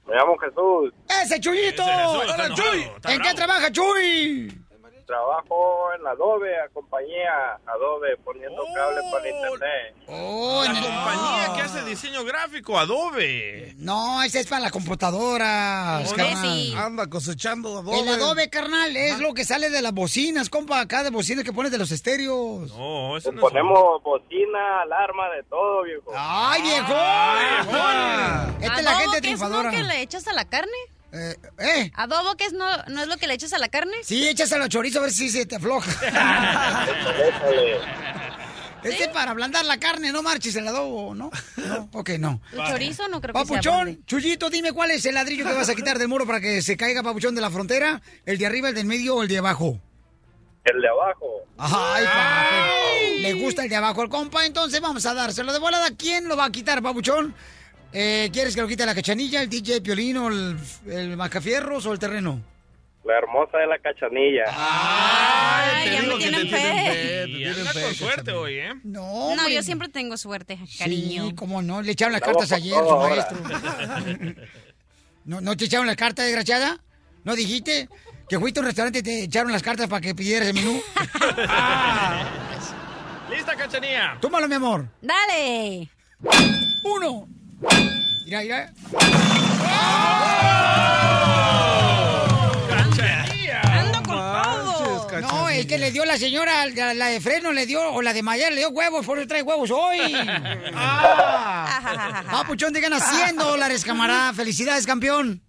Speaker 21: Me llamo Jesús,
Speaker 2: ¡Ese Chuyito!
Speaker 5: Ese Jesús
Speaker 2: ¿En qué trabaja Chuy?
Speaker 21: Trabajo en Adobe, a compañía Adobe, poniendo cable para internet.
Speaker 2: Oh,
Speaker 5: La compañía que hace diseño gráfico, Adobe.
Speaker 2: No, ese es para las computadoras,
Speaker 5: Oh,
Speaker 2: carnal.
Speaker 4: sí.
Speaker 3: Anda cosechando adobe.
Speaker 2: El adobe, carnal, es lo que sale de las bocinas, compa, acá de bocinas que pones de los estéreos.
Speaker 5: No, eso no es.
Speaker 21: Ponemos bocina, alarma, de todo, viejo.
Speaker 2: ¡Ay, viejo! Esta es la
Speaker 4: ¿Adobo
Speaker 2: gente
Speaker 4: es
Speaker 2: triunfadora.
Speaker 4: que le echas a la carne?
Speaker 2: Eh, ¿eh?
Speaker 4: ¿Adobo que es no, no es lo que le echas a la carne?
Speaker 2: Sí, échaselo a chorizo a ver si se te afloja. Este es para ablandar la carne, no marches el adobo, ¿no? No, ok, no.
Speaker 4: El chorizo no creo que sea
Speaker 2: Papuchón. Chuyito, dime cuál es el ladrillo que vas a quitar del muro para que se caiga Papuchón de la frontera. ¿El de arriba, el del medio o el de abajo?
Speaker 21: El de abajo.
Speaker 2: Ay, papi. Le gusta el de abajo al compa, entonces vamos a dárselo de volada. ¿Quién lo va a quitar, Papuchón? Eh, ¿Quieres que lo quite la cachanilla, el DJ Piolino, el, el Macafierros o el terreno?
Speaker 21: La hermosa de la cachanilla.
Speaker 4: Ay, ya me
Speaker 3: digo
Speaker 4: tienen
Speaker 3: te tienen
Speaker 4: fe.
Speaker 3: fe, te
Speaker 5: Y
Speaker 3: tienen fe,
Speaker 5: con suerte hoy, ¿eh?
Speaker 2: No,
Speaker 4: No, yo siempre tengo suerte, cariño.
Speaker 2: Sí, cómo no, le echaron las cartas ayer, su maestro. ¿No, ¿No te echaron las cartas, desgraciada? ¿No dijiste que fuiste a un restaurante y te echaron las cartas para que pidieras el menú?
Speaker 5: ¿Lista, cachanilla?
Speaker 2: Tómalo, mi amor.
Speaker 4: Dale.
Speaker 2: Uno. Mira, mira.
Speaker 4: Ando con todo.
Speaker 2: No, es que le dio la señora, la, la de freno le dio, o la de Mayar le dio huevos, por eso trae huevos hoy. Ah, Papuchón, te ganas 100 dólares, camarada. Felicidades, campeón.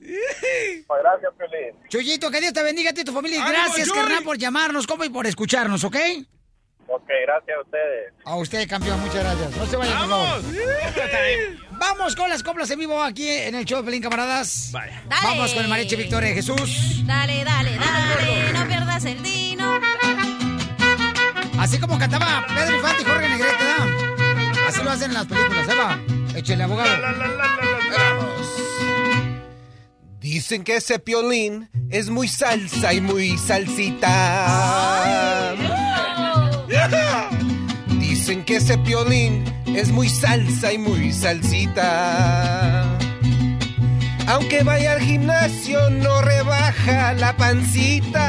Speaker 21: Gracias, Piolín.
Speaker 2: Chuyito, que Dios te bendiga a ti y tu familia. Y
Speaker 3: ¡Ánimo,
Speaker 2: gracias, carnal, por llamarnos, compa, y por escucharnos, ¿ok?
Speaker 21: Ok, gracias a ustedes.
Speaker 2: A usted, campeón, muchas gracias. No se vayan, por favor.
Speaker 5: ¡Vamos!
Speaker 2: Vamos con las coplas en vivo aquí en el show de Pelín, camaradas.
Speaker 5: Vaya.
Speaker 4: Dale.
Speaker 2: Vamos con el mariachi Victoria de Jesús.
Speaker 4: Dale, dale, dale. No pierdas el dino.
Speaker 2: Así como cantaba Pedro Infante y Jorge Negrete, ¿verdad? Así lo hacen en las películas, ¿eh, va? Échale, abogado.
Speaker 14: Dicen que ese piolín es muy salsa y muy salsita. Dicen que ese piolín es muy salsa y muy salsita. Aunque vaya al gimnasio, no rebaja la pancita.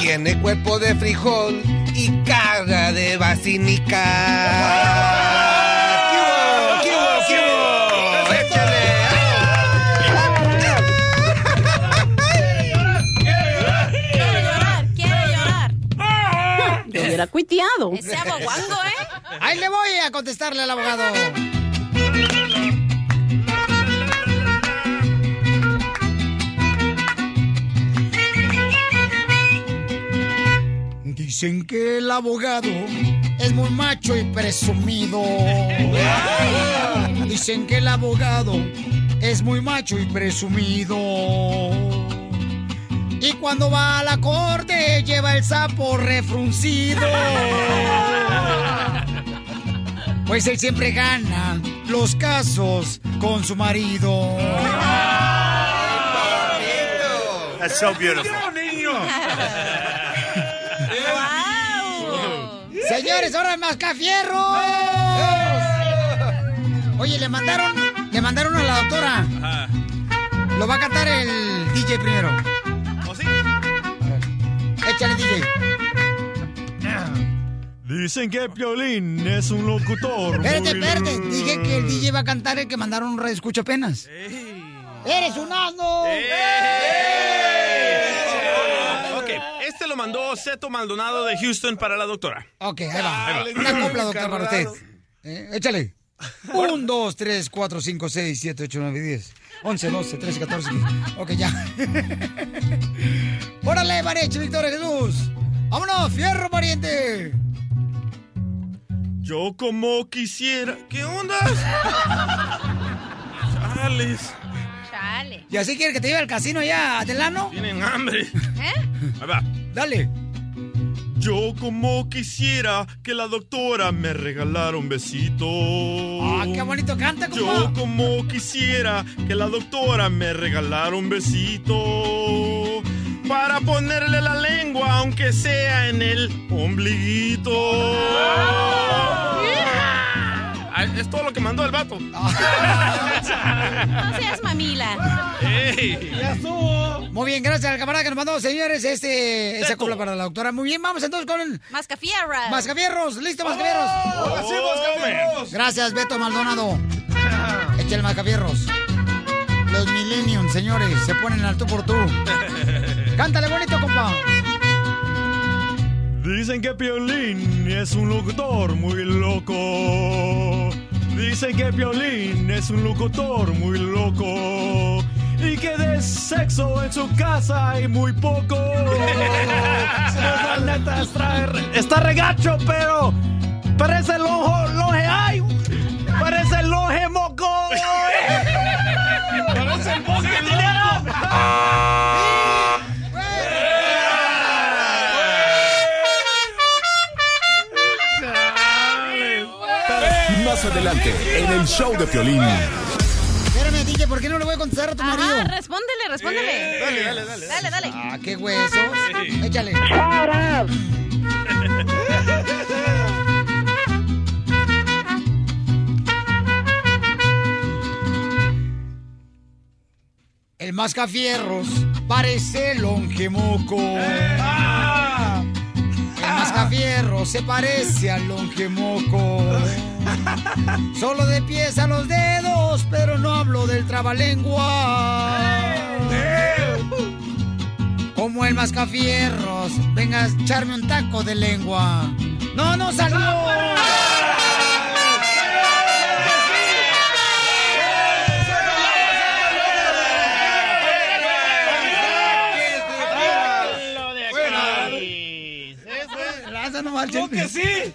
Speaker 14: Tiene cuerpo de frijol y cara de vacinica.
Speaker 29: Cuiteado.
Speaker 4: Ese aboguango, ¿eh?
Speaker 2: Ahí le voy a contestarle al abogado. Dicen que el abogado es muy macho y presumido. Dicen que el abogado es muy macho y presumido. Y cuando va a la corte lleva el sapo refruncido. Pues él siempre gana los casos con su marido.
Speaker 24: That's so beautiful.
Speaker 2: Señores, ahora Mascafierros. Oye, le mandaron, le mandaron a la doctora. Lo va a cantar el DJ primero. Échale, DJ.
Speaker 30: Dicen que Piolín es un locutor.
Speaker 2: Espérate, espérate. Dije que el DJ va a cantar el que mandaron un radio escucho apenas. ¡Eres un asno!
Speaker 5: Ok, este lo mandó Seto Maldonado de Houston para la doctora.
Speaker 2: Ok, ahí va.
Speaker 5: Ahí va.
Speaker 2: Una copla, doctor, para usted. Eh, échale. 1, 2, 3, 4, 5, 6, 7, 8, 9, 10. 11, 12, 13, 14, 15. Ok, ya. ¡Órale, mariachi, Victoria Jesús! ¡Vámonos, fierro, pariente!
Speaker 5: Yo como quisiera... ¿Qué onda? Chales.
Speaker 4: Chale.
Speaker 2: ¿Y así quiere que te lleve al casino allá, Delano?
Speaker 5: Tienen hambre.
Speaker 4: ¿Eh?
Speaker 5: Ahí va.
Speaker 2: Dale.
Speaker 30: Yo como quisiera que la doctora me regalara un besito.
Speaker 2: ¡Ah, qué bonito canta,
Speaker 30: Yo
Speaker 2: compa!
Speaker 30: como quisiera que la doctora me regalara un besito.
Speaker 5: Para ponerle la lengua, aunque sea en el ombliguito. Ah, Es todo lo que mandó el vato.
Speaker 4: No seas mamila.
Speaker 5: ¡Ey!
Speaker 2: ¡Ya estuvo! Muy bien, gracias al camarada que nos mandó, señores, este, esa copla para la doctora. Muy bien, vamos entonces con el
Speaker 4: Mascafierra.
Speaker 2: Mascafierros. ¿Listo, Mascafierros?
Speaker 24: ¡Ahora sí, Mascafierros!
Speaker 2: Gracias, Beto Maldonado. Echa el Mascafierros. Los Millennium, señores, se ponen al tú por tú. Cántale bonito, compa.
Speaker 30: Dicen que Piolín es un locutor muy loco. Dicen que Piolín es un locutor muy loco. Y que de sexo en su casa hay muy poco. Neta está, está regacho, pero parece el ojo, loje, ay, parece el loje moco. Parece el bosque
Speaker 8: Más adelante, en el show de Piolín.
Speaker 2: Espérame, DJ, ¿por qué no le voy a contestar a tu
Speaker 4: Ajá,
Speaker 2: marido?
Speaker 4: respóndele, respóndele.
Speaker 5: Dale, dale, dale.
Speaker 4: Dale, dale.
Speaker 2: Ah, qué huesos. Échale. El mascafierros parece longemoco. El mascafierros se parece al longemoco. Solo de pies a los dedos, pero no hablo del trabalengua. Como el mascafierros, venga a echarme un taco de lengua. No, no salió. No marchen.
Speaker 5: No que sí.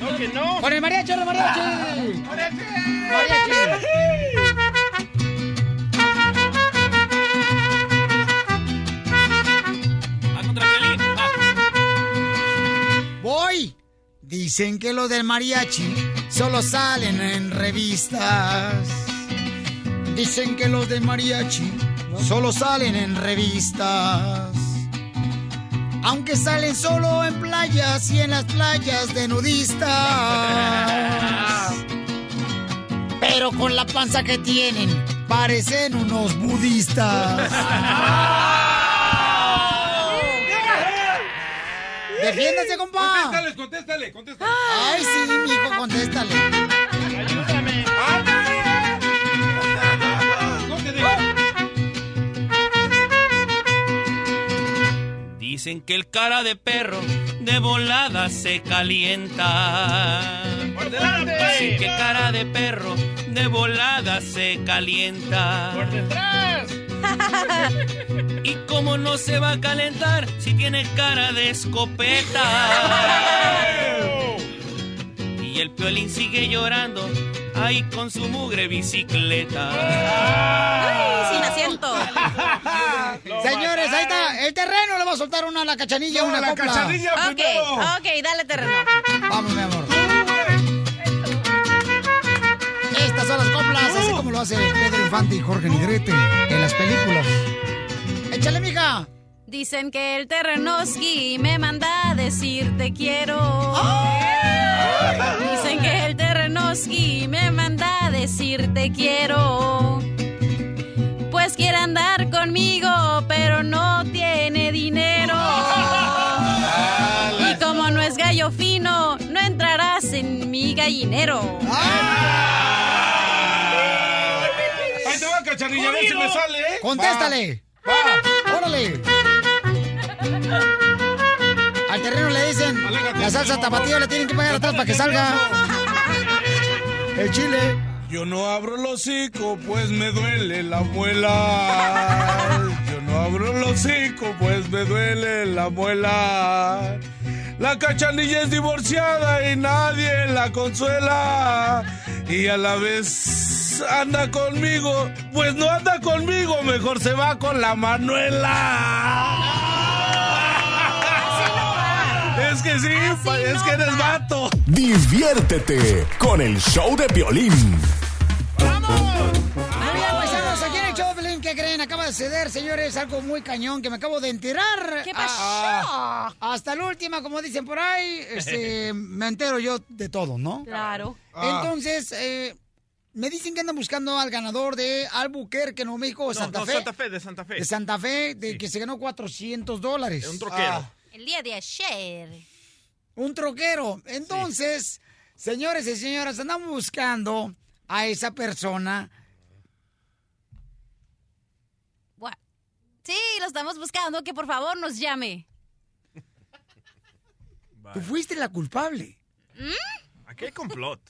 Speaker 5: No que no.
Speaker 2: Con el mariachi, el mariachi. Mariachi.
Speaker 5: Va.
Speaker 2: Voy. Dicen que los del mariachi solo salen en revistas. Dicen que los del mariachi solo salen en revistas. Aunque salen solo en playas y en las playas de nudistas. Pero con la panza que tienen, parecen unos budistas. ¡Defiéndase, compa!
Speaker 3: Contéstale, contéstale, contéstale.
Speaker 2: Ay, sí, mijo, contéstale.
Speaker 31: Dicen que el cara de perro de volada se calienta.
Speaker 5: ¡Por delante!
Speaker 31: Dicen que cara de perro de volada se calienta.
Speaker 5: ¡Por detrás!
Speaker 31: ¿Y cómo no se va a calentar si tiene cara de escopeta? Y el piolín sigue llorando ahí con su mugre bicicleta.
Speaker 4: Ay, sin asiento.
Speaker 2: Señores, ahí está. El terreno le va a soltar una a la cachanilla,
Speaker 3: No,
Speaker 2: una
Speaker 3: la
Speaker 2: copla.
Speaker 3: cachanilla
Speaker 4: Ok,
Speaker 3: primero.
Speaker 4: ok, dale terreno.
Speaker 2: Vamos, mi amor. Estas son las coplas, así como lo hace Pedro Infante y Jorge Negrete en las películas. Échale, mija.
Speaker 4: Dicen que el terrenoski me manda a decir te quiero. Dicen que el terrenoski me manda a decir te quiero. Quiere andar conmigo, pero no tiene dinero. Y como no es gallo fino, no entrarás en mi gallinero.
Speaker 3: Ahí te va, cachanilla, a ver si me sale, ¿eh?
Speaker 2: Contéstale.
Speaker 3: Va.
Speaker 2: Órale. Al terreno le dicen, la salsa
Speaker 3: no,
Speaker 2: tapatía
Speaker 3: no.
Speaker 2: le tienen que pagar atrás para que salga. El chile.
Speaker 3: Yo no abro el hocico, pues me duele la muela. Yo no abro el hocico, pues me duele la muela. La cachanilla es divorciada y nadie la consuela. Y a la vez anda conmigo, pues no anda conmigo, mejor se va con la Manuela. Es que sí, pa- es que eres vato.
Speaker 8: Diviértete con el show de Piolín.
Speaker 2: Acaba de ceder, señores, algo muy cañón que me acabo de enterar.
Speaker 4: ¿Qué pasó?
Speaker 2: Ah, hasta la última, como dicen por ahí, este, me entero yo de todo, ¿no?
Speaker 4: Claro.
Speaker 2: Entonces, eh, me dicen que andan buscando al ganador de Albuquerque, Nuevo México,
Speaker 5: No,
Speaker 2: Santa
Speaker 5: no,
Speaker 2: Fe.
Speaker 5: Santa Fe, de Santa Fe.
Speaker 2: De Santa Fe, de que se ganó 400 dólares.
Speaker 5: Un troquero.
Speaker 4: El día de ayer.
Speaker 2: Un troquero. Entonces, señores y señoras, andamos buscando a esa persona.
Speaker 4: Gua- Sí, lo estamos buscando, que por favor nos llame.
Speaker 2: Tú fuiste la culpable.
Speaker 5: Aquí hay complot.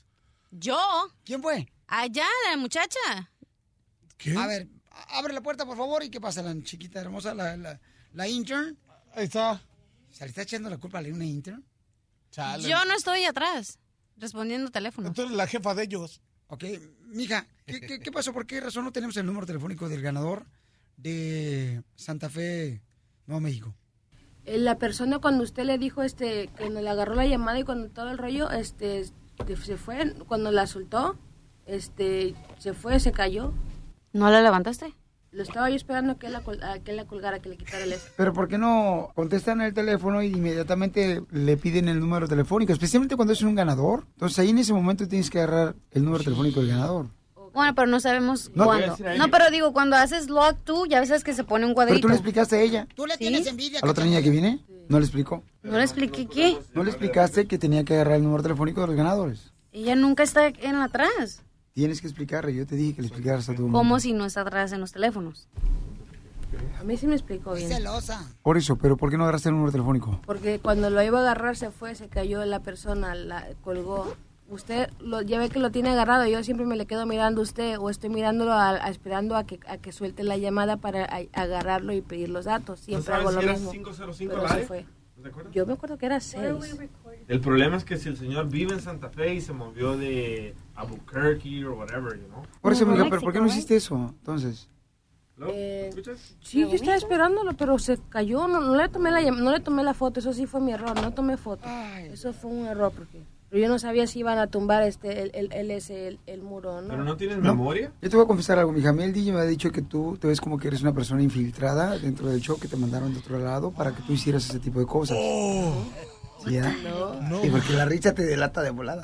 Speaker 4: ¿Yo?
Speaker 2: ¿Quién fue?
Speaker 4: Allá, la muchacha.
Speaker 2: A ver, abre la puerta, por favor. ¿Y qué pasa, la chiquita hermosa, la, la, la intern?
Speaker 3: Ahí está.
Speaker 2: ¿Se le está echando la culpa a una intern?
Speaker 4: Yo no estoy atrás, respondiendo teléfono.
Speaker 3: Tú eres la jefa de ellos.
Speaker 2: Ok, mija, ¿qué, qué, qué pasó? ¿Por qué razón no tenemos el número telefónico del ganador de Santa Fe, Nuevo México?
Speaker 32: Eh, La persona cuando usted le dijo este que le agarró la llamada y cuando todo el rollo este se fue cuando la soltó este se fue se cayó
Speaker 4: ¿No la levantaste?
Speaker 32: Lo estaba yo esperando que él la, col- a que él la colgara que le quitara el este.
Speaker 2: Pero ¿por qué no contestan el teléfono y inmediatamente le piden el número telefónico? Especialmente cuando es un ganador. Entonces ahí en ese momento tienes que agarrar el número telefónico del ganador.
Speaker 4: Bueno, pero no sabemos
Speaker 2: No,
Speaker 4: cuándo. No, pero digo, cuando haces log tú, ya ves que se pone un
Speaker 2: Pero
Speaker 4: cuadrito.
Speaker 2: tú le explicaste a ella.
Speaker 4: ¿Tú le tienes envidia?
Speaker 2: ¿A la otra niña que viene? ¿No le explicó?
Speaker 4: ¿No le expliqué qué?
Speaker 2: ¿No le explicaste que tenía que agarrar el número telefónico de los ganadores?
Speaker 4: Ella nunca está en atrás.
Speaker 2: Tienes que explicarle. Yo te dije que le explicaras a tu
Speaker 4: ¿Cómo si no está atrás en los teléfonos?
Speaker 32: a mí sí me explicó bien
Speaker 2: celosa. Por eso, pero ¿por qué no agarraste el número telefónico?
Speaker 32: porque cuando lo iba a agarrar se fue se cayó la persona la colgó usted lo, ya ve que lo tiene agarrado yo siempre me le quedo mirando a usted o estoy mirándolo a- a- esperando a que a que suelte la llamada para a- agarrarlo y pedir los datos siempre
Speaker 5: sabes
Speaker 32: hago
Speaker 5: si
Speaker 32: lo
Speaker 5: era
Speaker 32: mismo
Speaker 5: 505
Speaker 32: pero se fue
Speaker 5: ¿No te acuerdas?
Speaker 32: yo me acuerdo que era seis
Speaker 33: El problema es que si el señor vive en Santa Fe y se movió de Albuquerque o whatever, you know.
Speaker 2: Por eso,
Speaker 32: México,
Speaker 2: pero ¿por qué no
Speaker 32: ¿eh?
Speaker 2: histe eso? Entonces,
Speaker 32: Eh, sí, yo estaba esperándolo, pero se cayó. No, no le tomé la no le tomé la foto. Eso sí fue mi error. No tomé foto. Eso fue un error porque Pero yo no sabía si iban a tumbar este el, el, el- ese, el, el muro no.
Speaker 33: ¿Pero no tienes
Speaker 2: No.
Speaker 33: memoria?
Speaker 2: Yo te voy a confesar algo, mija. A mí el DJ me ha dicho que tú te ves como que eres una persona infiltrada dentro del show que te mandaron de otro lado para que tú hicieras ese tipo de cosas. ¿Sí, eh?
Speaker 32: No.
Speaker 2: Sí, porque la risa te delata de volada.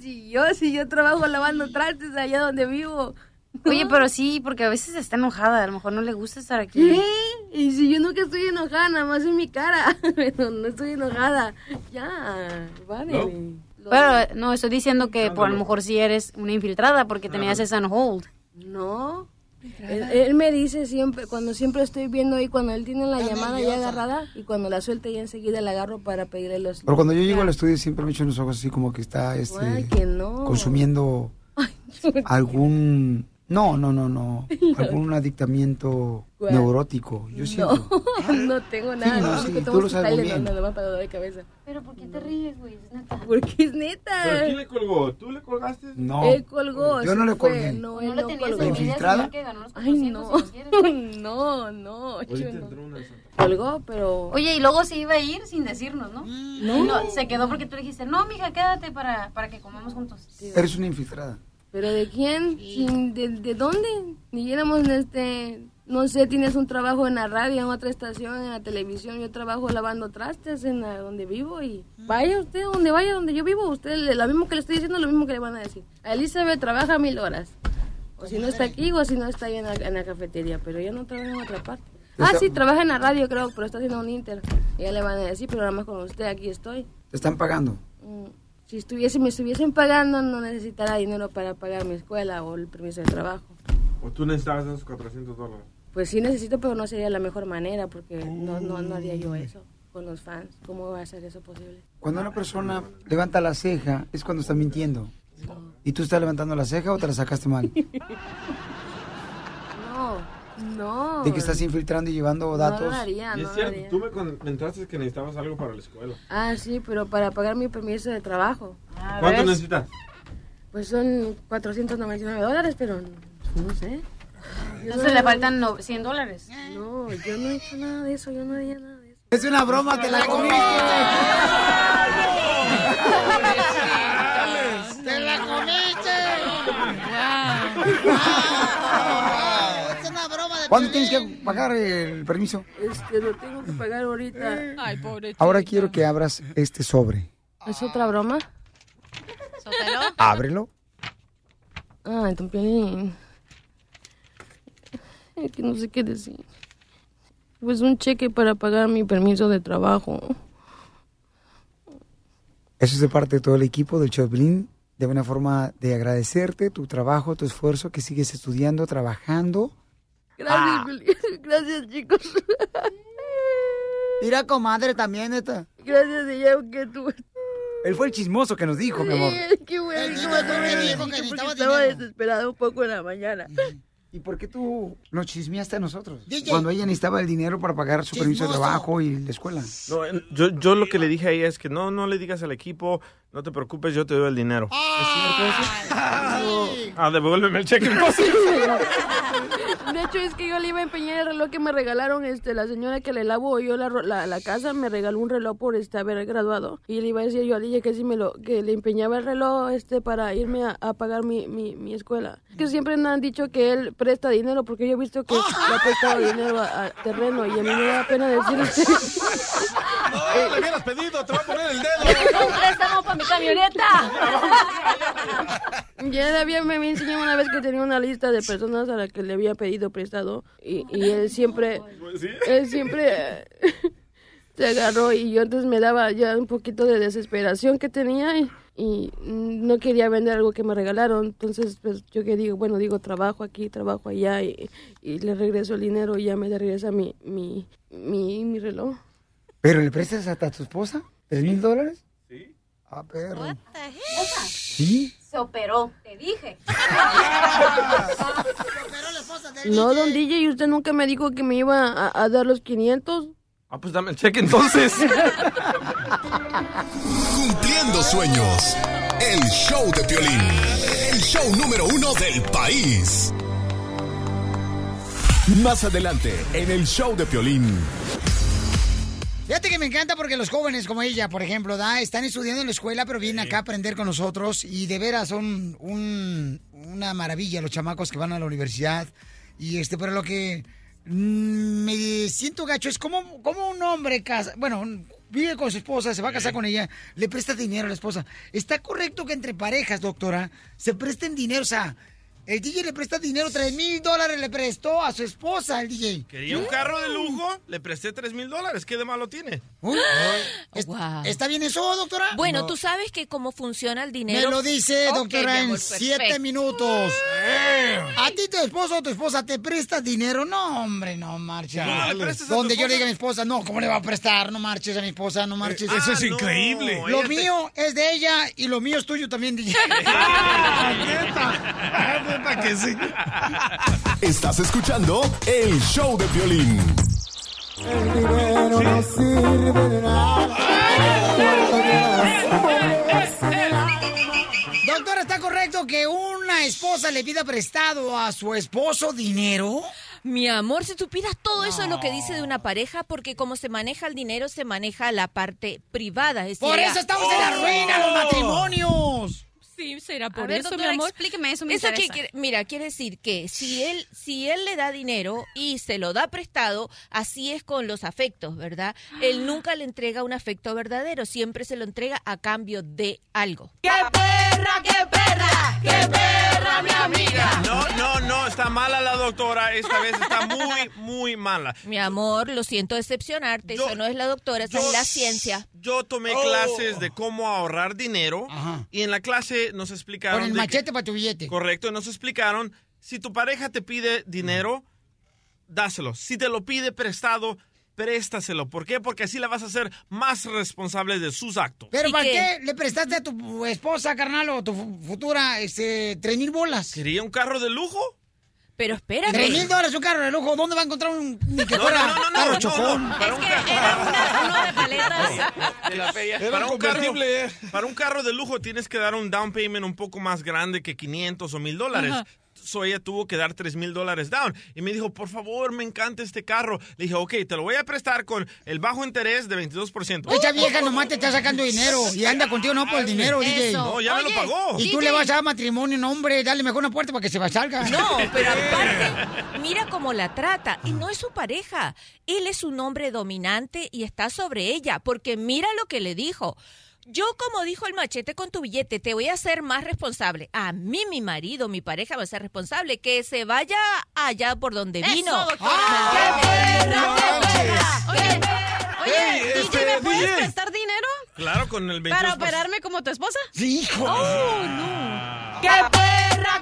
Speaker 32: si yo, si yo trabajo lavando trastes allá donde vivo.
Speaker 4: Oye, pero sí, porque a veces está enojada, a lo mejor no le gusta estar aquí.
Speaker 32: ¿Qué? Y si yo nunca estoy enojada, nada más en mi cara. Pero no estoy enojada. Ya, vale.
Speaker 4: Pero no, estoy diciendo que por a lo mejor sí eres una infiltrada porque tenías esa en hold.
Speaker 32: No. Él, él me dice siempre, cuando siempre estoy viendo ahí, cuando él tiene la llamada ya agarrada y cuando la suelta ya enseguida la agarro para pedirle los...
Speaker 2: Pero cuando yo llego al estudio siempre me echo en los ojos así como que está este,
Speaker 32: Ay, que no.
Speaker 2: consumiendo algún... No, no, no, no. Algún adictamiento
Speaker 32: ¿Cuál?
Speaker 2: neurótico. Yo siento.
Speaker 32: No, no tengo nada.
Speaker 2: no,
Speaker 32: no,
Speaker 2: sí, tú lo sabes bien.
Speaker 32: No, no, me ha pagado de cabeza.
Speaker 4: Pero ¿por qué te ríes, güey? Es neta.
Speaker 32: Porque es neta.
Speaker 33: ¿Pero quién le colgó? ¿Tú le colgaste?
Speaker 2: No.
Speaker 32: Él colgó.
Speaker 2: Yo no le colgué.
Speaker 32: No,
Speaker 4: No
Speaker 32: él
Speaker 4: le
Speaker 32: no
Speaker 4: tenías
Speaker 32: colgó.
Speaker 2: ¿Infiltrada?
Speaker 32: Ay, no.
Speaker 4: 400 si los quieres.
Speaker 32: no, no. yo no. Colgó, pero...
Speaker 4: Oye, y luego se iba a ir sin decirnos, ¿no?
Speaker 32: No.
Speaker 4: No, se quedó porque tú le dijiste, no, mija, quédate para, para que comamos juntos.
Speaker 2: Eres una infiltrada.
Speaker 32: ¿Pero de quién? Sin- ¿De, de dónde? Ni éramos en este... No sé, tienes un trabajo en la radio, en otra estación, en la televisión. Yo trabajo lavando trastes en la, donde vivo y vaya usted, donde vaya, donde yo vivo. Usted, le- lo mismo que le estoy diciendo, lo mismo que le van a decir. A Elizabeth trabaja mil horas. O si no está aquí, o si no está ahí en la, en la cafetería. Pero yo no trabajo en otra parte. Ah, sí, trabaja en la radio, creo, pero está haciendo un inter. Y ya le van a decir, pero nada más con usted, aquí estoy.
Speaker 2: Te están pagando.
Speaker 32: Mm, Si estuviese, me estuviesen pagando, no necesitara dinero para pagar mi escuela o el permiso de trabajo.
Speaker 33: ¿O tú necesitabas esos 400 dólares?
Speaker 32: Pues sí necesito, pero no sería la mejor manera porque no, no, no haría yo eso con los fans. ¿Cómo va a ser eso posible?
Speaker 2: Cuando una persona levanta la ceja es cuando está mintiendo. ¿Y tú estás levantando la ceja o te la sacaste mal?
Speaker 32: No, no.
Speaker 2: De que estás infiltrando y llevando
Speaker 32: No
Speaker 2: datos.
Speaker 32: lo haría,
Speaker 33: Y
Speaker 32: no
Speaker 33: es
Speaker 32: lo
Speaker 33: cierto,
Speaker 32: haría.
Speaker 33: tú me comentaste que necesitabas algo para la escuela.
Speaker 32: Ah, sí, pero para pagar mi permiso de trabajo.
Speaker 33: ¿Cuánto necesitas?
Speaker 32: Pues son 499 dólares, pero no sé. Yo
Speaker 4: Entonces le faltan no- 100 dólares.
Speaker 32: No, yo no he hecho nada de eso, yo no haría nada de eso.
Speaker 2: Es una broma, te la comiste.
Speaker 24: ¡Te la comiste!
Speaker 2: Es una broma de ¿Cuándo tienes que pagar el permiso?
Speaker 32: Este, lo tengo que pagar ahorita. Ay, pobre.
Speaker 2: Ahora quiero que abras este sobre.
Speaker 32: ¿Es otra broma?
Speaker 4: ¿Sotelo?
Speaker 2: Ábrelo.
Speaker 32: Ah, don Piolín. Es que no sé qué decir. Pues un cheque para pagar mi permiso de trabajo.
Speaker 2: Eso es de parte de todo el equipo del Choplin. De una forma de agradecerte tu trabajo, tu esfuerzo, que sigues estudiando, trabajando.
Speaker 32: Gracias,
Speaker 2: Ah.
Speaker 32: Gracias, chicos.
Speaker 2: Mira, comadre, también esta.
Speaker 32: Gracias, ella que tú.
Speaker 2: Él fue el chismoso que nos dijo, mi amor.
Speaker 32: Sí, qué bueno.
Speaker 2: El
Speaker 32: qué
Speaker 2: chismoso
Speaker 32: bueno,
Speaker 2: me
Speaker 32: sí,
Speaker 2: dijo que necesitaba
Speaker 32: estaba
Speaker 2: dinero.
Speaker 32: desesperado un poco en la mañana.
Speaker 2: ¿Y por qué tú nos chismeaste a nosotros?
Speaker 32: DJ.
Speaker 2: Cuando ella necesitaba el dinero para pagar su permiso de trabajo y la escuela.
Speaker 5: No, yo, yo lo que le dije a ella es que no, no le digas al equipo, no te preocupes, yo te doy el dinero.
Speaker 32: ¿Es cierto eso?
Speaker 5: Ah, devuélveme el cheque.
Speaker 32: De hecho, es que yo le iba a empeñar el reloj que me regalaron, este, la señora que le lavo yo la, ro- la, la casa, me regaló un reloj por este haber graduado. Y le iba a decir yo a ella que sí me lo, que le empeñaba el reloj, este, para irme a, a pagar mi, mi, mi escuela. Que siempre me han dicho que él presta dinero, porque yo he visto que le ha prestado dinero a, a terreno, y a mí me da pena decir
Speaker 3: No, le hubieras pedido, te va a poner el dedo.
Speaker 4: ¡Un préstamo para mi camioneta!
Speaker 32: Ya le había, me había enseñado una vez que tenía una lista de personas a las que le había pedido prestado y, y él siempre, él siempre eh, se agarró y yo entonces me daba ya un poquito de desesperación que tenía y, y no quería vender algo que me regalaron. Entonces pues yo que digo, bueno, digo trabajo aquí, trabajo allá y, y le regreso el dinero y ya me regresa mi, mi, mi, mi reloj.
Speaker 2: ¿Pero le prestas hasta a tu esposa? ¿Tres mil dólares? Ah, perro. ¿Sí?
Speaker 4: Se operó, te dije.
Speaker 32: No, don DJ, ¿y usted nunca me dijo que me iba a, a dar los 500?
Speaker 5: Ah, pues dame el cheque entonces.
Speaker 8: Cumpliendo sueños. El show de Piolín. El show número uno del país. Más adelante, en el show de Piolín.
Speaker 2: Fíjate que me encanta porque los jóvenes como ella, por ejemplo, ¿da? están estudiando en la escuela, pero vienen acá a aprender con nosotros y de veras son un- una maravilla los chamacos que van a la universidad. Y este, pero lo que mm, me siento gacho es como, como un hombre casa, bueno, vive con su esposa, se va a casar con ella, le presta dinero a la esposa. ¿Está correcto que entre parejas, doctora, se presten dinero? O sea, el DJ le presta dinero, tres mil dólares le prestó a su esposa, el DJ.
Speaker 5: Quería un carro de lujo, le presté 3 mil dólares. ¿Qué de malo tiene?
Speaker 2: ¿Es- ¿Está bien eso, doctora?
Speaker 34: Bueno,
Speaker 2: No.
Speaker 34: tú sabes que cómo funciona el dinero.
Speaker 2: Me lo dice, doctora, en
Speaker 34: amor,
Speaker 2: siete
Speaker 34: perfecto.
Speaker 2: minutos. ¿A ti tu esposo o tu esposa te presta dinero? No, hombre, no marcha.
Speaker 3: ¿No le prestas a tu
Speaker 2: Donde yo
Speaker 3: esposa?
Speaker 2: le diga a mi esposa, no, ¿cómo le va a prestar? No marches a mi esposa, no marches.
Speaker 3: Eh, eso es Ah, no, increíble.
Speaker 2: Lo
Speaker 3: te-
Speaker 2: mío es de ella y lo mío es tuyo también, DJ.
Speaker 3: Neta que sí.
Speaker 8: Estás escuchando el show de violín.
Speaker 24: El dinero no sirve de
Speaker 2: Doctora, ¿está correcto que una esposa le pida prestado a su esposo dinero?
Speaker 34: Mi amor, si supieras todo eso es lo que dice de una pareja, porque como se maneja el dinero, se maneja la parte privada. es
Speaker 2: Por
Speaker 34: decir,
Speaker 2: eso estamos en la ruina, los matrimonios.
Speaker 34: Sí, será por
Speaker 4: A ver,
Speaker 34: eso,
Speaker 4: doctora,
Speaker 34: mi amor.
Speaker 4: explíqueme eso, me
Speaker 34: Eso
Speaker 4: interesa.
Speaker 34: mira, quiere decir que si él, si él le da dinero y se lo da prestado, así es con los afectos, ¿verdad? Él nunca le entrega un afecto verdadero, siempre se lo entrega a cambio de algo.
Speaker 24: ¡Qué perra, qué perra! ¡Qué perra, mi amiga!
Speaker 5: No, no, no, está mala la doctora. Esta vez está muy, muy mala.
Speaker 34: Mi amor, lo siento decepcionarte, eso no es la doctora, esa es la ciencia.
Speaker 5: Yo tomé
Speaker 2: Oh.
Speaker 5: clases de cómo ahorrar dinero y en la clase nos explicaron...
Speaker 2: Con el
Speaker 5: que-
Speaker 2: machete para tu billete.
Speaker 5: Correcto, nos explicaron, si tu pareja te pide dinero, dáselo. Si te lo pide prestado, préstaselo. ¿Por qué? Porque así la vas a hacer más responsable de sus actos.
Speaker 2: ¿Pero para qué le prestaste a tu esposa, carnal, o tu fu- futura, este, tres mil bolas?
Speaker 5: ¿Quería un carro de lujo?
Speaker 34: Pero espérate.
Speaker 2: Tres mil dólares un carro de lujo. ¿Dónde va a encontrar un ni que
Speaker 5: No,
Speaker 2: fuera
Speaker 5: no, no, no,
Speaker 2: carro
Speaker 5: no,
Speaker 2: chocón?
Speaker 5: no, para un
Speaker 4: uno de paletas.
Speaker 5: de la feria.
Speaker 3: Era
Speaker 5: Para un, carro,
Speaker 3: convertible,
Speaker 5: para un carro de lujo tienes que dar un down payment un poco más grande que 500 o 1000 dólares. Ella tuvo que dar 3 mil dólares down. Y me dijo, por favor, me encanta este carro. Le dije, ok, te lo voy a prestar con el bajo interés de 22%.
Speaker 2: Esa vieja nomás te está sacando dinero y anda contigo no por el dinero, DJ.
Speaker 5: No, ya me lo pagó.
Speaker 2: Y tú le vas a dar matrimonio, no, hombre, dale mejor una puerta para que se va salga.
Speaker 34: No, pero aparte, mira cómo la trata. Y no es su pareja. Él es un hombre dominante y está sobre ella. Porque mira lo que le dijo. Yo, como dijo el machete con tu billete, te voy a hacer más responsable. A mí, mi marido, mi pareja va a ser responsable. Que se vaya allá por donde
Speaker 4: Eso,
Speaker 34: vino.
Speaker 4: doctora. Oye,
Speaker 5: Ey,
Speaker 4: DJ,
Speaker 5: este,
Speaker 4: ¿me puedes
Speaker 5: DJ.
Speaker 4: prestar dinero
Speaker 5: Claro, con el 22%.
Speaker 4: para operarme como tu esposa?
Speaker 2: Sí, hijo.
Speaker 4: Oh, no.
Speaker 24: ¡Qué perra,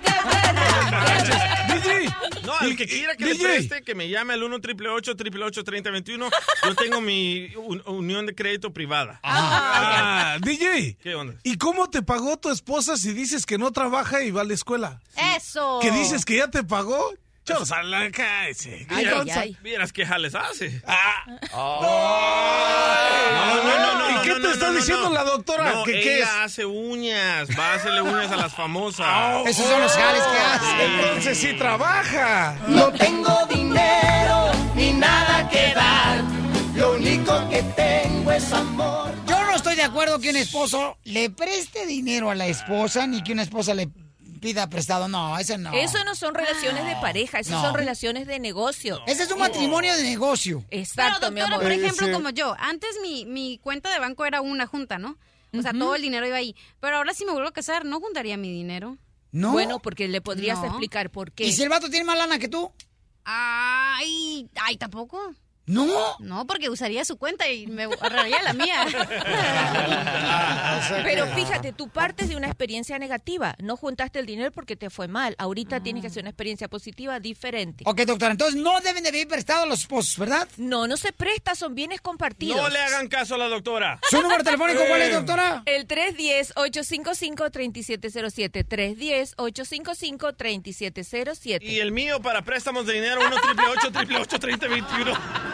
Speaker 24: qué perra!
Speaker 3: DJ.
Speaker 5: No, el que quiera que le
Speaker 3: DJ.
Speaker 5: preste, que me llame al 1 888 3021 Yo tengo mi un- unión de crédito privada.
Speaker 3: Ah, DJ.
Speaker 5: ¿Qué onda?
Speaker 3: ¿Y cómo te pagó tu esposa si dices que no trabaja y va a la escuela?
Speaker 4: Eso.
Speaker 3: ¿Que dices que ya te pagó? Chos, a la cállese.
Speaker 5: Vieras, vieras qué jales hace.
Speaker 3: Ah.
Speaker 5: No, no, no, no,
Speaker 3: ¿Y qué
Speaker 5: no,
Speaker 3: te
Speaker 5: no,
Speaker 3: está diciendo
Speaker 5: no.
Speaker 3: la doctora?
Speaker 5: No,
Speaker 3: ¿Que
Speaker 5: ella
Speaker 3: qué es?
Speaker 5: hace uñas. Va a hacerle uñas a las famosas.
Speaker 2: Esos son los jales que hace.
Speaker 3: Entonces sí trabaja.
Speaker 24: No tengo dinero ni nada que dar. Lo único que tengo es amor.
Speaker 2: Yo no estoy de acuerdo que un esposo le preste dinero a la esposa ni que una esposa le pida prestado. No, ese no.
Speaker 34: Eso no son relaciones de pareja, eso
Speaker 2: No.
Speaker 34: son relaciones de negocio.
Speaker 2: Ese es un matrimonio de negocio.
Speaker 34: Exacto,
Speaker 4: Pero,
Speaker 34: mi
Speaker 4: doctora,
Speaker 34: amor.
Speaker 4: por ejemplo, como yo, antes mi, mi cuenta de banco era una junta, ¿no? O sea, todo el dinero iba ahí. Pero ahora si me vuelvo a casar, no juntaría mi dinero.
Speaker 2: ¿No?
Speaker 34: Bueno, porque le podrías
Speaker 4: No.
Speaker 34: explicar por qué.
Speaker 2: ¿Y si el vato tiene más lana que tú?
Speaker 4: Ay, ay, tampoco.
Speaker 2: ¿No?
Speaker 4: No, porque usaría su cuenta y me ahorraría la mía.
Speaker 34: Pero fíjate, tú partes de una experiencia negativa. No juntaste el dinero porque te fue mal. Ahorita tienes que hacer una experiencia positiva diferente.
Speaker 2: Ok, doctora, entonces no deben de pedir prestado a los esposos, ¿verdad?
Speaker 34: No, no se presta, son bienes compartidos.
Speaker 5: No le hagan caso a la doctora.
Speaker 2: ¿Su número telefónico cuál es, doctora?
Speaker 34: El 310-855-3707. 310-855-3707.
Speaker 5: Y el mío para préstamos de dinero 1 888 3021